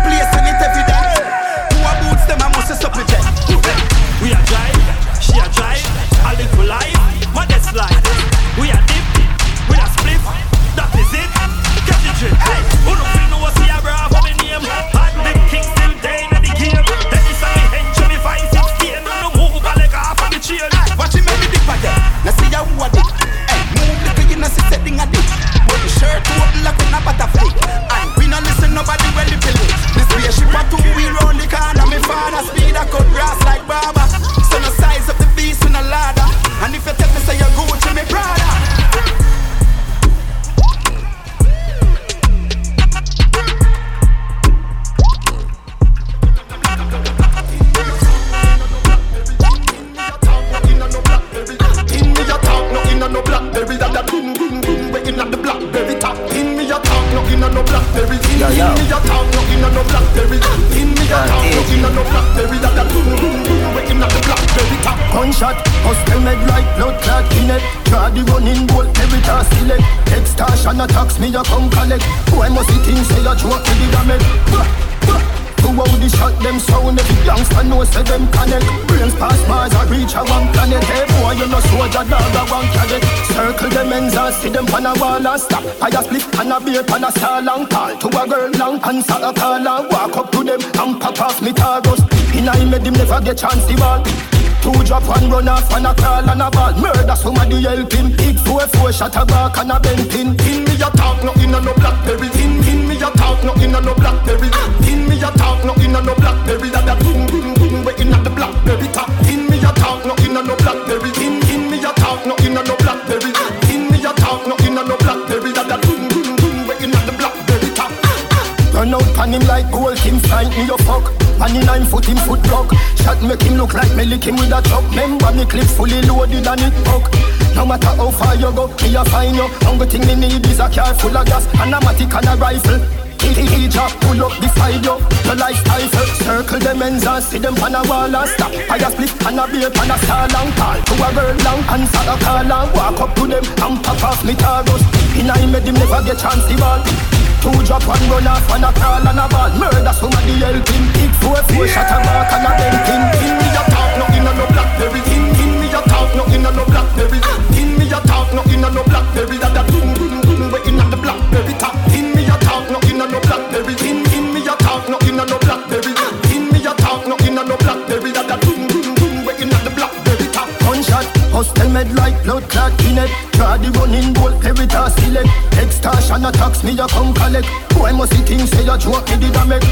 the chance the ball. Two drop and run off and a crawl and a ball. Murder somebody help him. Big four four shot a back and a bent in. in him with a truck. Remember me clip fully loaded and it broke. No matter how far you go, me a find you. Only thing me need is a car full of gas and a matic and a rifle. Teacher, pull up beside you. the life rifle Circle them men's and see them pan a wall and stop I a split and a beer and a star long Call to a girl long, and start a call and Walk up to them and pop off me taros In a him, them never get chance to ball Two drop and run off on a call and a ball. Murder somebody helping. Hit four, four shot a mark and a bent in. Him me a talk, nothing on no blackberry you say you joke, it did a make.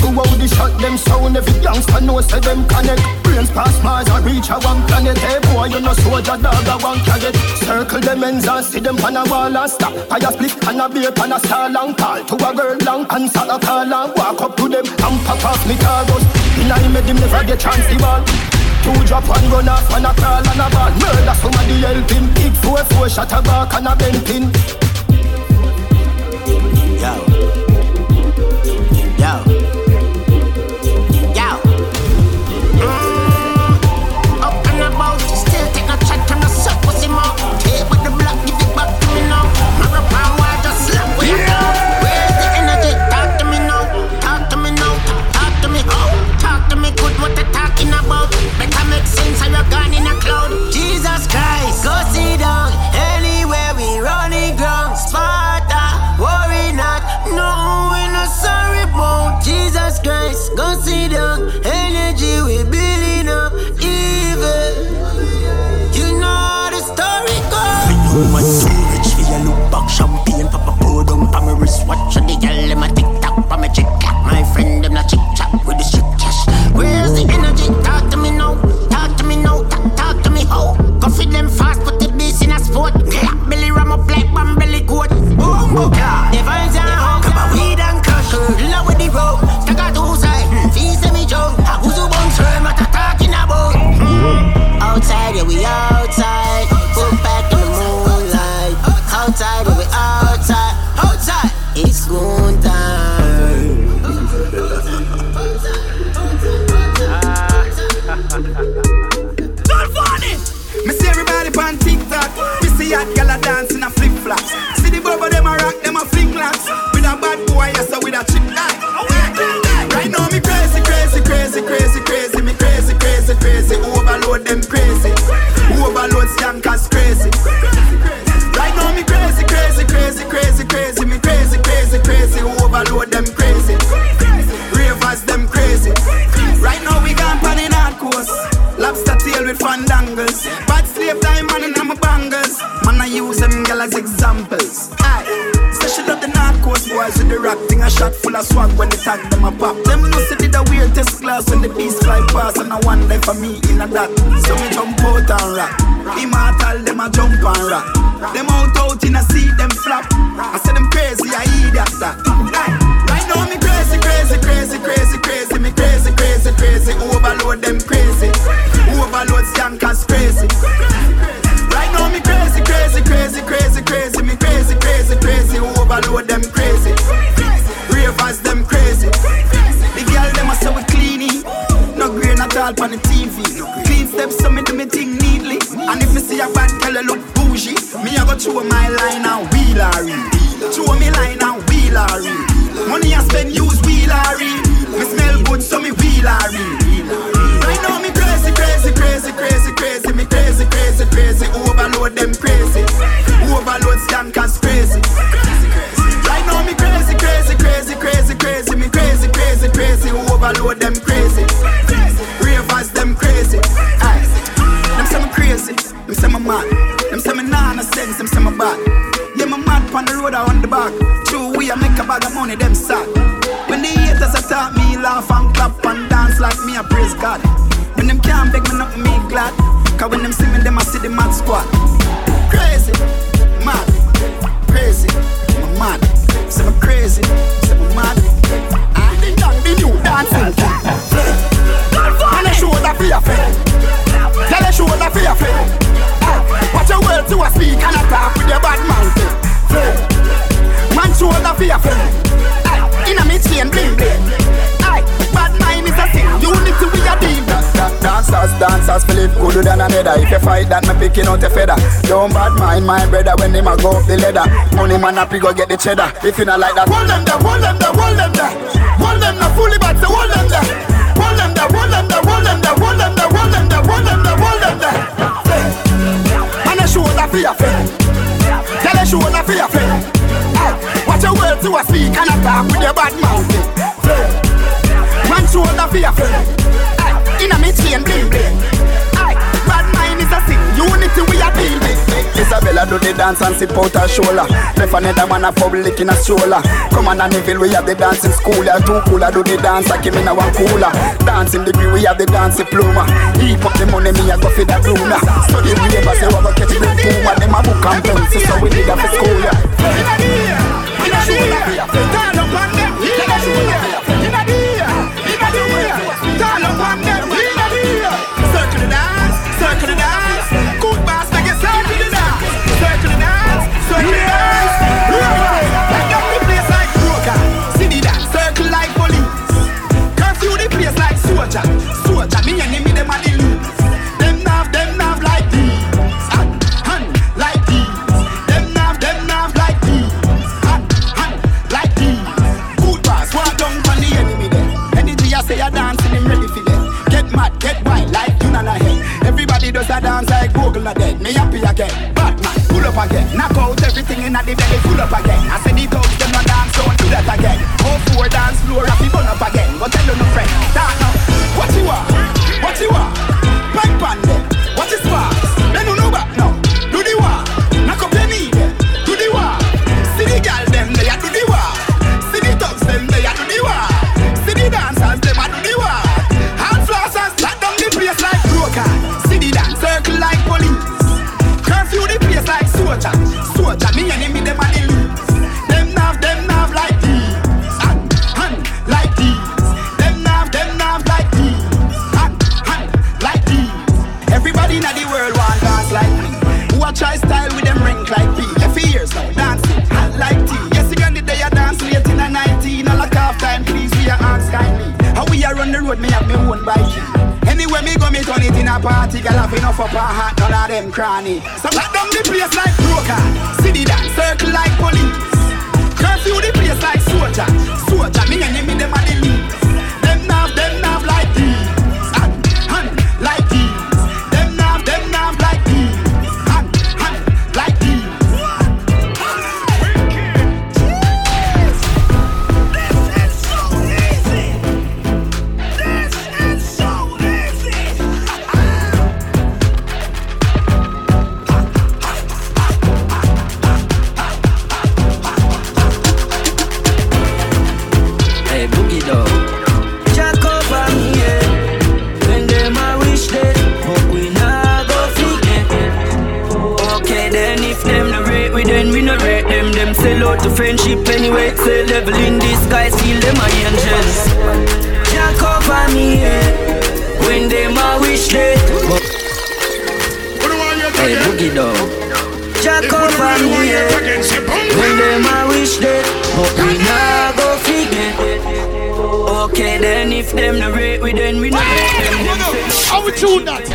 Go out the shot, them sound, every gangster know say them connect. Brains past Mars, I reach a one planet. Hey boy, you no soldier, dog, I want carrot Circle them ends and see them pan a wall and stop. I a split and a beer pan a star long. Call to a girl long and start a call and Walk up to them and pop off me targos In I made them never get chance the ball. Two drop one run off and a crawl and a ball. Murder somebody help him Big four four shot a back and a bent pin. Yo. out. Roma pan rock. Them out out in a seat, them flap. Fight that, me picking out a feather. Don't bad mind my brother when him a go up the ladder. Money man up, go get the cheddar. If you not like that, hold them there, hold them there, hold them there. Hold them there, fully back, so hold them there. Hold them there, hold them there, hold them there, hold them there, hold them there, hold them there, hold them there. Man, I show that your friend. Tell a show that your friend. Watch your words to a speak and attack with your bad mouth. Man, show that for your friend. In a me chain, bling bling. Unity we a deal with. Isabella do the dance and sip out her shoulder. Left another man a public in a stroller. Come on, Anneville, we have the dancing school. Yeah, two cooler do the dance, I came in a one cooler. Dancing degree, we have the dance diploma. Heap up the money, me a go for the bloomer. Study ever say, we go catch the puma. Them a book and pencil, so we need a for school, yeah. Turn up on them. In a shoulder, in me me them a the loose. Them nav, them nav like these. Hand, hand like these. Them nav, them nav like these. Hand, hand like these. Good pass, walk down on the enemy there. Energy I say I dance and him ready for them. Get mad, get wild like you not head. Everybody does a dance like Bogle not dead. Me happy again. Batman, pull up again. Knock out everything in the belly, pull up again. I said the thugs them not dance, don't do that again. Oh four dance floor, happy burn up again. Go tell no friend, start now. What you want? What you want? Pipe on them. What is sparks? Then you know back now. Do the war. Knock up your knee them. Do the war. See the girl them, they a do the war. See the thugs them, they a do the war. See the dancers them a do the war. Hand flossers lock down the place like broker. See the dance circle like police. Curfew the place like soldier. Soldier, me and road, me have me own bike. Anywhere me go, me turn it in a party. Girl have enough up a hat, none of them cranny. So lock down the place like broker. The dance circle like police. Curfew the place like soldier. Soldier, me and me them a the leads. Tune that?